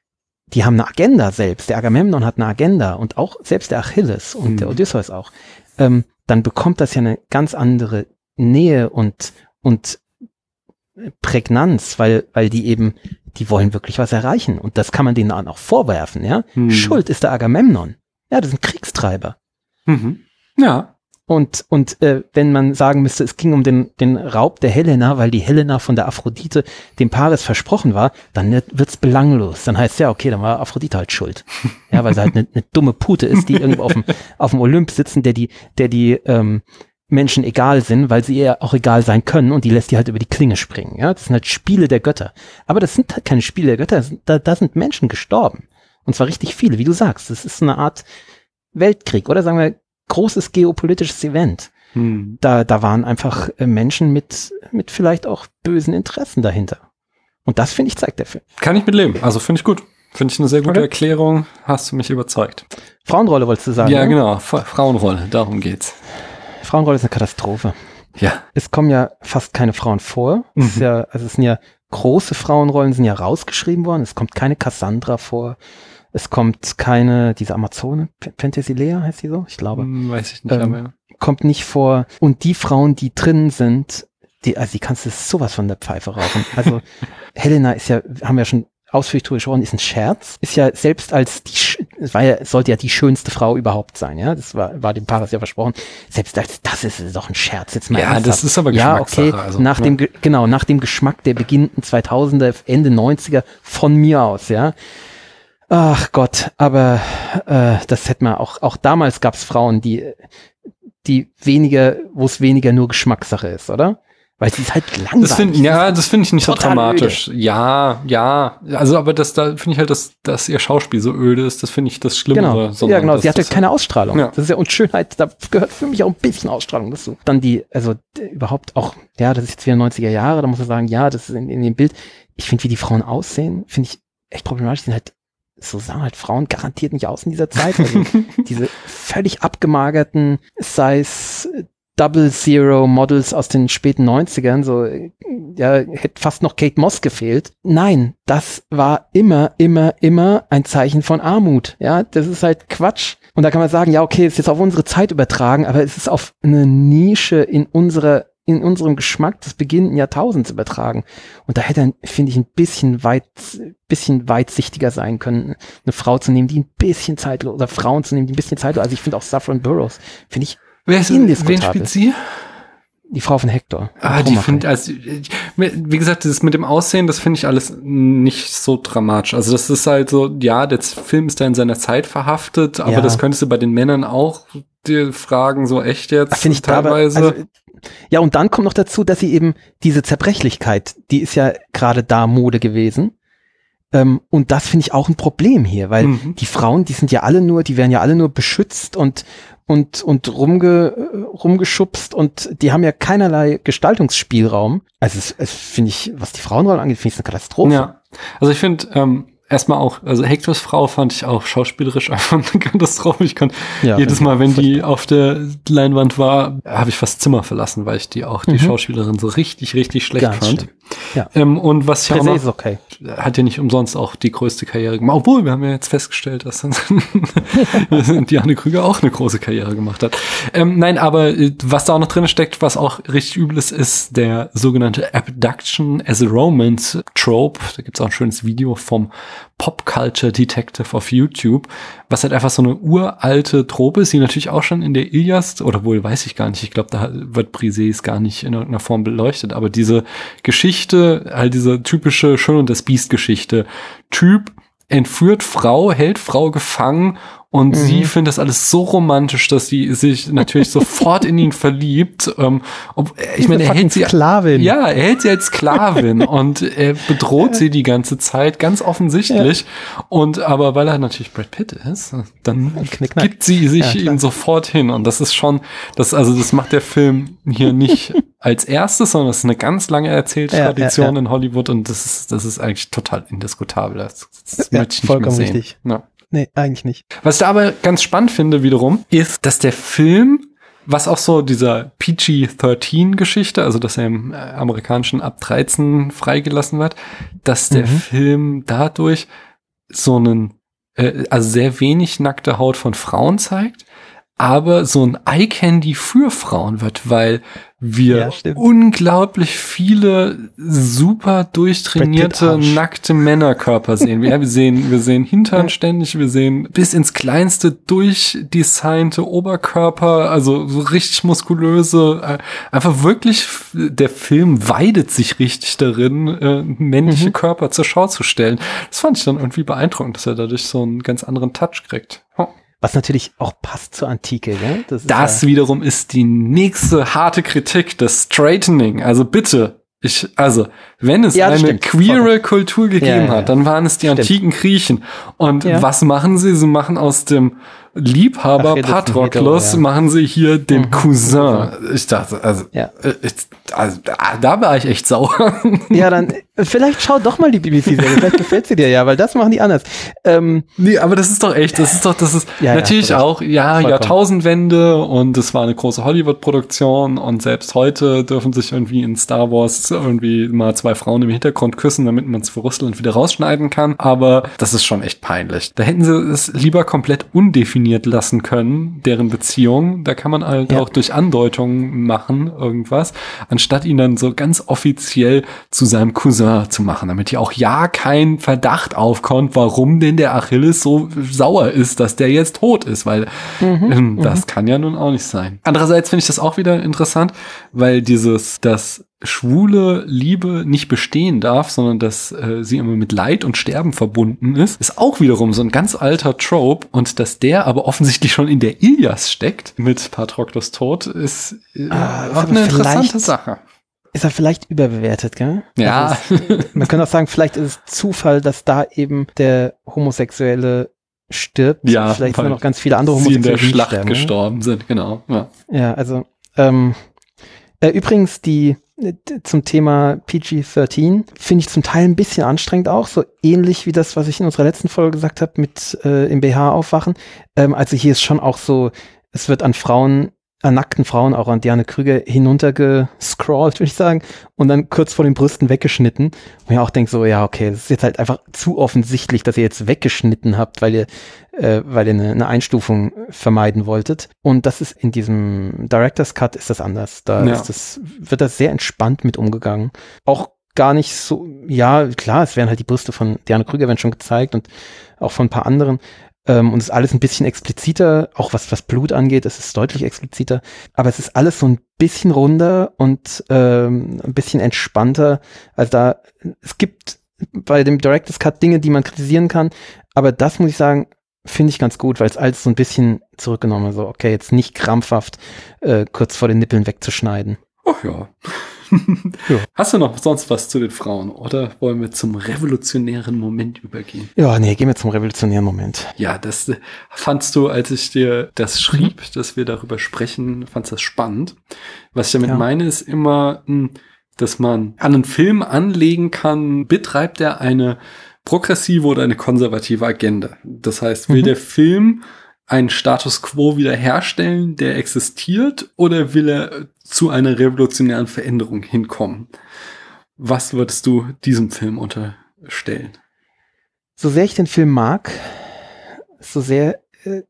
die haben eine Agenda selbst. Der Agamemnon hat eine Agenda und auch selbst der Achilles und Mhm. der Odysseus auch. Ähm, dann bekommt das ja eine ganz andere Nähe und, und Prägnanz, weil, weil die eben, die wollen wirklich was erreichen. Und das kann man denen auch vorwerfen, ja. Hm. Schuld ist der Agamemnon. Ja, das sind Kriegstreiber. Mhm. Ja. Und, und äh, wenn man sagen müsste, es ging um den, den Raub der Helena, weil die Helena von der Aphrodite dem Paris versprochen war, dann wird- wird's belanglos. Dann heißt ja, okay, dann war Aphrodite halt schuld. [laughs] Ja, weil sie halt eine, eine dumme Pute ist, die irgendwo auf dem, auf dem Olymp sitzen, der die, der die ähm, Menschen egal sind, weil sie ihr auch egal sein können und die lässt die halt über die Klinge springen. Ja, das sind halt Spiele der Götter. Aber das sind halt keine Spiele der Götter, da, da sind Menschen gestorben. Und zwar richtig viele, wie du sagst. Das ist eine Art Weltkrieg oder sagen wir großes geopolitisches Event. Hm. Da, da waren einfach äh, Menschen mit, mit vielleicht auch bösen Interessen dahinter. Und das, finde ich, zeigt der Film. Kann ich mit leben. Also finde ich gut. Finde ich eine sehr gute Okay. Erklärung. Hast du mich überzeugt. Frauenrolle wolltest du sagen? ja, ne? genau. Fra- Frauenrolle. Darum geht's. Frauenrolle ist eine Katastrophe. Ja. Es kommen ja fast keine Frauen vor. Es, ist Mhm. ja, also es sind ja große Frauenrollen sind ja rausgeschrieben worden. Es kommt keine Cassandra vor. Es kommt keine, diese Amazone, P- Penthesilea heißt die so? Ich glaube. Hm, weiß ich nicht, Ähm, aber. kommt nicht vor. Und die Frauen, die drin sind, die, also die kannst du sowas von der Pfeife rauchen. Also [laughs] Helena ist ja, haben wir schon ausführlich drüber gesprochen, ist ein Scherz. Ist ja selbst als die, war ja, sollte ja die schönste Frau überhaupt sein, ja. Das war, war dem Paris ja versprochen. Selbst als das ist es doch ein Scherz. Jetzt mal Ja, ernsthaft. das ist aber ja, Geschmackssache. okay. also, nach ne? dem, Ge- genau, nach dem Geschmack der beginnenden 2000er, Ende 90er von mir aus, ja. Ach Gott, aber äh, das hätte man auch, auch damals gab es Frauen, die, die weniger, wo es weniger nur Geschmackssache ist, oder? Weil sie ist halt langweilig. Das find, ja, das finde ich nicht so dramatisch. Ja, ja. Also, aber das, da finde ich halt, dass, dass ihr Schauspiel so öde ist, das finde ich das Schlimmere. Genau, ja genau, sie hatte keine Ausstrahlung. Ja. Das ist ja, und Schönheit, da gehört für mich auch ein bisschen Ausstrahlung dazu. Dann die, also überhaupt auch, ja, das ist jetzt wieder 90er Jahre, da muss man sagen, ja, das ist in, in dem Bild. Ich finde, wie die Frauen aussehen, finde ich echt problematisch. Die sind halt, so sahen halt Frauen garantiert nicht aus in dieser Zeit. Also [laughs] diese völlig abgemagerten Size Double Zero Models aus den späten 90ern, so, ja, hätte fast noch Kate Moss gefehlt. Nein, das war immer, immer, immer ein Zeichen von Armut. Ja, das ist halt Quatsch. Und da kann man sagen, ja, okay, ist jetzt auf unsere Zeit übertragen, aber es ist auf eine Nische in unserer in unserem Geschmack des beginnenden Jahrtausends übertragen. Und da hätte er, finde ich, ein bisschen weit, bisschen weitsichtiger sein können, eine Frau zu nehmen, die ein bisschen zeitlos, oder Frauen zu nehmen, die ein bisschen zeitlos, also ich finde auch Saffron Burrows, finde ich Wer ist, wen indiskutabel. spielt sie? Die Frau von Hector. Ah, die finde also, wie gesagt, das mit dem Aussehen, das finde ich alles nicht so dramatisch. Also das ist halt so, ja, der Film ist da in seiner Zeit verhaftet, aber Ja. das könntest du bei den Männern auch dir fragen, so echt jetzt finde ich teilweise. dabei, also, ja, und dann kommt noch dazu, dass sie eben diese Zerbrechlichkeit, die ist ja gerade da Mode gewesen. Ähm, und das finde ich auch ein Problem hier, weil Mhm. die Frauen, die sind ja alle nur, die werden ja alle nur beschützt und und und rumge, rumgeschubst und die haben ja keinerlei Gestaltungsspielraum. Also es, es finde ich, was die Frauenrolle angeht, finde ich es eine Katastrophe. Ja, also ich finde ähm, erstmal auch, also Hectors Frau fand ich auch schauspielerisch [laughs] einfach eine Katastrophe. Ich konnte Ja, jedes Mal, wenn die auf der Leinwand war, habe ich fast Zimmer verlassen, weil ich die auch, die Mhm. Schauspielerin so richtig, richtig schlecht Ganz fand. schlimm. Ja. Ähm, und was ich auch okay. hat ja nicht umsonst auch die größte Karriere gemacht. Obwohl, wir haben ja jetzt festgestellt, dass Diane [laughs] Krüger auch eine große Karriere gemacht hat. Ähm, nein, aber äh, was da auch noch drin steckt, was auch richtig übel ist, ist der sogenannte Abduction as a Romance Trope. Da gibt's auch ein schönes Video vom Pop Culture Detective auf YouTube, was halt einfach so eine uralte Trope ist, die natürlich auch schon in der Ilias, oder wohl weiß ich gar nicht, ich glaube, da wird Briseis gar nicht in irgendeiner Form beleuchtet, aber diese Geschichte, halt diese typische Schön und das Biest Geschichte, Typ entführt Frau, hält Frau gefangen Und Mhm. sie findet das alles so romantisch, dass sie sich natürlich [laughs] sofort in ihn verliebt. Ähm, ob, ich meine, er hält sie Sklavin. ja, er hält sie als Sklavin [laughs] und er bedroht sie die ganze Zeit, ganz offensichtlich. Und aber weil er natürlich Brad Pitt ist, dann gibt sie sich Ja, ihm sofort hin. Und das ist schon, das, also das macht der Film hier nicht [laughs] als erstes, sondern das ist eine ganz lange erzählte Ja, ja, Tradition ja. in Hollywood und das ist, das ist eigentlich total indiskutabel. Das, das Ja, möchte ich nicht vollkommen mehr sehen. richtig. Ja. Nee, eigentlich nicht. Was ich da aber ganz spannend finde wiederum, ist, dass der Film, was auch so dieser PG-13-Geschichte, also dass er im äh, amerikanischen ab 13 freigelassen wird, dass der Mhm. Film dadurch so einen, äh, also sehr wenig nackte Haut von Frauen zeigt, aber so ein Eye-Candy für Frauen wird, weil wir Ja, unglaublich viele super durchtrainierte, nackte Männerkörper sehen. Wir, wir sehen, wir sehen Hintern ständig, wir sehen bis ins kleinste durchdesignte Oberkörper, also so richtig muskulöse, äh, einfach wirklich, der Film weidet sich richtig darin, äh, männliche Mhm. Körper zur Schau zu stellen. Das fand ich dann irgendwie beeindruckend, dass er dadurch so einen ganz anderen Touch kriegt. Oh. Was natürlich auch passt zur Antike, gell? Das, Das ja, wiederum ist die nächste harte Kritik, das Straightening. Also bitte, ich, also, wenn es Ja, eine stimmt. queere. Kultur gegeben Ja, ja, hat, dann waren es die Stimmt. antiken Griechen. Und was machen sie? Sie machen aus dem Liebhaber ein Patroklos, ja. machen sie hier den Mhm. Cousin. Ich dachte, also, Ja. äh, ich, also da, war ich echt sauer. [laughs] ja, dann vielleicht schau doch mal die BBC-Serie, vielleicht gefällt sie dir ja, weil das machen die anders. Ähm, Nee, aber das ist doch echt, das ist doch, das ist Ja, natürlich auch, ja, Vollkommen. Jahrtausendwende und es war eine große Hollywood-Produktion und selbst heute dürfen sich irgendwie in Star Wars irgendwie mal zwei Frauen im Hintergrund küssen, damit man es für Russland wieder rausschneiden kann. Aber das ist schon echt peinlich. Da hätten sie es lieber komplett undefiniert lassen können, deren Beziehung. Da kann man halt Ja. auch durch Andeutungen machen, irgendwas, anstatt ihn dann so ganz offiziell zu seinem Cousin zu machen, damit hier auch ja kein Verdacht aufkommt, warum denn der Achilles so sauer ist, dass der jetzt tot ist, weil ähm, das kann ja nun auch nicht sein. Andererseits finde ich das auch wieder interessant, weil dieses, dass schwule Liebe nicht bestehen darf, sondern dass äh, sie immer mit Leid und Sterben verbunden ist, ist auch wiederum so ein ganz alter Trope und dass der aber offensichtlich schon in der Ilias steckt mit Patroklos Tod, ist äh, Ah, ist eine interessante Sache. ist er vielleicht überbewertet, gell? Ja. Es, man könnte auch sagen, vielleicht ist es Zufall, dass da eben der Homosexuelle stirbt. Ja, vielleicht sind noch ganz viele andere in der Homosexuelle, die nicht Schlacht sterben, gestorben sind, genau. Ja. Ja, also ähm, äh, übrigens die zum Thema PG-13 finde ich zum Teil ein bisschen anstrengend auch, so ähnlich wie das, was ich in unserer letzten Folge gesagt habe mit äh, im BH aufwachen. Ähm, also hier ist schon auch so, es wird an Frauen, nackten Frauen, auch an Diane Krüger hinuntergescrollt, würde ich sagen, und dann kurz vor den Brüsten weggeschnitten. Und ich auch denke so, ja, okay, das ist jetzt halt einfach zu offensichtlich, dass ihr jetzt weggeschnitten habt, weil ihr, äh, weil ihr eine, eine Einstufung vermeiden wolltet. Und das ist in diesem Director's Cut ist das anders. Da Ja. ist das, wird das sehr entspannt mit umgegangen. Auch gar nicht so, ja, klar, es werden halt die Brüste von Diane Krüger werden schon gezeigt und auch von ein paar anderen. Ähm, und es ist alles ein bisschen expliziter, auch was, was Blut angeht, es ist deutlich expliziter. Aber es ist alles so ein bisschen runder und ähm, ein bisschen entspannter. Also da, es gibt bei dem Director's Cut Dinge, die man kritisieren kann. Aber das muss ich sagen, finde ich ganz gut, weil es alles so ein bisschen zurückgenommen ist. So, okay, jetzt nicht krampfhaft äh, kurz vor den Nippeln wegzuschneiden. Ach ja. [laughs] Ja. Hast du noch sonst was zu den Frauen oder wollen wir zum revolutionären Moment übergehen? Ja, nee, gehen wir zum revolutionären Moment. Ja, das äh, fandst du, als ich dir das schrieb, Mhm. dass wir darüber sprechen, fandst das spannend. Was ich damit Ja. meine, ist immer, mh, dass man an einen Film anlegen kann, betreibt er eine progressive oder eine konservative Agenda. Das heißt, will Mhm. der Film einen Status quo wiederherstellen, der existiert, oder will er zu einer revolutionären Veränderung hinkommen? Was würdest du diesem Film unterstellen? So sehr ich den Film mag, so sehr äh,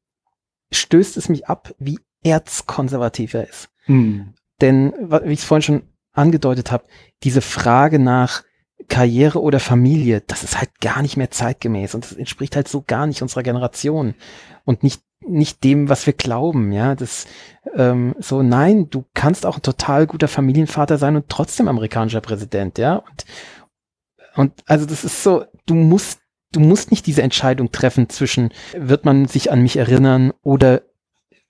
stößt es mich ab, wie erzkonservativ er ist. Hm. Denn, wie ich es vorhin schon angedeutet habe, diese Frage nach Karriere oder Familie, das ist halt gar nicht mehr zeitgemäß und das entspricht halt so gar nicht unserer Generation und nicht nicht dem, was wir glauben, ja, das ähm, so nein, du kannst auch ein total guter Familienvater sein und trotzdem amerikanischer Präsident, ja und und also das ist so, du musst du musst nicht diese Entscheidung treffen zwischen, wird man sich an mich erinnern oder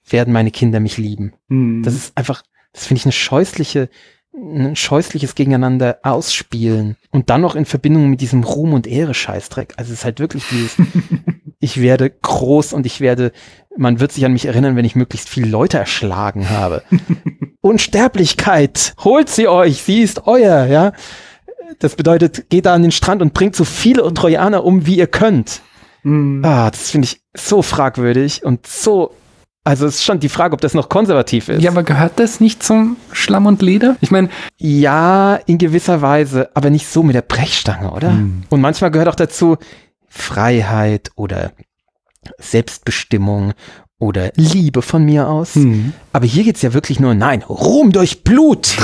werden meine Kinder mich lieben. Hm. Das ist einfach, das finde ich eine scheußliche, ein scheußliches Gegeneinander ausspielen. Und dann noch in Verbindung mit diesem Ruhm und Ehre Scheißdreck. Also es ist halt wirklich dieses, [laughs] ich werde groß und ich werde, man wird sich an mich erinnern, wenn ich möglichst viele Leute erschlagen habe. [laughs] Unsterblichkeit, holt sie euch, sie ist euer, ja. Das bedeutet, geht da an den Strand und bringt so viele Trojaner um, wie ihr könnt. Hm. Ah, das finde ich so fragwürdig und so. Also es ist schon die Frage, ob das noch konservativ ist. Ja, aber gehört das nicht zum Schlamm und Leder? Ich meine, Ja, in gewisser Weise, aber nicht so mit der Brechstange, oder? Hm. Und manchmal gehört auch dazu Freiheit oder Selbstbestimmung oder Liebe von mir aus. hm. Aber hier geht's ja wirklich nur, nein, Ruhm durch Blut.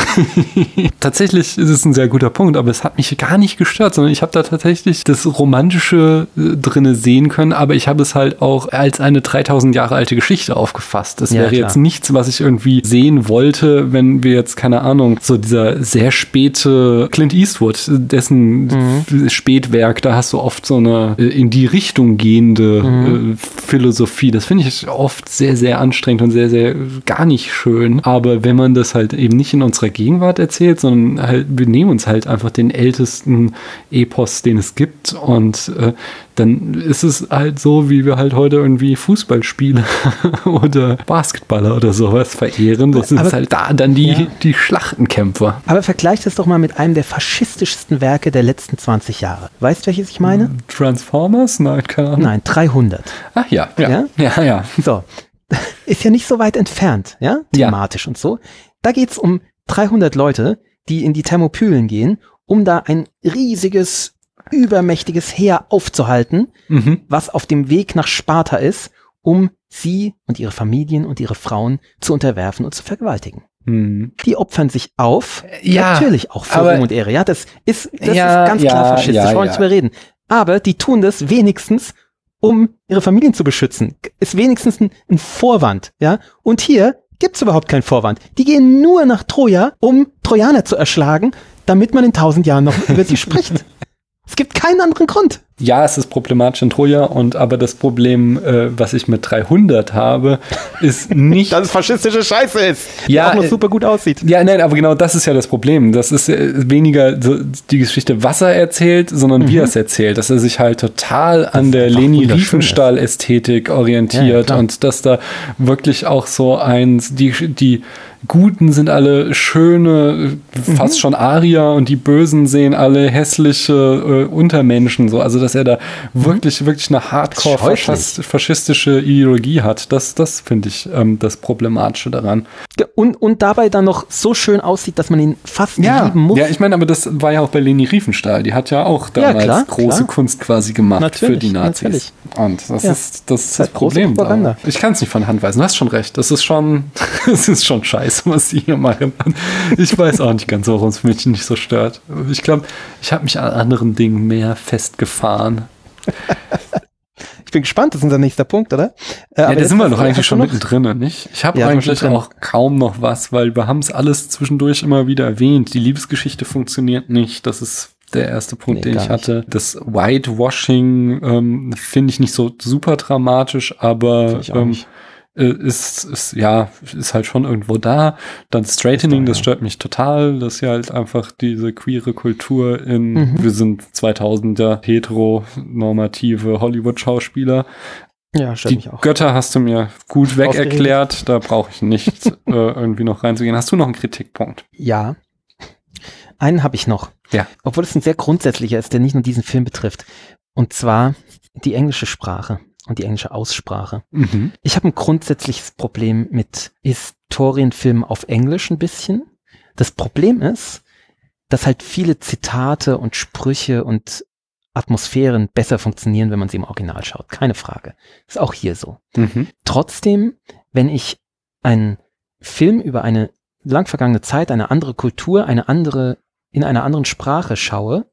[laughs] tatsächlich ist es ein sehr guter Punkt, aber es hat mich gar nicht gestört, sondern ich habe da tatsächlich das Romantische äh, drinne sehen können, aber ich habe es halt auch als eine 3000 Jahre alte Geschichte aufgefasst. Es Ja, wäre klar. jetzt nichts, was ich irgendwie sehen wollte, wenn wir jetzt, keine Ahnung, so dieser sehr späte Clint Eastwood, dessen Mhm. Spätwerk, da hast du oft so eine äh, in die Richtung gehende Mhm. äh, Philosophie. Das finde ich oft sehr, sehr anstrengend und sehr, sehr gar nicht schön. Aber wenn man das halt eben nicht in unserer Gegenwart erzählt, sondern halt, wir nehmen uns halt einfach den ältesten Epos, den es gibt und äh, dann ist es halt so, wie wir halt heute irgendwie Fußballspieler [laughs] oder Basketballer oder sowas verehren. Das sind halt da dann die, Ja. die Schlachtenkämpfer. Aber vergleich das doch mal mit einem der faschistischsten Werke der letzten 20 Jahre. Weißt welches ich meine? Transformers? Nein, keine Ahnung. Nein, 300. Ach ja, ja, Ja? ja, ja. So, [laughs] ist ja nicht so weit entfernt, ja, Ja. thematisch und so. Da geht's um 300 Leute, die in die Thermopylen gehen, um da ein riesiges, übermächtiges Heer aufzuhalten, Mhm. was auf dem Weg nach Sparta ist, um sie und ihre Familien und ihre Frauen zu unterwerfen und zu vergewaltigen. Hm. Die opfern sich auf, Ja, natürlich auch für Ruhm und Ehre. Ja, das ist, das Ja, ist ganz ja, klar faschistisch, ja, wollen wir ja. nicht mehr reden. Aber die tun das wenigstens, um ihre Familien zu beschützen. Ist wenigstens ein, ein Vorwand, ja. Und hier gibt's überhaupt keinen Vorwand. Die gehen nur nach Troja, um Trojaner zu erschlagen, damit man in tausend Jahren noch über sie spricht. [laughs] Es gibt keinen anderen Grund. Ja, es ist problematisch in Troja und aber das Problem, äh, was ich mit 300 habe, [laughs] ist nicht. Dass es faschistische Scheiße ist. Die Ja, auch noch äh, super gut aussieht. ja, nein, aber genau das ist ja das Problem. Das ist äh, weniger so die Geschichte, was er erzählt, sondern wie er es erzählt. Dass er sich halt total an ist der einfach Leni wunderschön Riefenstahl-Ästhetik Ja, ja, orientiert und dass da wirklich auch so eins, die, die Guten sind alle schöne, Mhm. fast schon Arier und die Bösen sehen alle hässliche äh, Untermenschen. So. Also, dass er da wirklich, wirklich eine hardcore Mhm. scheußlich. faschist, faschistische Ideologie hat. Das, das finde ich ähm, das Problematische daran. Und, und dabei dann noch so schön aussieht, dass man ihn fast lieben muss. ja, ich meine, aber das war ja auch bei Leni Riefenstahl. Die hat ja auch Ja, damals klar, große klar. Kunst quasi gemacht Natürlich, für die Nazis. natürlich. Und das Ja. ist das, ist das halt große Problem. Ich kann es nicht von Hand weisen. Du hast schon recht. Das ist schon, [laughs] das ist schon scheiße, was sie hier machen. Ich weiß auch nicht ganz, warum es mich nicht so stört. Ich glaube, ich habe mich an anderen Dingen mehr festgefahren. Ich bin gespannt, das ist unser nächster Punkt, oder? Äh, Ja, da sind wir doch eigentlich schon mittendrin, nicht? Ich habe Ja, eigentlich auch kaum noch was, weil wir haben es alles zwischendurch immer wieder erwähnt. Die Liebesgeschichte funktioniert nicht. Das ist der erste Punkt, Nee, den ich hatte. Das Whitewashing ähm, finde ich nicht so super dramatisch, aber ähm. Äh, ist, ist, ja, ist halt schon irgendwo da. Dann Straightening, das stört mich total, dass ja halt einfach diese queere Kultur in, Mhm. wir sind 2000er heteronormative Hollywood-Schauspieler. Ja, stört Die mich auch. Götter hast du mir gut weg erklärt, da brauche ich nicht [laughs] äh, irgendwie noch reinzugehen. Hast du noch einen Kritikpunkt? Ja. Einen habe ich noch. Ja. Obwohl es ein sehr grundsätzlicher ist, der nicht nur diesen Film betrifft. Und zwar die englische Sprache und die englische Aussprache. Mhm. Ich habe ein grundsätzliches Problem mit Historienfilmen auf Englisch ein bisschen. Das Problem ist, dass halt viele Zitate und Sprüche und Atmosphären besser funktionieren, wenn man sie im Original schaut. Keine Frage. Ist auch hier so. Mhm. Trotzdem, wenn ich einen Film über eine lang vergangene Zeit, eine andere Kultur, eine andere, in einer anderen Sprache schaue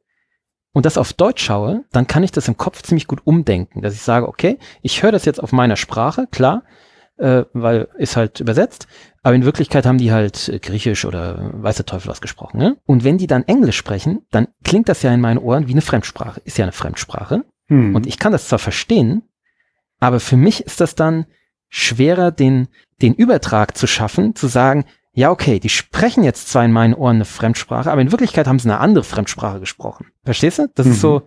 und das auf Deutsch schaue, dann kann ich das im Kopf ziemlich gut umdenken, dass ich sage, okay, ich höre das jetzt auf meiner Sprache, klar, äh, weil ist halt übersetzt, aber in Wirklichkeit haben die halt äh, Griechisch oder weiß der Teufel was gesprochen. Ne? Und wenn die dann Englisch sprechen, dann klingt das ja in meinen Ohren wie eine Fremdsprache. Ist ja eine Fremdsprache. Hm. Und ich kann das zwar verstehen, aber für mich ist das dann schwerer, den, den Übertrag zu schaffen, zu sagen, ja, okay, die sprechen jetzt zwar in meinen Ohren eine Fremdsprache, aber in Wirklichkeit haben sie eine andere Fremdsprache gesprochen. Verstehst du? Das mhm. ist so,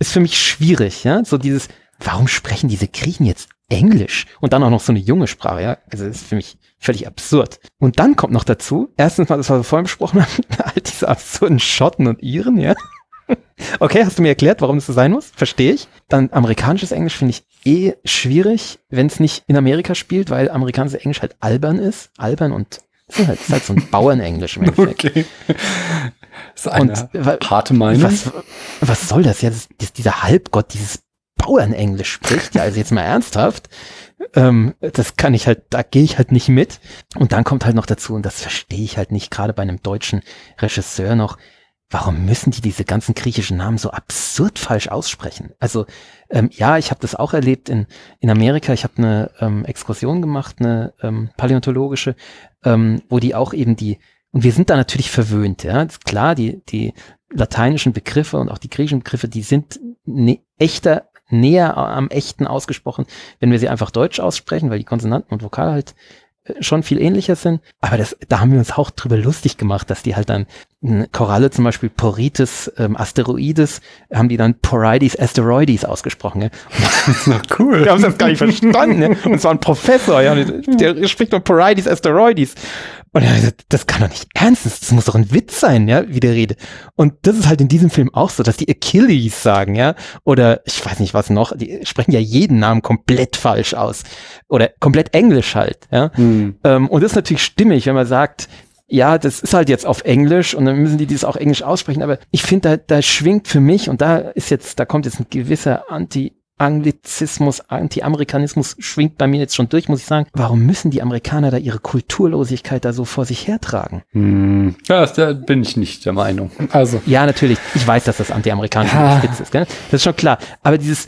ist für mich schwierig, ja. So dieses, warum sprechen diese Griechen jetzt Englisch? Und dann auch noch so eine junge Sprache, ja. Also das ist für mich völlig absurd. Und dann kommt noch dazu, erstens mal, das was wir vorhin besprochen haben, [laughs] all diese absurden Schotten und Iren, ja. [laughs] Okay, hast du mir erklärt, warum das so sein muss? Verstehe ich. Dann amerikanisches Englisch finde ich eh schwierig, wenn es nicht in Amerika spielt, weil amerikanisches Englisch halt albern ist. Albern und das ist halt, das ist halt so ein Bauernenglisch im Endeffekt. Okay. Das ist eine und, harte Meinung. Was, was soll das? Ja, das, das, dieser Halbgott, dieses Bauernenglisch spricht. Ja, also jetzt mal ernsthaft. Ähm, das kann ich halt, da gehe ich halt nicht mit. Und dann kommt halt noch dazu, und das verstehe ich halt nicht, gerade bei einem deutschen Regisseur noch, warum müssen die diese ganzen griechischen Namen so absurd falsch aussprechen? Also ähm, ja, ich habe das auch erlebt in, in Amerika. Ich habe eine ähm, Exkursion gemacht, eine ähm, paläontologische, ähm, wo die auch eben die, und wir sind da natürlich verwöhnt, ja, ist klar, die, die lateinischen Begriffe und auch die griechischen Begriffe, die sind ne, echter, näher am echten ausgesprochen, wenn wir sie einfach deutsch aussprechen, weil die Konsonanten und Vokale halt schon viel ähnlicher sind. Aber das, da haben wir uns auch drüber lustig gemacht, dass die halt dann Koralle zum Beispiel Porites ähm, Asteroides, haben die dann Porides Asteroides ausgesprochen. Ja? Ist noch cool. Wir haben das gar nicht verstanden. Ja? [laughs] Und es war ein Professor, ja, der spricht nur Porides Asteroides. Und er sagt, das kann doch nicht ernst sein, das muss doch ein Witz sein, ja, wie der redet. Und das ist halt in diesem Film auch so, dass die Achilles sagen, ja, oder ich weiß nicht was noch, die sprechen ja jeden Namen komplett falsch aus. Oder komplett Englisch halt, ja. Hm. Ähm, und das ist natürlich stimmig, wenn man sagt, ja, das ist halt jetzt auf Englisch und dann müssen die dies auch Englisch aussprechen, aber ich finde, da, da schwingt für mich und da ist jetzt, da kommt jetzt ein gewisser Anti- Anglizismus, Anti-Amerikanismus schwingt bei mir jetzt schon durch, muss ich sagen. Warum müssen die Amerikaner da ihre Kulturlosigkeit da so vor sich hertragen? Hm. Ja, da bin ich nicht der Meinung. Also. Ja, natürlich. Ich weiß, dass das anti-amerikanische ja. Spitz ist, gell? Das ist schon klar. Aber dieses,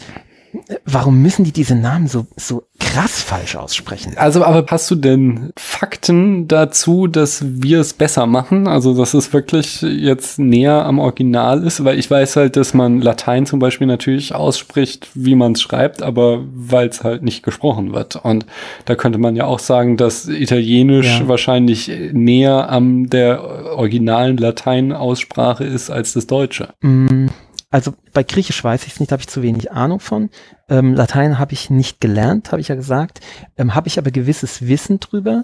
warum müssen die diese Namen so, so krass falsch aussprechen? Also, aber hast du denn Fakten dazu, dass wir es besser machen? Also, dass es wirklich jetzt näher am Original ist? Weil ich weiß halt, dass man Latein zum Beispiel natürlich ausspricht, wie man es schreibt, aber weil es halt nicht gesprochen wird. Und da könnte man ja auch sagen, dass Italienisch ja. wahrscheinlich näher am der originalen Latein-Aussprache ist als das Deutsche. Mm also bei Griechisch weiß ich es nicht, habe ich zu wenig Ahnung von. Ähm, Latein habe ich nicht gelernt, habe ich ja gesagt. Ähm, habe ich aber gewisses Wissen drüber.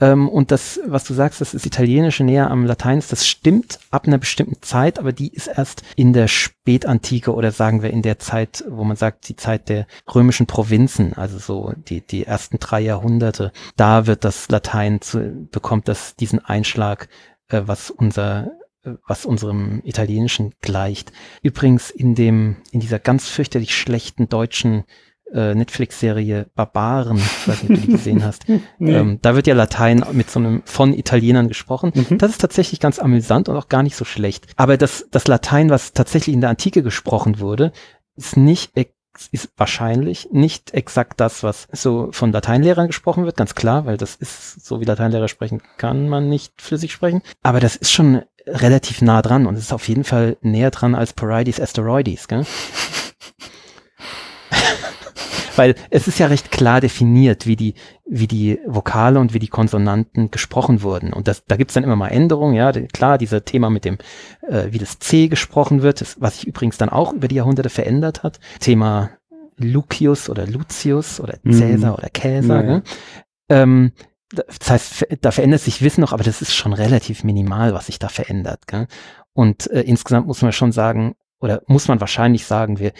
Ähm, und das, was du sagst, das Italienische näher am Latein ist, das stimmt ab einer bestimmten Zeit, aber die ist erst in der Spätantike oder sagen wir in der Zeit, wo man sagt, die Zeit der römischen Provinzen, also so die, die ersten drei Jahrhunderte. Da wird das Latein zu, bekommt das diesen Einschlag, äh, was unser was unserem Italienischen gleicht. Übrigens in dem, in dieser ganz fürchterlich schlechten deutschen äh, Netflix-Serie Barbaren, ich weiß nicht, ob du die [laughs] gesehen hast. nee. ähm, da wird ja Latein mit so einem von Italienern gesprochen. Mhm. Das ist tatsächlich ganz amüsant und auch gar nicht so schlecht. Aber das, das Latein, was tatsächlich in der Antike gesprochen wurde, ist nicht ist wahrscheinlich nicht exakt das, was so von Lateinlehrern gesprochen wird, ganz klar, weil das ist, so wie Lateinlehrer sprechen, kann man nicht für sich sprechen. Aber das ist schon relativ nah dran und es ist auf jeden Fall näher dran als Porides Asteroides, gell? [laughs] Weil es ist ja recht klar definiert, wie die, wie die Vokale und wie die Konsonanten gesprochen wurden. Und das, da gibt's dann immer mal Änderungen, ja, klar, dieser Thema mit dem, äh, wie das C gesprochen wird, das, was sich übrigens dann auch über die Jahrhunderte verändert hat. Thema Lucius oder Lucius oder Cäsar mhm. oder Käser. Ja, ja. Ähm, das heißt, da verändert sich Wissen noch, aber das ist schon relativ minimal, was sich da verändert. Gell? Und äh, insgesamt muss man schon sagen, oder muss man wahrscheinlich sagen, wir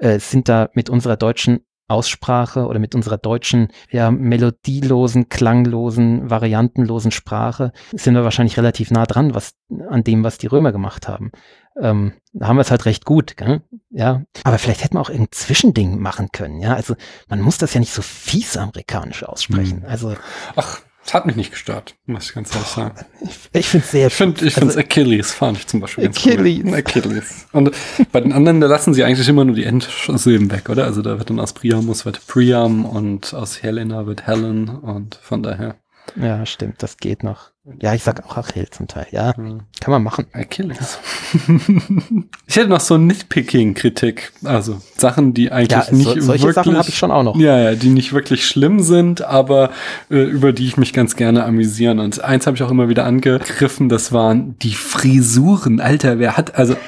äh, sind da mit unserer deutschen Aussprache oder mit unserer deutschen, ja, melodielosen, klanglosen, variantenlosen Sprache sind wir wahrscheinlich relativ nah dran, was an dem, was die Römer gemacht haben. Ähm, da haben wir es halt recht gut, gell? ja. Aber vielleicht hätten wir auch irgendein Zwischending machen können, ja. Also man muss das ja nicht so fies amerikanisch aussprechen. Hm. Also ach, es hat mich nicht gestört, muss ich ganz ehrlich sagen. Ich, ich finde es sehr. Ich finde ich also, Achilles fand ich zum Beispiel ganz Achilles. Cool. Achilles. Und bei den anderen, da lassen sie eigentlich immer nur die Endsilben weg, oder? Also da wird dann aus Priamus wird Priam und aus Helena wird Helen und von daher. Ja, stimmt, das geht noch. Ja, ich sag auch Achill zum Teil. Ja, kann man machen. Achilles. [laughs] ich hätte noch so Nitpicking-Kritik. Also Sachen, die eigentlich Ja, nicht so, solche wirklich. Sachen habe ich schon auch noch. Ja, ja, die nicht wirklich schlimm sind, aber äh, über die ich mich ganz gerne amüsieren. Und eins habe ich auch immer wieder angegriffen, das waren die Frisuren. Alter, wer hat, also [laughs]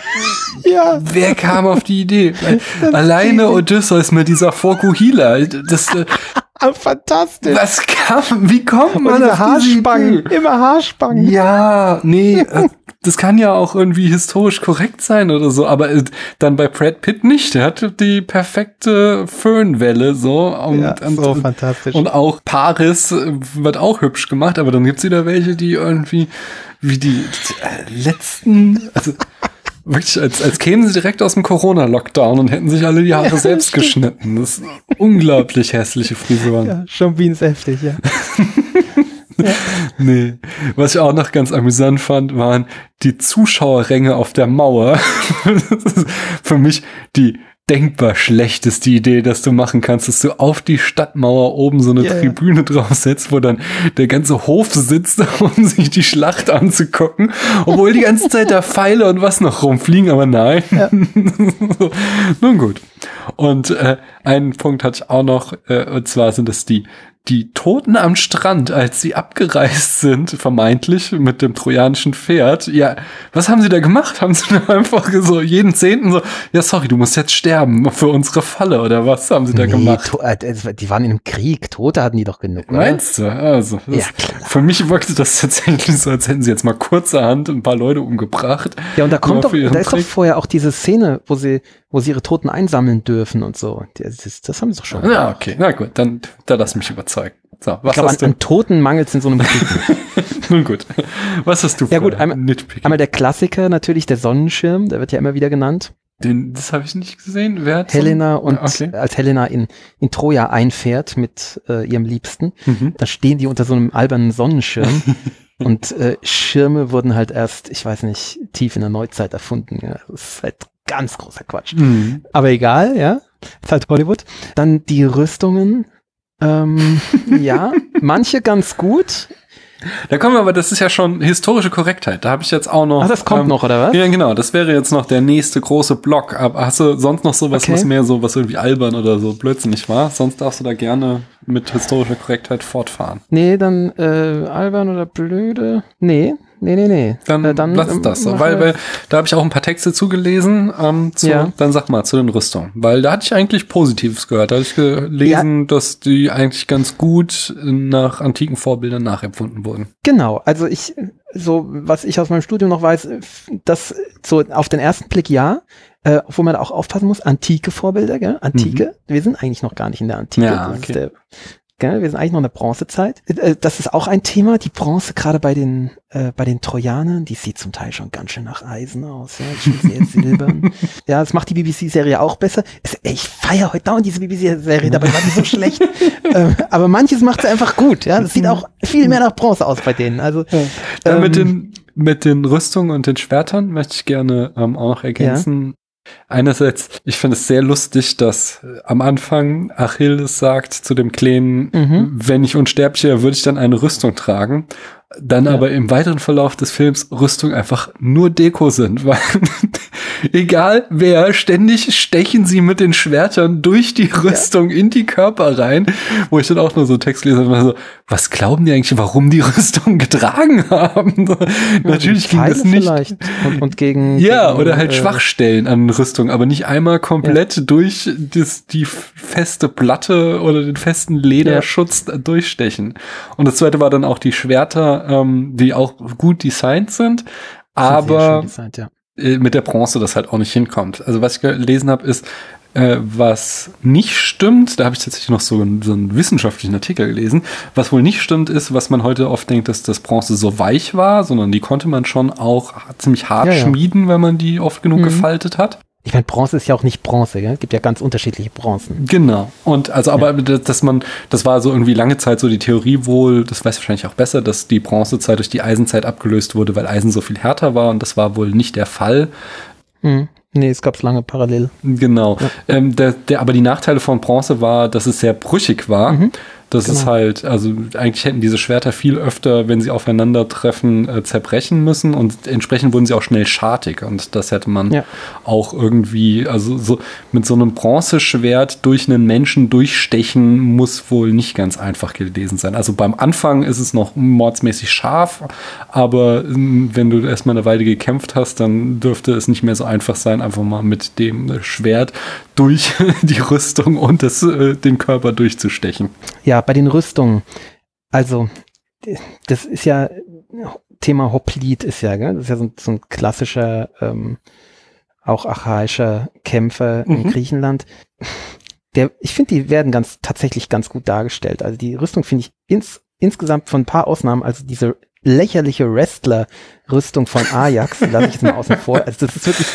Ja, wer kam auf die Idee? Alleine Odysseus mit dieser Fokuhila. Das, äh, ah, fantastisch. was kam, wie kommt Und man diese Haarspangen, immer Haarspangen. Ja, nee, äh, das kann ja auch irgendwie historisch korrekt sein oder so, aber äh, dann bei Brad Pitt nicht. Der hatte die perfekte Föhnwelle so und, Ja, und, so fantastisch. und auch Paris äh, wird auch hübsch gemacht, aber dann gibt's wieder welche, die irgendwie wie die äh, letzten, also wirklich als, als kämen sie direkt aus dem Corona-Lockdown und hätten sich alle die Haare selbst geschnitten. Das ist unglaublich hässliche Frisuren. Ja, schon Beans heftig, [laughs] ja. Nee. Was ich auch noch ganz amüsant fand, waren die Zuschauerränge auf der Mauer. [laughs] Das ist für mich die denkbar schlechteste Idee, dass du machen kannst, dass du auf die Stadtmauer oben so eine Ja, ja. Tribüne draufsetzt, wo dann der ganze Hof sitzt, [laughs] um sich die Schlacht anzugucken, obwohl die ganze Zeit da Pfeile und was noch rumfliegen, aber nein. [laughs] Nun gut. Und äh, einen Punkt hatte ich auch noch, äh, und zwar sind es die die Toten am Strand, als sie abgereist sind, vermeintlich mit dem trojanischen Pferd. Ja, was haben sie da gemacht? Haben sie [laughs] da einfach so jeden Zehnten so, ja, sorry, du musst jetzt sterben für unsere Falle oder was haben sie da Nee, gemacht? äh, die waren in einem Krieg, Tote hatten die doch genug, oder? Meinst du? Also, Ja, für mich wirkte das tatsächlich so, als hätten sie jetzt mal kurzerhand ein paar Leute umgebracht. Ja, und da kommt doch, da ist doch Trick. vorher auch diese Szene, wo sie, wo sie ihre Toten einsammeln dürfen und so. Das, das, haben sie doch schon. Ja, okay, na gut, dann da lass mich überzeugen. So, ich was glaube, an, an Toten mangelt es in so einem Krieg. [laughs] Nun gut, was hast du Ja, gut, für einmal-? Einmal der Klassiker natürlich, der Sonnenschirm, der wird ja immer wieder genannt. Den, das habe ich nicht gesehen. Wer hat so- Helena und Okay. als Helena in, in Troja einfährt mit äh, ihrem Liebsten, Mhm. da stehen die unter so einem albernen Sonnenschirm. [laughs] und äh, Schirme wurden halt erst, ich weiß nicht, tief in der Neuzeit erfunden. Ja. Das ist halt ganz großer Quatsch. Mhm. Aber egal, ja. Ist halt Hollywood. Dann die Rüstungen. Ähm, [laughs] ja, manche ganz gut. Da kommen wir aber, das ist ja schon historische Korrektheit. Da habe ich jetzt auch noch. Ach, das kommt ähm, noch, oder was? Ja, genau. Das wäre jetzt noch der nächste große Block. Aber hast du sonst noch sowas, Okay. was mehr so, was irgendwie albern oder so blödsinnig war? Sonst darfst du da gerne mit historischer Korrektheit fortfahren. Nee, dann äh, albern oder blöde. Nee, nee, nee, nee. Dann, äh, dann lass ähm, das so. Weil, weil da habe ich auch ein paar Texte zugelesen. Ähm, zu, Ja. Dann sag mal zu den Rüstungen. Weil da hatte ich eigentlich Positives gehört. Da hatte ich gelesen, dass die eigentlich ganz gut nach antiken Vorbildern nachempfunden wurden. Genau, also ich, so was ich aus meinem Studium noch weiß, dass so auf den ersten Blick ja, äh, obwohl man da auch aufpassen muss, antike Vorbilder, gell? Antike, wir sind eigentlich noch gar nicht in der Antike. Mhm. Ja, okay. der, gell? Wir sind eigentlich noch in der Bronzezeit. Äh, Das ist auch ein Thema, die Bronze, gerade bei den, äh, bei den Trojanern, die sieht zum Teil schon ganz schön nach Eisen aus, ja, schon sehr silbern. [laughs] ja, das macht die BBC-Serie auch besser. Es, ey, ich feiere heute dauernd diese BBC-Serie, dabei war die so schlecht. [laughs] ähm, aber manches macht sie einfach gut, ja. Das sieht auch viel mehr nach Bronze aus bei denen. Also, Ja, mit, Ähm, den, mit den Rüstungen und den Schwertern möchte ich gerne ähm, auch noch ergänzen. Einerseits, ich finde es sehr lustig, dass äh, am Anfang Achilles sagt zu dem Kleinen, Mhm. wenn ich unsterblich wäre, würde ich dann eine Rüstung tragen. Dann Ja. aber im weiteren Verlauf des Films Rüstung einfach nur Deko sind, [laughs] weil egal wer, ständig stechen sie mit den Schwertern durch die Rüstung in die Körper rein, wo ich dann auch nur so Text lese und so, was glauben die eigentlich, warum die [laughs] Rüstung getragen haben? Natürlich ging das nicht. Vielleicht. Und, und gegen. [laughs] Ja, gegen, oder halt äh, Schwachstellen an Rüstung, aber nicht einmal komplett durch das, die feste Platte oder den festen Lederschutz durchstechen. Und das zweite war dann auch die Schwerter, ähm, die auch gut designt sind, sind aber designt, ja. Äh, mit der Bronze das halt auch nicht hinkommt. Also was ich gelesen habe, ist, äh, was nicht stimmt, da habe ich tatsächlich noch so einen, so einen wissenschaftlichen Artikel gelesen, was wohl nicht stimmt, ist, was man heute oft denkt, dass das Bronze so weich war, sondern die konnte man schon auch ziemlich hart Ja, ja. schmieden, wenn man die oft genug Mhm. gefaltet hat. Ich meine, Bronze ist ja auch nicht Bronze, gell? Es gibt ja ganz unterschiedliche Bronzen. Genau. Und also, aber dass dass man, das war so irgendwie lange Zeit so die Theorie wohl, das weiß wahrscheinlich auch besser, dass die Bronzezeit durch die Eisenzeit abgelöst wurde, weil Eisen so viel härter war und das war wohl nicht der Fall. Hm. Nee, es gab's lange parallel. Genau. Ähm, der, der, aber die Nachteile von Bronze war, dass es sehr brüchig war. Mhm. Das genau. ist halt, also eigentlich hätten diese Schwerter viel öfter, wenn sie aufeinandertreffen, äh, zerbrechen müssen und entsprechend wurden sie auch schnell schartig und das hätte man ja. auch irgendwie, also so mit so einem Bronzeschwert durch einen Menschen durchstechen muss wohl nicht ganz einfach gewesen sein. Also beim Anfang ist es noch mordsmäßig scharf, aber ähm, wenn du erstmal eine Weile gekämpft hast, dann dürfte es nicht mehr so einfach sein, einfach mal mit dem Schwert durch [laughs] die Rüstung und das, äh, den Körper durchzustechen. Ja, bei den Rüstungen. Also, das ist ja, Thema Hoplite ist ja, gell? das ist ja so, so ein klassischer, ähm, auch archaischer Kämpfer mhm. in Griechenland. Der, ich finde, die werden ganz, tatsächlich ganz gut dargestellt. Also die Rüstung finde ich ins, insgesamt von ein paar Ausnahmen, also diese lächerliche Wrestler-Rüstung von Ajax, lasse ich jetzt mal außen vor. Also das ist wirklich,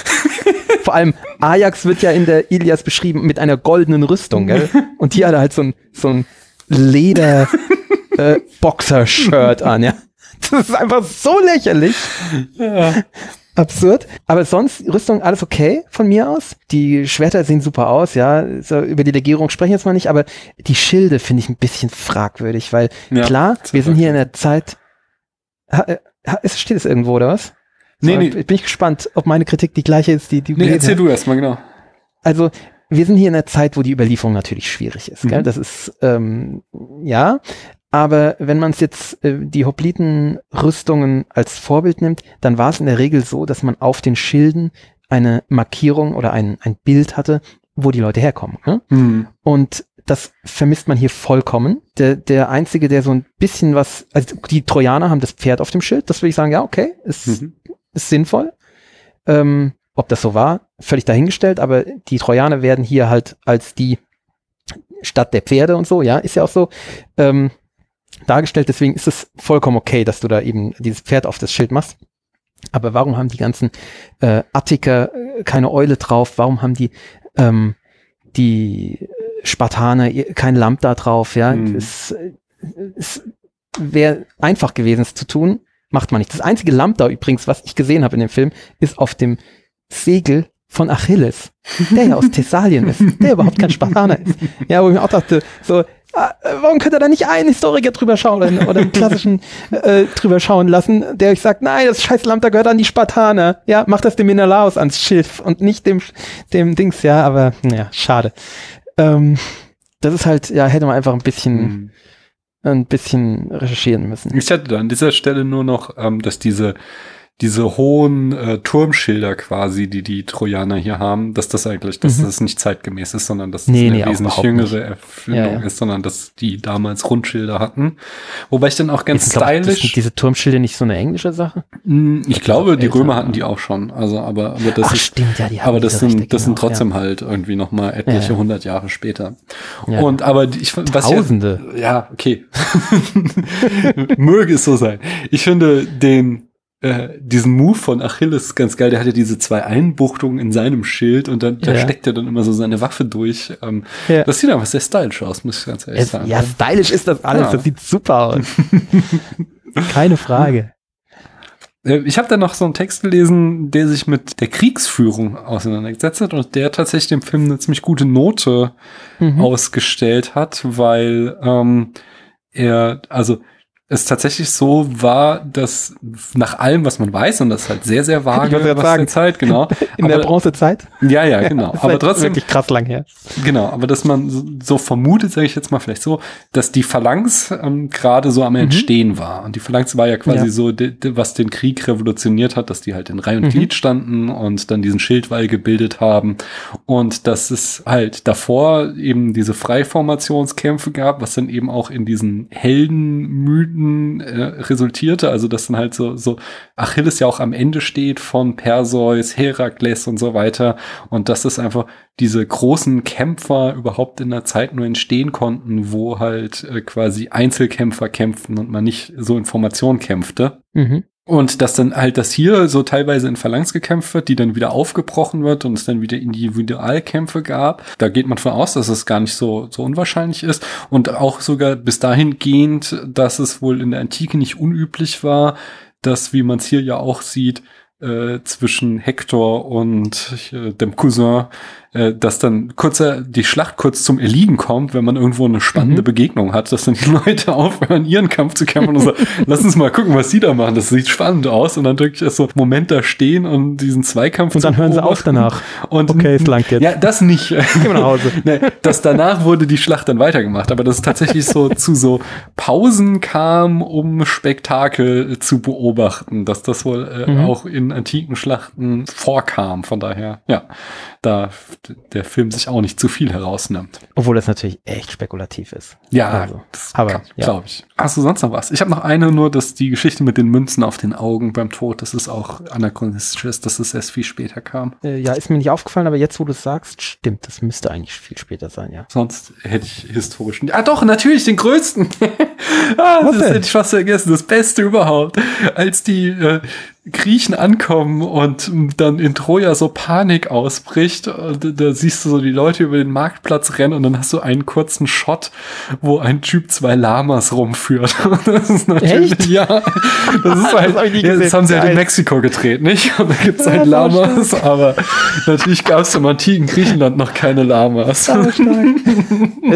vor allem Ajax wird ja in der Ilias beschrieben mit einer goldenen Rüstung, gell? [laughs] Und die hat halt so ein, so ein Leder [laughs] äh, Boxer-Shirt an, ja. Das ist einfach so lächerlich. Ja. Absurd. Aber sonst, Rüstung, alles okay von mir aus. Die Schwerter sehen super aus, ja. So, über die Legierung sprechen jetzt mal nicht, aber die Schilde finde ich ein bisschen fragwürdig, weil ja, klar, wir sind hier in der Zeit. Ha, ha, steht es irgendwo, oder was? Nee, so, nee. Bin ich gespannt, ob meine Kritik die gleiche ist, die, die Nee, erzähl du erstmal, genau. Also, wir sind hier in einer Zeit, wo die Überlieferung natürlich schwierig ist. Mhm. Gell? Das ist, ähm, ja, aber wenn man es jetzt äh, die Hopliten-Rüstungen als Vorbild nimmt, dann war es in der Regel so, dass man auf den Schilden eine Markierung oder ein, ein Bild hatte, wo die Leute herkommen. Ne? Mhm. Und das vermisst man hier vollkommen. Der, der einzige, der so ein bisschen was, also die Trojaner haben das Pferd auf dem Schild, das würde ich sagen, ja, okay, ist, mhm. ist sinnvoll. Ähm, ob das so war, völlig dahingestellt, aber die Trojaner werden hier halt als die Stadt der Pferde und so, ja, ist ja auch so ähm, dargestellt. Deswegen ist es vollkommen okay, dass du da eben dieses Pferd auf das Schild machst. Aber warum haben die ganzen äh, Attiker äh, keine Eule drauf? Warum haben die ähm, die Spartaner kein Lambda drauf? Ja, hm. es, es wäre einfach gewesen, es zu tun. Macht man nicht. Das einzige Lambda übrigens, was ich gesehen habe in dem Film, ist auf dem Segel von Achilles, der ja aus Thessalien ist, der überhaupt kein Spartaner ist. Ja, wo ich mir auch dachte, so, ah, warum könnte da nicht ein Historiker drüber schauen oder einen klassischen äh, drüber schauen lassen, der euch sagt, nein, das scheiß Lambda gehört an die Spartaner. Ja, macht das dem Menelaus ans Schiff und nicht dem, dem Dings, ja, aber ja, schade. Ähm, das ist halt, ja, hätte man einfach ein bisschen, hm. ein bisschen recherchieren müssen. Ich hätte an dieser Stelle nur noch, ähm, dass diese diese hohen äh, Turmschilder quasi, die die Trojaner hier haben, dass das eigentlich, dass mhm. das nicht zeitgemäß ist, sondern dass das nee, eine nee, wesentlich jüngere Erfindung ja, ja. ist, sondern dass die damals Rundschilder hatten. Wobei ich dann auch ganz ist, stylisch. Glaub, sind diese Turmschilder nicht so eine englische Sache? Mm, ich glaube, die Römer hatten die auch schon. Also, aber, aber das Ach, ist, stimmt, ja, die aber das sind, das sind genau, trotzdem ja. halt irgendwie noch mal etliche hundert Jahre später. Und aber ich, was Tausende. Ja, ja okay. [laughs] Möge es so sein. Ich finde den äh, diesen Move von Achilles ganz geil. Der hatte diese zwei Einbuchtungen in seinem Schild und dann ja. da steckt er dann immer so seine Waffe durch. Ähm, ja. Das sieht einfach sehr stylisch aus, muss ich ganz ehrlich es, sagen. Ja, stylisch ist das alles. Ja. Das sieht super aus. [laughs] Keine Frage. Äh, ich habe da noch so einen Text gelesen, der sich mit der Kriegsführung auseinandergesetzt hat und der tatsächlich dem Film eine ziemlich gute Note mhm. ausgestellt hat, weil ähm, er, also es tatsächlich so war, dass nach allem, was man weiß, und das ist halt sehr, sehr [laughs] vage, ich was sagen, Zeit, genau. [laughs] In aber, der Bronzezeit? Ja, ja, [laughs] genau. Ja, aber trotzdem. Wirklich krass lang her. Genau, aber dass man so, so vermutet, sage ich jetzt mal vielleicht so, dass die Phalanx ähm, gerade so am mhm. Entstehen war. Und die Phalanx war ja quasi ja. so, de, de, was den Krieg revolutioniert hat, dass die halt in Reihe und mhm. Glied standen und dann diesen Schildwall gebildet haben. Und dass es halt davor eben diese Freiformationskämpfe gab, was dann eben auch in diesen Heldenmythen Mythen äh, resultierte, also dass dann halt so, so Achilles ja auch am Ende steht von Perseus, Herakles und so weiter und dass das einfach diese großen Kämpfer überhaupt in der Zeit nur entstehen konnten, wo halt äh, quasi Einzelkämpfer kämpften und man nicht so in Formation kämpfte. Mhm. Und dass dann halt das hier so teilweise in Phalanx gekämpft wird, die dann wieder aufgebrochen wird und es dann wieder Individualkämpfe gab. Da geht man von aus, dass es gar nicht so, so unwahrscheinlich ist. Und auch sogar bis dahin gehend, dass es wohl in der Antike nicht unüblich war, dass, wie man es hier ja auch sieht, äh, zwischen Hector und äh, dem Cousin, äh, dass dann kurzer die Schlacht kurz zum Erliegen kommt, wenn man irgendwo eine spannende Mhm. Begegnung hat, dass dann die [laughs] Leute aufhören, ihren Kampf zu kämpfen und so, lass uns mal gucken, was die da machen. Das sieht spannend aus und dann wirklich erst so einen Moment da stehen und diesen Zweikampf Und dann hören sie auf danach. Und Okay, es langt jetzt. Ja, das nicht. [laughs] Gehen wir nach Hause. [laughs] nee, das danach wurde die Schlacht dann weitergemacht, aber das ist tatsächlich so zu so Pausen kam, um Spektakel zu beobachten, dass das wohl äh, Mhm. auch in antiken Schlachten vorkam. Von daher, ja, da der Film sich auch nicht zu viel herausnimmt. Obwohl das natürlich echt spekulativ ist. Ja, Also, das aber, ja. glaube ich. Hast du sonst noch was? Ich habe noch eine, nur dass die Geschichte mit den Münzen auf den Augen beim Tod, das ist auch anachronistisch ist, dass es erst viel später kam. Äh, ja, ist mir nicht aufgefallen, aber jetzt, wo du es sagst, stimmt. Das müsste eigentlich viel später sein, ja. Sonst hätte ich historischen. Ah, doch, natürlich, den größten. [laughs] ah, Was das denn? hätte ich fast vergessen. Das Beste überhaupt. Als die äh, Griechen ankommen und m, dann in Troja so Panik ausbricht, und da siehst du so die Leute über den Marktplatz rennen und dann hast du einen kurzen Shot, wo ein Typ zwei Lamas rumführt. [laughs] Das ist natürlich, Echt? ja. Das ist [laughs] halt, hab ich nie ja, das haben sie halt in. Mexiko gedreht, nicht? [laughs] Und da gibt's Ja, halt Lamas, aber natürlich gab es im antiken Griechenland noch keine Lamas. Das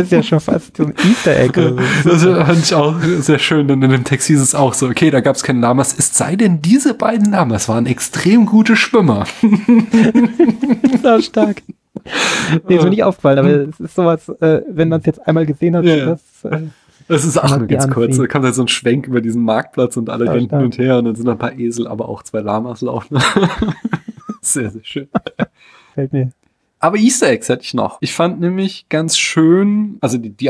ist ja schon fast so ein Easter Egg. oder so. Das fand ich auch sehr schön. Und in dem Text hieß es auch so, okay, da gab es keine Lamas. Es sei denn, diese beiden Lamas waren extrem gute Schwimmer. [laughs] Sau stark. Nee, ist mir nicht aufgefallen, aber es ist sowas, äh, wenn man es jetzt einmal gesehen hat, Ja, das, äh, Das ist auch nur ganz kurz. Da kommt halt so ein Schwenk über diesen Marktplatz und alle Ja, rennen hin und her und dann sind ein paar Esel, aber auch zwei Lamas laufen. [laughs] sehr, sehr schön. fällt mir. Aber Easter Eggs hätte ich noch. Ich fand nämlich ganz schön, also die, die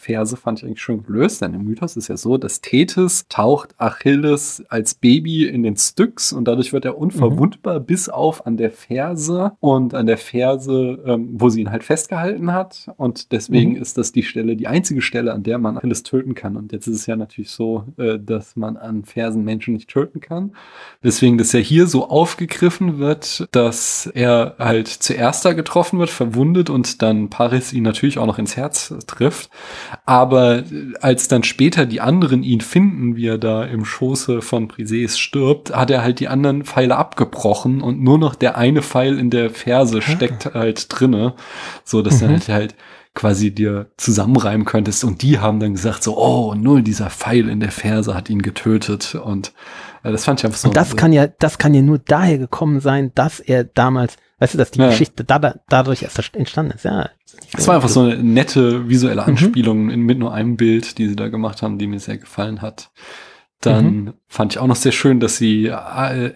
Achilles-Ferse fand ich eigentlich schön gelöst, denn im Mythos ist ja so, dass Tethys taucht Achilles als Baby in den Styx und dadurch wird er unverwundbar bis auf an der Ferse und an der Ferse, ähm, wo sie ihn halt festgehalten hat. Und deswegen Mhm. ist das die Stelle, die einzige Stelle, an der man Achilles töten kann. Und jetzt ist es ja natürlich so, äh, dass man an Fersen Menschen nicht töten kann. Weswegen das ja hier so aufgegriffen wird, dass er halt zuerst da getroffen wird, verwundet und dann Paris ihn natürlich auch noch ins Herz trifft. Aber äh, als dann später die anderen ihn finden, wie er da im Schoße von Briseis stirbt, hat er halt die anderen Pfeile abgebrochen und nur noch der eine Pfeil in der Ferse steckt halt drinne, so dass Mhm. dann halt, halt quasi dir zusammenreimen könntest und die haben dann gesagt so, oh, nur dieser Pfeil in der Ferse hat ihn getötet und äh, das fand ich einfach so. Und das kann ja, das kann ja nur daher gekommen sein, dass er damals, weißt du, dass die Ja. Geschichte da, dadurch erst entstanden ist. Ja. Es war einfach so eine nette visuelle Mhm. Anspielung in, mit nur einem Bild, die sie da gemacht haben, die mir sehr gefallen hat. Dann Mhm. fand ich auch noch sehr schön, dass sie äh,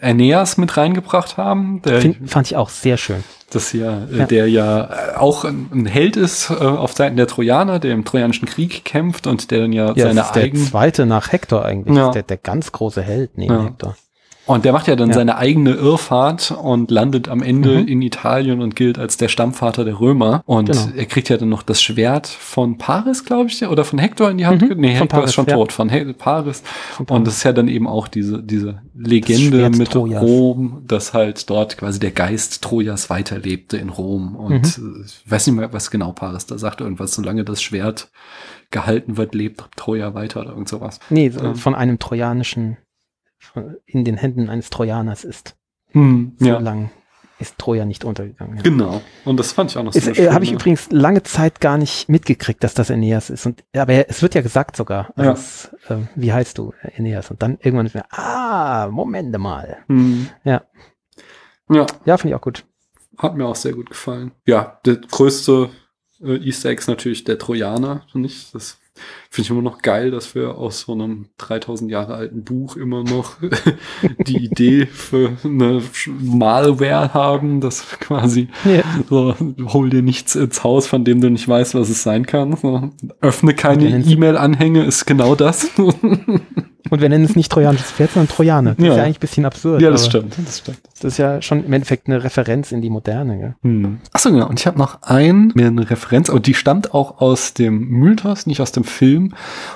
Aeneas mit reingebracht haben, der, Find, fand ich auch sehr schön. das ja, äh, Ja. der ja äh, auch ein, Held ist auf Seiten der Trojaner, der im Trojanischen Krieg kämpft und der dann ja, Ja, seine ist der eigenen zweite nach Hector eigentlich. Ja. Der, der ganz große Held neben Ja. Hector. Und der macht ja dann Ja. seine eigene Irrfahrt und landet am Ende Mhm. in Italien und gilt als der Stammvater der Römer. Und Genau. er kriegt ja dann noch das Schwert von Paris, glaube ich, oder von Hector in die Hand. Mhm. Nee, Von Hector Paris, ist schon ja. tot, von He Paris. Von Und das ist ja dann eben auch diese, diese Legende mit Trojas. Rom, dass halt dort quasi der Geist Trojas weiterlebte in Rom. Und Mhm. äh, ich weiß nicht mehr, was genau Paris da sagt. Irgendwas, solange das Schwert gehalten wird, lebt Troja weiter oder irgend sowas. Nee, Ähm. von einem trojanischen, in den Händen eines Trojaners ist. Hm, So ja. lang ist Troja nicht untergegangen. Ja. Genau. Und das fand ich auch noch sehr äh, Habe ich schön, übrigens lange Zeit gar nicht mitgekriegt, dass das Aeneas ist. Und, aber er- es wird ja gesagt sogar. Ja. es, äh, wie heißt du, Aeneas? Und dann irgendwann ist mir, ah, Moment mal. Hm. Ja. Ja, Ja, finde ich auch gut. hat mir auch sehr gut gefallen. Ja, der größte äh, Easter Egg ist natürlich der Trojaner, finde ich. Das finde ich immer noch geil, dass wir aus so einem 3000 Jahre alten Buch immer noch [laughs] die Idee für eine Malware haben, das quasi Ja. so, hol dir nichts ins Haus, von dem du nicht weißt, was es sein kann. So, öffne keine E-Mail-Anhänge, ist genau das. [laughs] Und wir nennen es nicht trojanisches Pferd, sondern Trojaner. Das Ja. ist ja eigentlich ein bisschen absurd. ja, das stimmt, das stimmt. Das ist ja schon im Endeffekt eine Referenz in die Moderne. Gell? Hm. Achso, genau. Und ich habe noch ein, mir eine Referenz, und die stammt auch aus dem Mythos, nicht aus dem Film.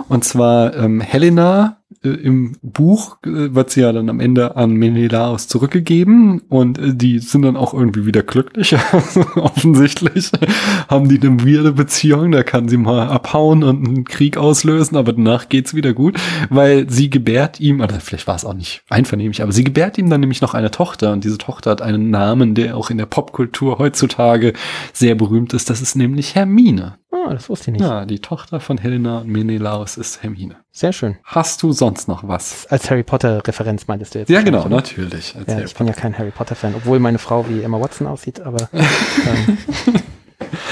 Und zwar ähm, Helena äh, im Buch äh, wird sie ja dann am Ende an Menelaos zurückgegeben und äh, die sind dann auch irgendwie wieder glücklich. [laughs] Offensichtlich haben die eine weirde Beziehung, da kann sie mal abhauen und einen Krieg auslösen, aber danach geht's wieder gut, weil sie gebärt ihm, oder vielleicht war es auch nicht einvernehmlich, aber sie gebärt ihm dann nämlich noch eine Tochter und diese Tochter hat einen Namen, der auch in der Popkultur heutzutage sehr berühmt ist. Das ist nämlich Hermine. Ah, das wusste ich nicht. Ja, die Tochter von Helena und Menelaus ist Hermine. Sehr schön. Hast du sonst noch was? Als Harry Potter-Referenz meintest du jetzt? Ja, genau, oder? natürlich. Ja, Harry ich bin ja kein Harry Potter-Fan, obwohl meine Frau wie Emma Watson aussieht, aber [laughs] ähm,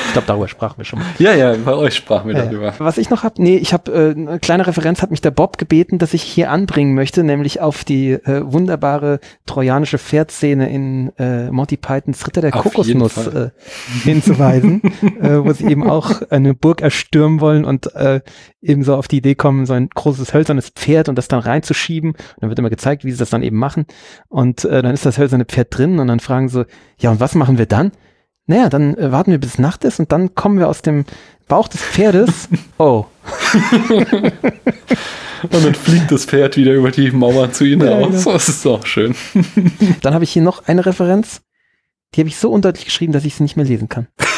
ich glaube, darüber sprachen wir schon mal. Ja, ja, bei euch sprachen wir Ja, darüber. Was ich noch habe, nee, ich habe äh, eine kleine Referenz hat mich der Bob gebeten, dass ich hier anbringen möchte, nämlich auf die äh, wunderbare trojanische Pferdszene in äh, Monty Pythons Ritter der Auf Kokosnuss äh, hinzuweisen, [laughs] äh, wo sie eben auch eine Burg erstürmen wollen und äh, eben so auf die Idee kommen, so ein großes hölzernes Pferd und das dann reinzuschieben. Und dann wird immer gezeigt, wie sie das dann eben machen. Und äh, dann ist das hölzerne Pferd drin und dann fragen sie, ja, und was machen wir dann? Naja, dann äh, warten wir bis Nacht ist und dann kommen wir aus dem Bauch des Pferdes. [laughs] Oh, Und dann fliegt das Pferd wieder über die Mauer zu ihnen Ja, raus. genau. Das ist auch schön. dann habe ich hier noch eine Referenz. Die habe ich so undeutlich geschrieben, dass ich sie nicht mehr lesen kann. [laughs]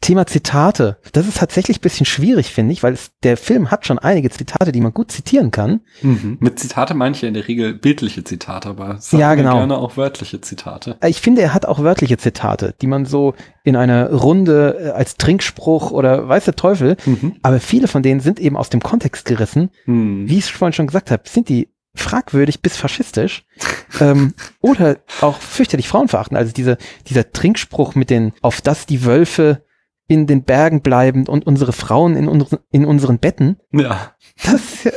Thema Zitate. Das ist tatsächlich ein bisschen schwierig, finde ich, weil es, der Film hat schon einige Zitate, die man gut zitieren kann. Mit Zitate meine ich ja in der Regel bildliche Zitate, aber Ja, genau. gerne auch wörtliche Zitate. Äh, Ich finde, er hat auch wörtliche Zitate, die man so in einer Runde äh, als Trinkspruch oder weiß der Teufel, Mhm. aber viele von denen sind eben aus dem Kontext gerissen. Hm. Wie ich vorhin schon gesagt habe, sind die fragwürdig bis faschistisch [laughs] ähm, oder auch fürchterlich frauenverachtend. Also diese, dieser Trinkspruch mit den, auf das die Wölfe in den Bergen bleiben und unsere Frauen in, unseren in unseren Betten, Ja. das ist ja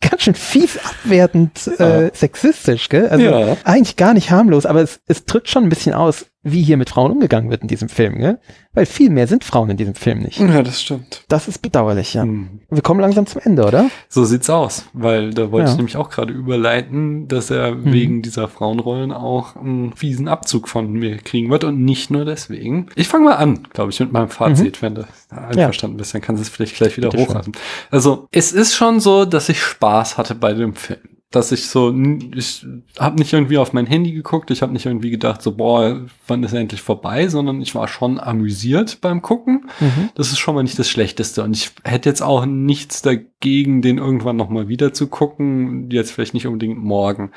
ganz schön fies abwertend äh, sexistisch, gell? Also Ja. eigentlich gar nicht harmlos, aber es, es drückt schon ein bisschen aus, wie hier mit Frauen umgegangen wird in diesem Film, gell? Weil viel mehr sind Frauen in diesem Film nicht. ja, das stimmt. Das ist bedauerlich, ja. Hm. Wir kommen langsam zum Ende, oder? So sieht's aus, weil da wollte Ja. ich nämlich auch gerade überleiten, dass er Mhm. wegen dieser Frauenrollen auch einen fiesen Abzug von mir kriegen wird und nicht nur deswegen. Ich fange mal an, glaube ich, mit meinem Fazit, wenn du einverstanden bist, dann kannst du es vielleicht gleich wieder Mhm. Bitte. Also, es ist schon so, dass ich Spaß hatte bei dem Film. Dass ich so, ich habe nicht irgendwie auf mein Handy geguckt, ich habe nicht irgendwie gedacht, so, boah, wann ist endlich vorbei, sondern ich war schon amüsiert beim Gucken. Mhm. Das ist schon mal nicht das Schlechteste. Und ich hätte jetzt auch nichts dagegen, den irgendwann noch mal wieder zu gucken. Jetzt vielleicht nicht unbedingt morgen.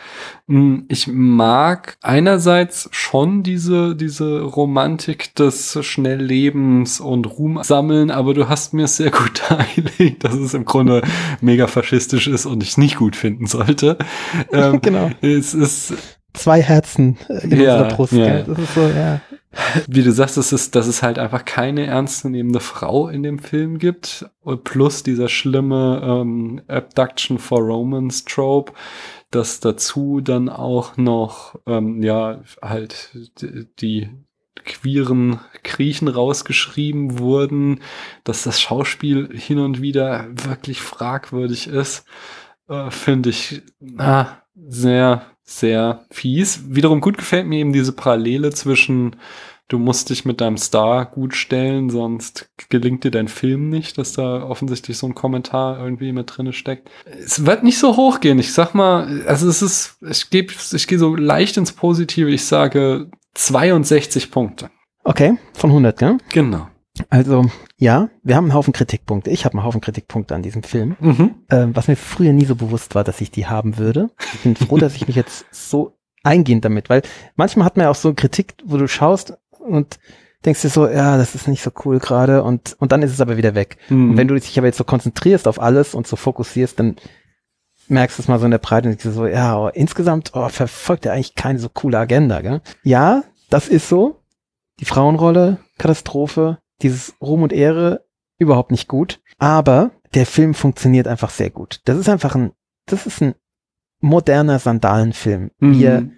Hm, Ich mag einerseits schon diese, diese Romantik des Schnelllebens und Ruhm sammeln, aber du hast mir sehr gut [laughs] dargelegt, dass es im Grunde mega faschistisch ist und ich nicht gut finden sollte. [laughs] Ähm, Genau. Es ist Zwei Herzen äh, in Ja, unserer Brust, ja. so, ja. wie du sagst, es ist, dass es halt einfach keine ernstzunehmende Frau in dem Film gibt. Plus dieser schlimme ähm, Abduction for Romance Trope, dass dazu dann auch noch, ähm, ja, halt die queeren Griechen rausgeschrieben wurden, dass das Schauspiel hin und wieder wirklich fragwürdig ist, äh, finde ich ah, sehr, sehr fies. Wiederum gut gefällt mir eben diese Parallele zwischen du musst dich mit deinem Star gut stellen, sonst gelingt dir dein Film nicht, dass da offensichtlich so ein Kommentar irgendwie mit drinne steckt. Es wird nicht so hochgehen. Ich sag mal, also es ist, ich gebe, ich gehe so leicht ins Positive. Ich sage 62 Punkte. Okay, von 100, gell? Genau. Also, ja, wir haben einen Haufen Kritikpunkte. Ich habe einen Haufen Kritikpunkte an diesem Film. Mhm. Ähm, was mir früher nie so bewusst war, dass ich die haben würde. Ich bin froh, dass ich mich jetzt so eingehend damit, weil manchmal hat man ja auch so Kritik, wo du schaust und denkst dir so, ja, das ist nicht so cool gerade und, und dann ist es aber wieder weg. Mhm. Und wenn du dich aber jetzt so konzentrierst auf alles und so fokussierst, dann merkst du es mal so in der Breite und denkst dir so, ja, aber insgesamt oh, verfolgt er eigentlich keine so coole Agenda, gell? Ja, das ist so. Die Frauenrolle, Katastrophe, dieses Ruhm und Ehre, überhaupt nicht gut. Aber der Film funktioniert einfach sehr gut. Das ist einfach ein, das ist ein moderner Sandalenfilm, wie er Mhm.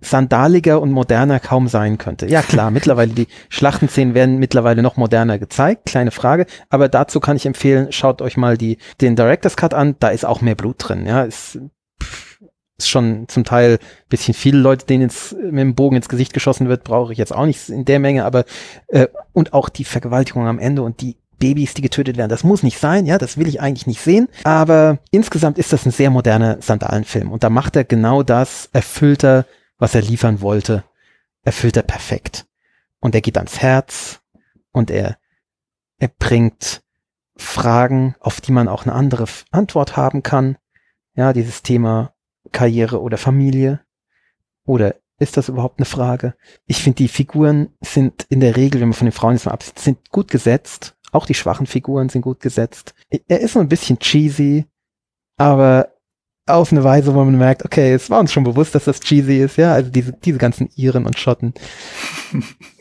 sandaliger und moderner kaum sein könnte. Ja klar, [laughs] mittlerweile die Schlachtenszenen werden mittlerweile noch moderner gezeigt, kleine Frage, aber dazu kann ich empfehlen, schaut euch mal die den Director's Cut an, da ist auch mehr Blut drin, ja, ist, ist schon zum Teil bisschen viele Leute, denen ins, mit dem Bogen ins Gesicht geschossen wird, brauche ich jetzt auch nicht in der Menge, aber äh, und auch die Vergewaltigung am Ende und die Babys, die getötet werden. Das muss nicht sein, ja, das will ich eigentlich nicht sehen. Aber insgesamt ist das ein sehr moderner Sandalenfilm. Und da macht er genau das, erfüllt er, was er liefern wollte, erfüllt er perfekt. Und er geht ans Herz und er, er bringt Fragen, auf die man auch eine andere Antwort haben kann. Ja, dieses Thema Karriere oder Familie. Oder ist das überhaupt eine Frage? Ich finde, die Figuren sind in der Regel, wenn man von den Frauen jetzt mal absieht, sind gut gesetzt. Auch die schwachen Figuren sind gut gesetzt. Er ist so ein bisschen cheesy, aber auf eine Weise, wo man merkt, okay, es war uns schon bewusst, dass das cheesy ist, ja, also diese, diese ganzen Iren und Schotten. [laughs]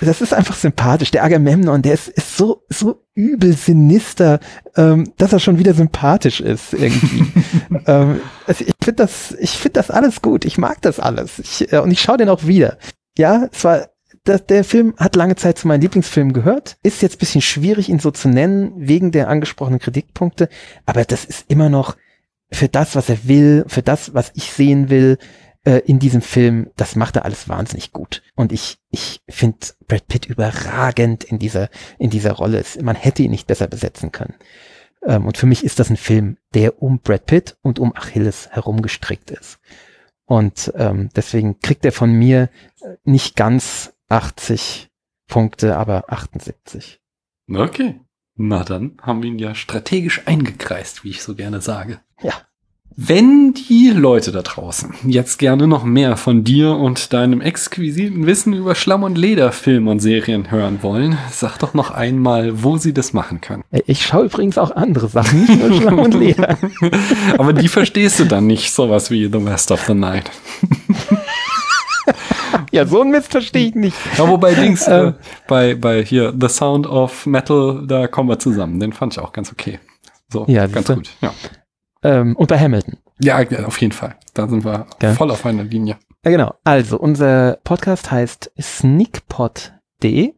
das ist einfach sympathisch. Der Agamemnon, der ist, ist so, so übel sinister, ähm, dass er schon wieder sympathisch ist irgendwie. [laughs] ähm, also ich finde das, ich finde das alles gut. Ich mag das alles. Ich, äh, und ich schaue den auch wieder. Ja, es war, das, der Film hat lange Zeit zu meinen Lieblingsfilmen gehört. Ist jetzt bisschen schwierig, ihn so zu nennen, wegen der angesprochenen Kritikpunkte. Aber das ist immer noch für das, was er will, für das, was ich sehen will, äh, in diesem Film, das macht er alles wahnsinnig gut. Und ich, ich finde Brad Pitt überragend in dieser, in dieser Rolle. Man hätte ihn nicht besser besetzen können. Ähm, und für mich ist das ein Film, der um Brad Pitt und um Achilles herumgestrickt ist. Und ähm, deswegen kriegt er von mir äh, nicht ganz 80 Punkte, aber 78. Okay. Na dann haben wir ihn ja strategisch eingekreist, wie ich so gerne sage. Ja. Wenn die Leute da draußen jetzt gerne noch mehr von dir und deinem exquisiten Wissen über Schlamm- und Lederfilme und Serien hören wollen, sag doch noch einmal, wo sie das machen können. Ich schaue übrigens auch andere Sachen, nicht nur Schlamm und Leder. [laughs] Aber die verstehst du dann nicht, sowas wie The West of the Night. [laughs] ja, so ein Mist verstehe ich nicht. Ja, wobei Dings, äh, bei, bei hier, The Sound of Metal, da kommen wir zusammen. Den fand ich auch ganz okay. So, ja, ganz gut, ja. Ähm, und bei Hamilton. Ja, auf jeden Fall. Da sind wir ja. voll auf einer Linie. Ja, genau. Also, unser Podcast heißt sneakpod.de.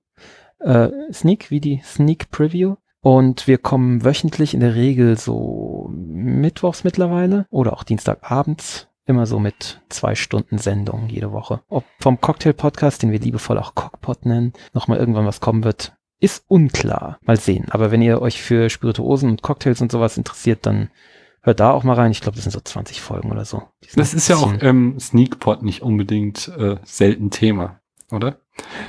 Äh, Sneak wie die Sneak Preview. Und wir kommen wöchentlich in der Regel so mittwochs mittlerweile oder auch Dienstagabends. Immer so mit zwei Stunden Sendung jede Woche. Ob vom Cocktail-Podcast, den wir liebevoll auch Cockpot nennen, nochmal irgendwann was kommen wird, ist unklar. Mal sehen. Aber wenn ihr euch für Spirituosen und Cocktails und sowas interessiert, dann hört da auch mal rein. Ich glaube, das sind so 20 Folgen oder so. Das ist ja auch im Sneakpot nicht unbedingt äh, selten Thema, oder?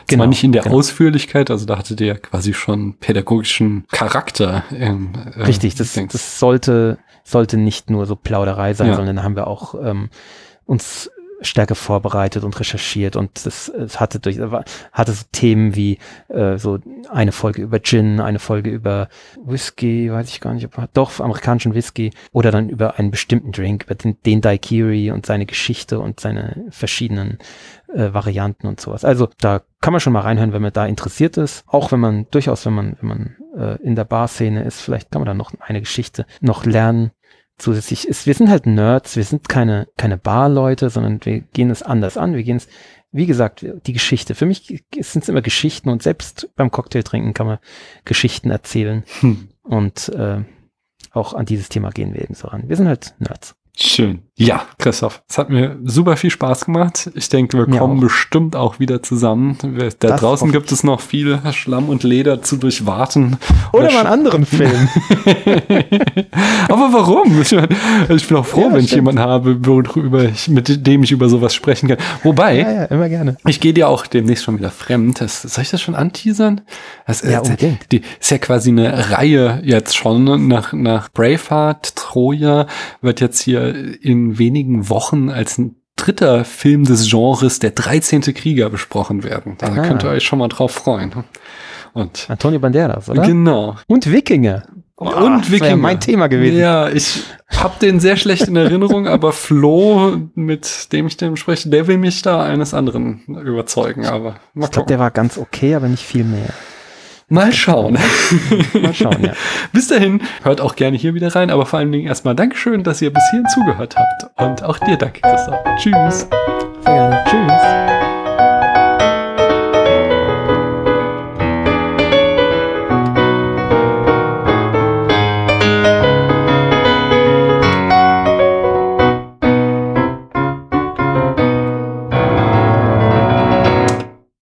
Genau, Zwar nicht in der genau. Ausführlichkeit, also da hatte der quasi schon pädagogischen Charakter. Im, äh, Richtig, das, das sollte, sollte nicht nur so Plauderei sein, Ja. sondern da haben wir auch ähm, uns stärker vorbereitet und recherchiert und das, es hatte durch hatte so Themen wie äh, so eine Folge über Gin, eine Folge über Whisky, weiß ich gar nicht, ob doch amerikanischen Whisky oder dann über einen bestimmten Drink, über den, den Daiquiri und seine Geschichte und seine verschiedenen äh, Varianten und sowas. Also da kann man schon mal reinhören, wenn man da interessiert ist. Auch wenn man durchaus, wenn man wenn man äh, in der Barszene ist, vielleicht kann man da noch eine Geschichte noch lernen zusätzlich ist, wir sind halt Nerds, wir sind keine, keine Barleute, sondern wir gehen es anders an. Wir gehen es, wie gesagt, die Geschichte. Für mich sind es immer Geschichten und selbst beim Cocktail trinken kann man Geschichten erzählen. Hm. Und äh, auch an dieses Thema gehen wir eben so ran. Wir sind halt Nerds. Schön. Ja, Christoph, es hat mir super viel Spaß gemacht. Ich denke, wir Mir kommen auch. bestimmt auch wieder zusammen. Wir- Da Das draußen gibt es noch viel Schlamm und Leder zu durchwarten. Oder mal einen anderen Film. [laughs] Aber warum? Ich, mein, ich bin auch froh, Ja, wenn ich stimmt. jemanden habe, worüber ich, mit dem ich über sowas sprechen kann. Wobei, ja, ja, immer gerne. ich gehe dir auch demnächst schon wieder fremd. Das, soll ich das schon anteasern? Das, Ja, äh, unbedingt. Die ist ja quasi eine Reihe jetzt schon. Nach, nach Braveheart, Troja wird jetzt hier in wenigen Wochen als ein dritter Film des Genres der 13. Krieger besprochen werden. Da Ah. könnt ihr euch schon mal drauf freuen. Und Antonio Banderas, oder? genau. Und Wikinger. Und das wär Wikinger. mein Thema gewesen. Ja, ich hab den sehr schlecht in Erinnerung, [laughs] aber Flo, mit dem ich den spreche, der will mich da eines anderen überzeugen. Aber Ich glaube, der war ganz okay, aber nicht viel mehr. Mal schauen. [laughs] Mal schauen, ja. Bis dahin, hört auch gerne hier wieder rein, aber vor allen Dingen erstmal Dankeschön, dass ihr bis hierhin zugehört habt. Und auch dir danke, Christoph. Tschüss. Sehr gerne. Tschüss.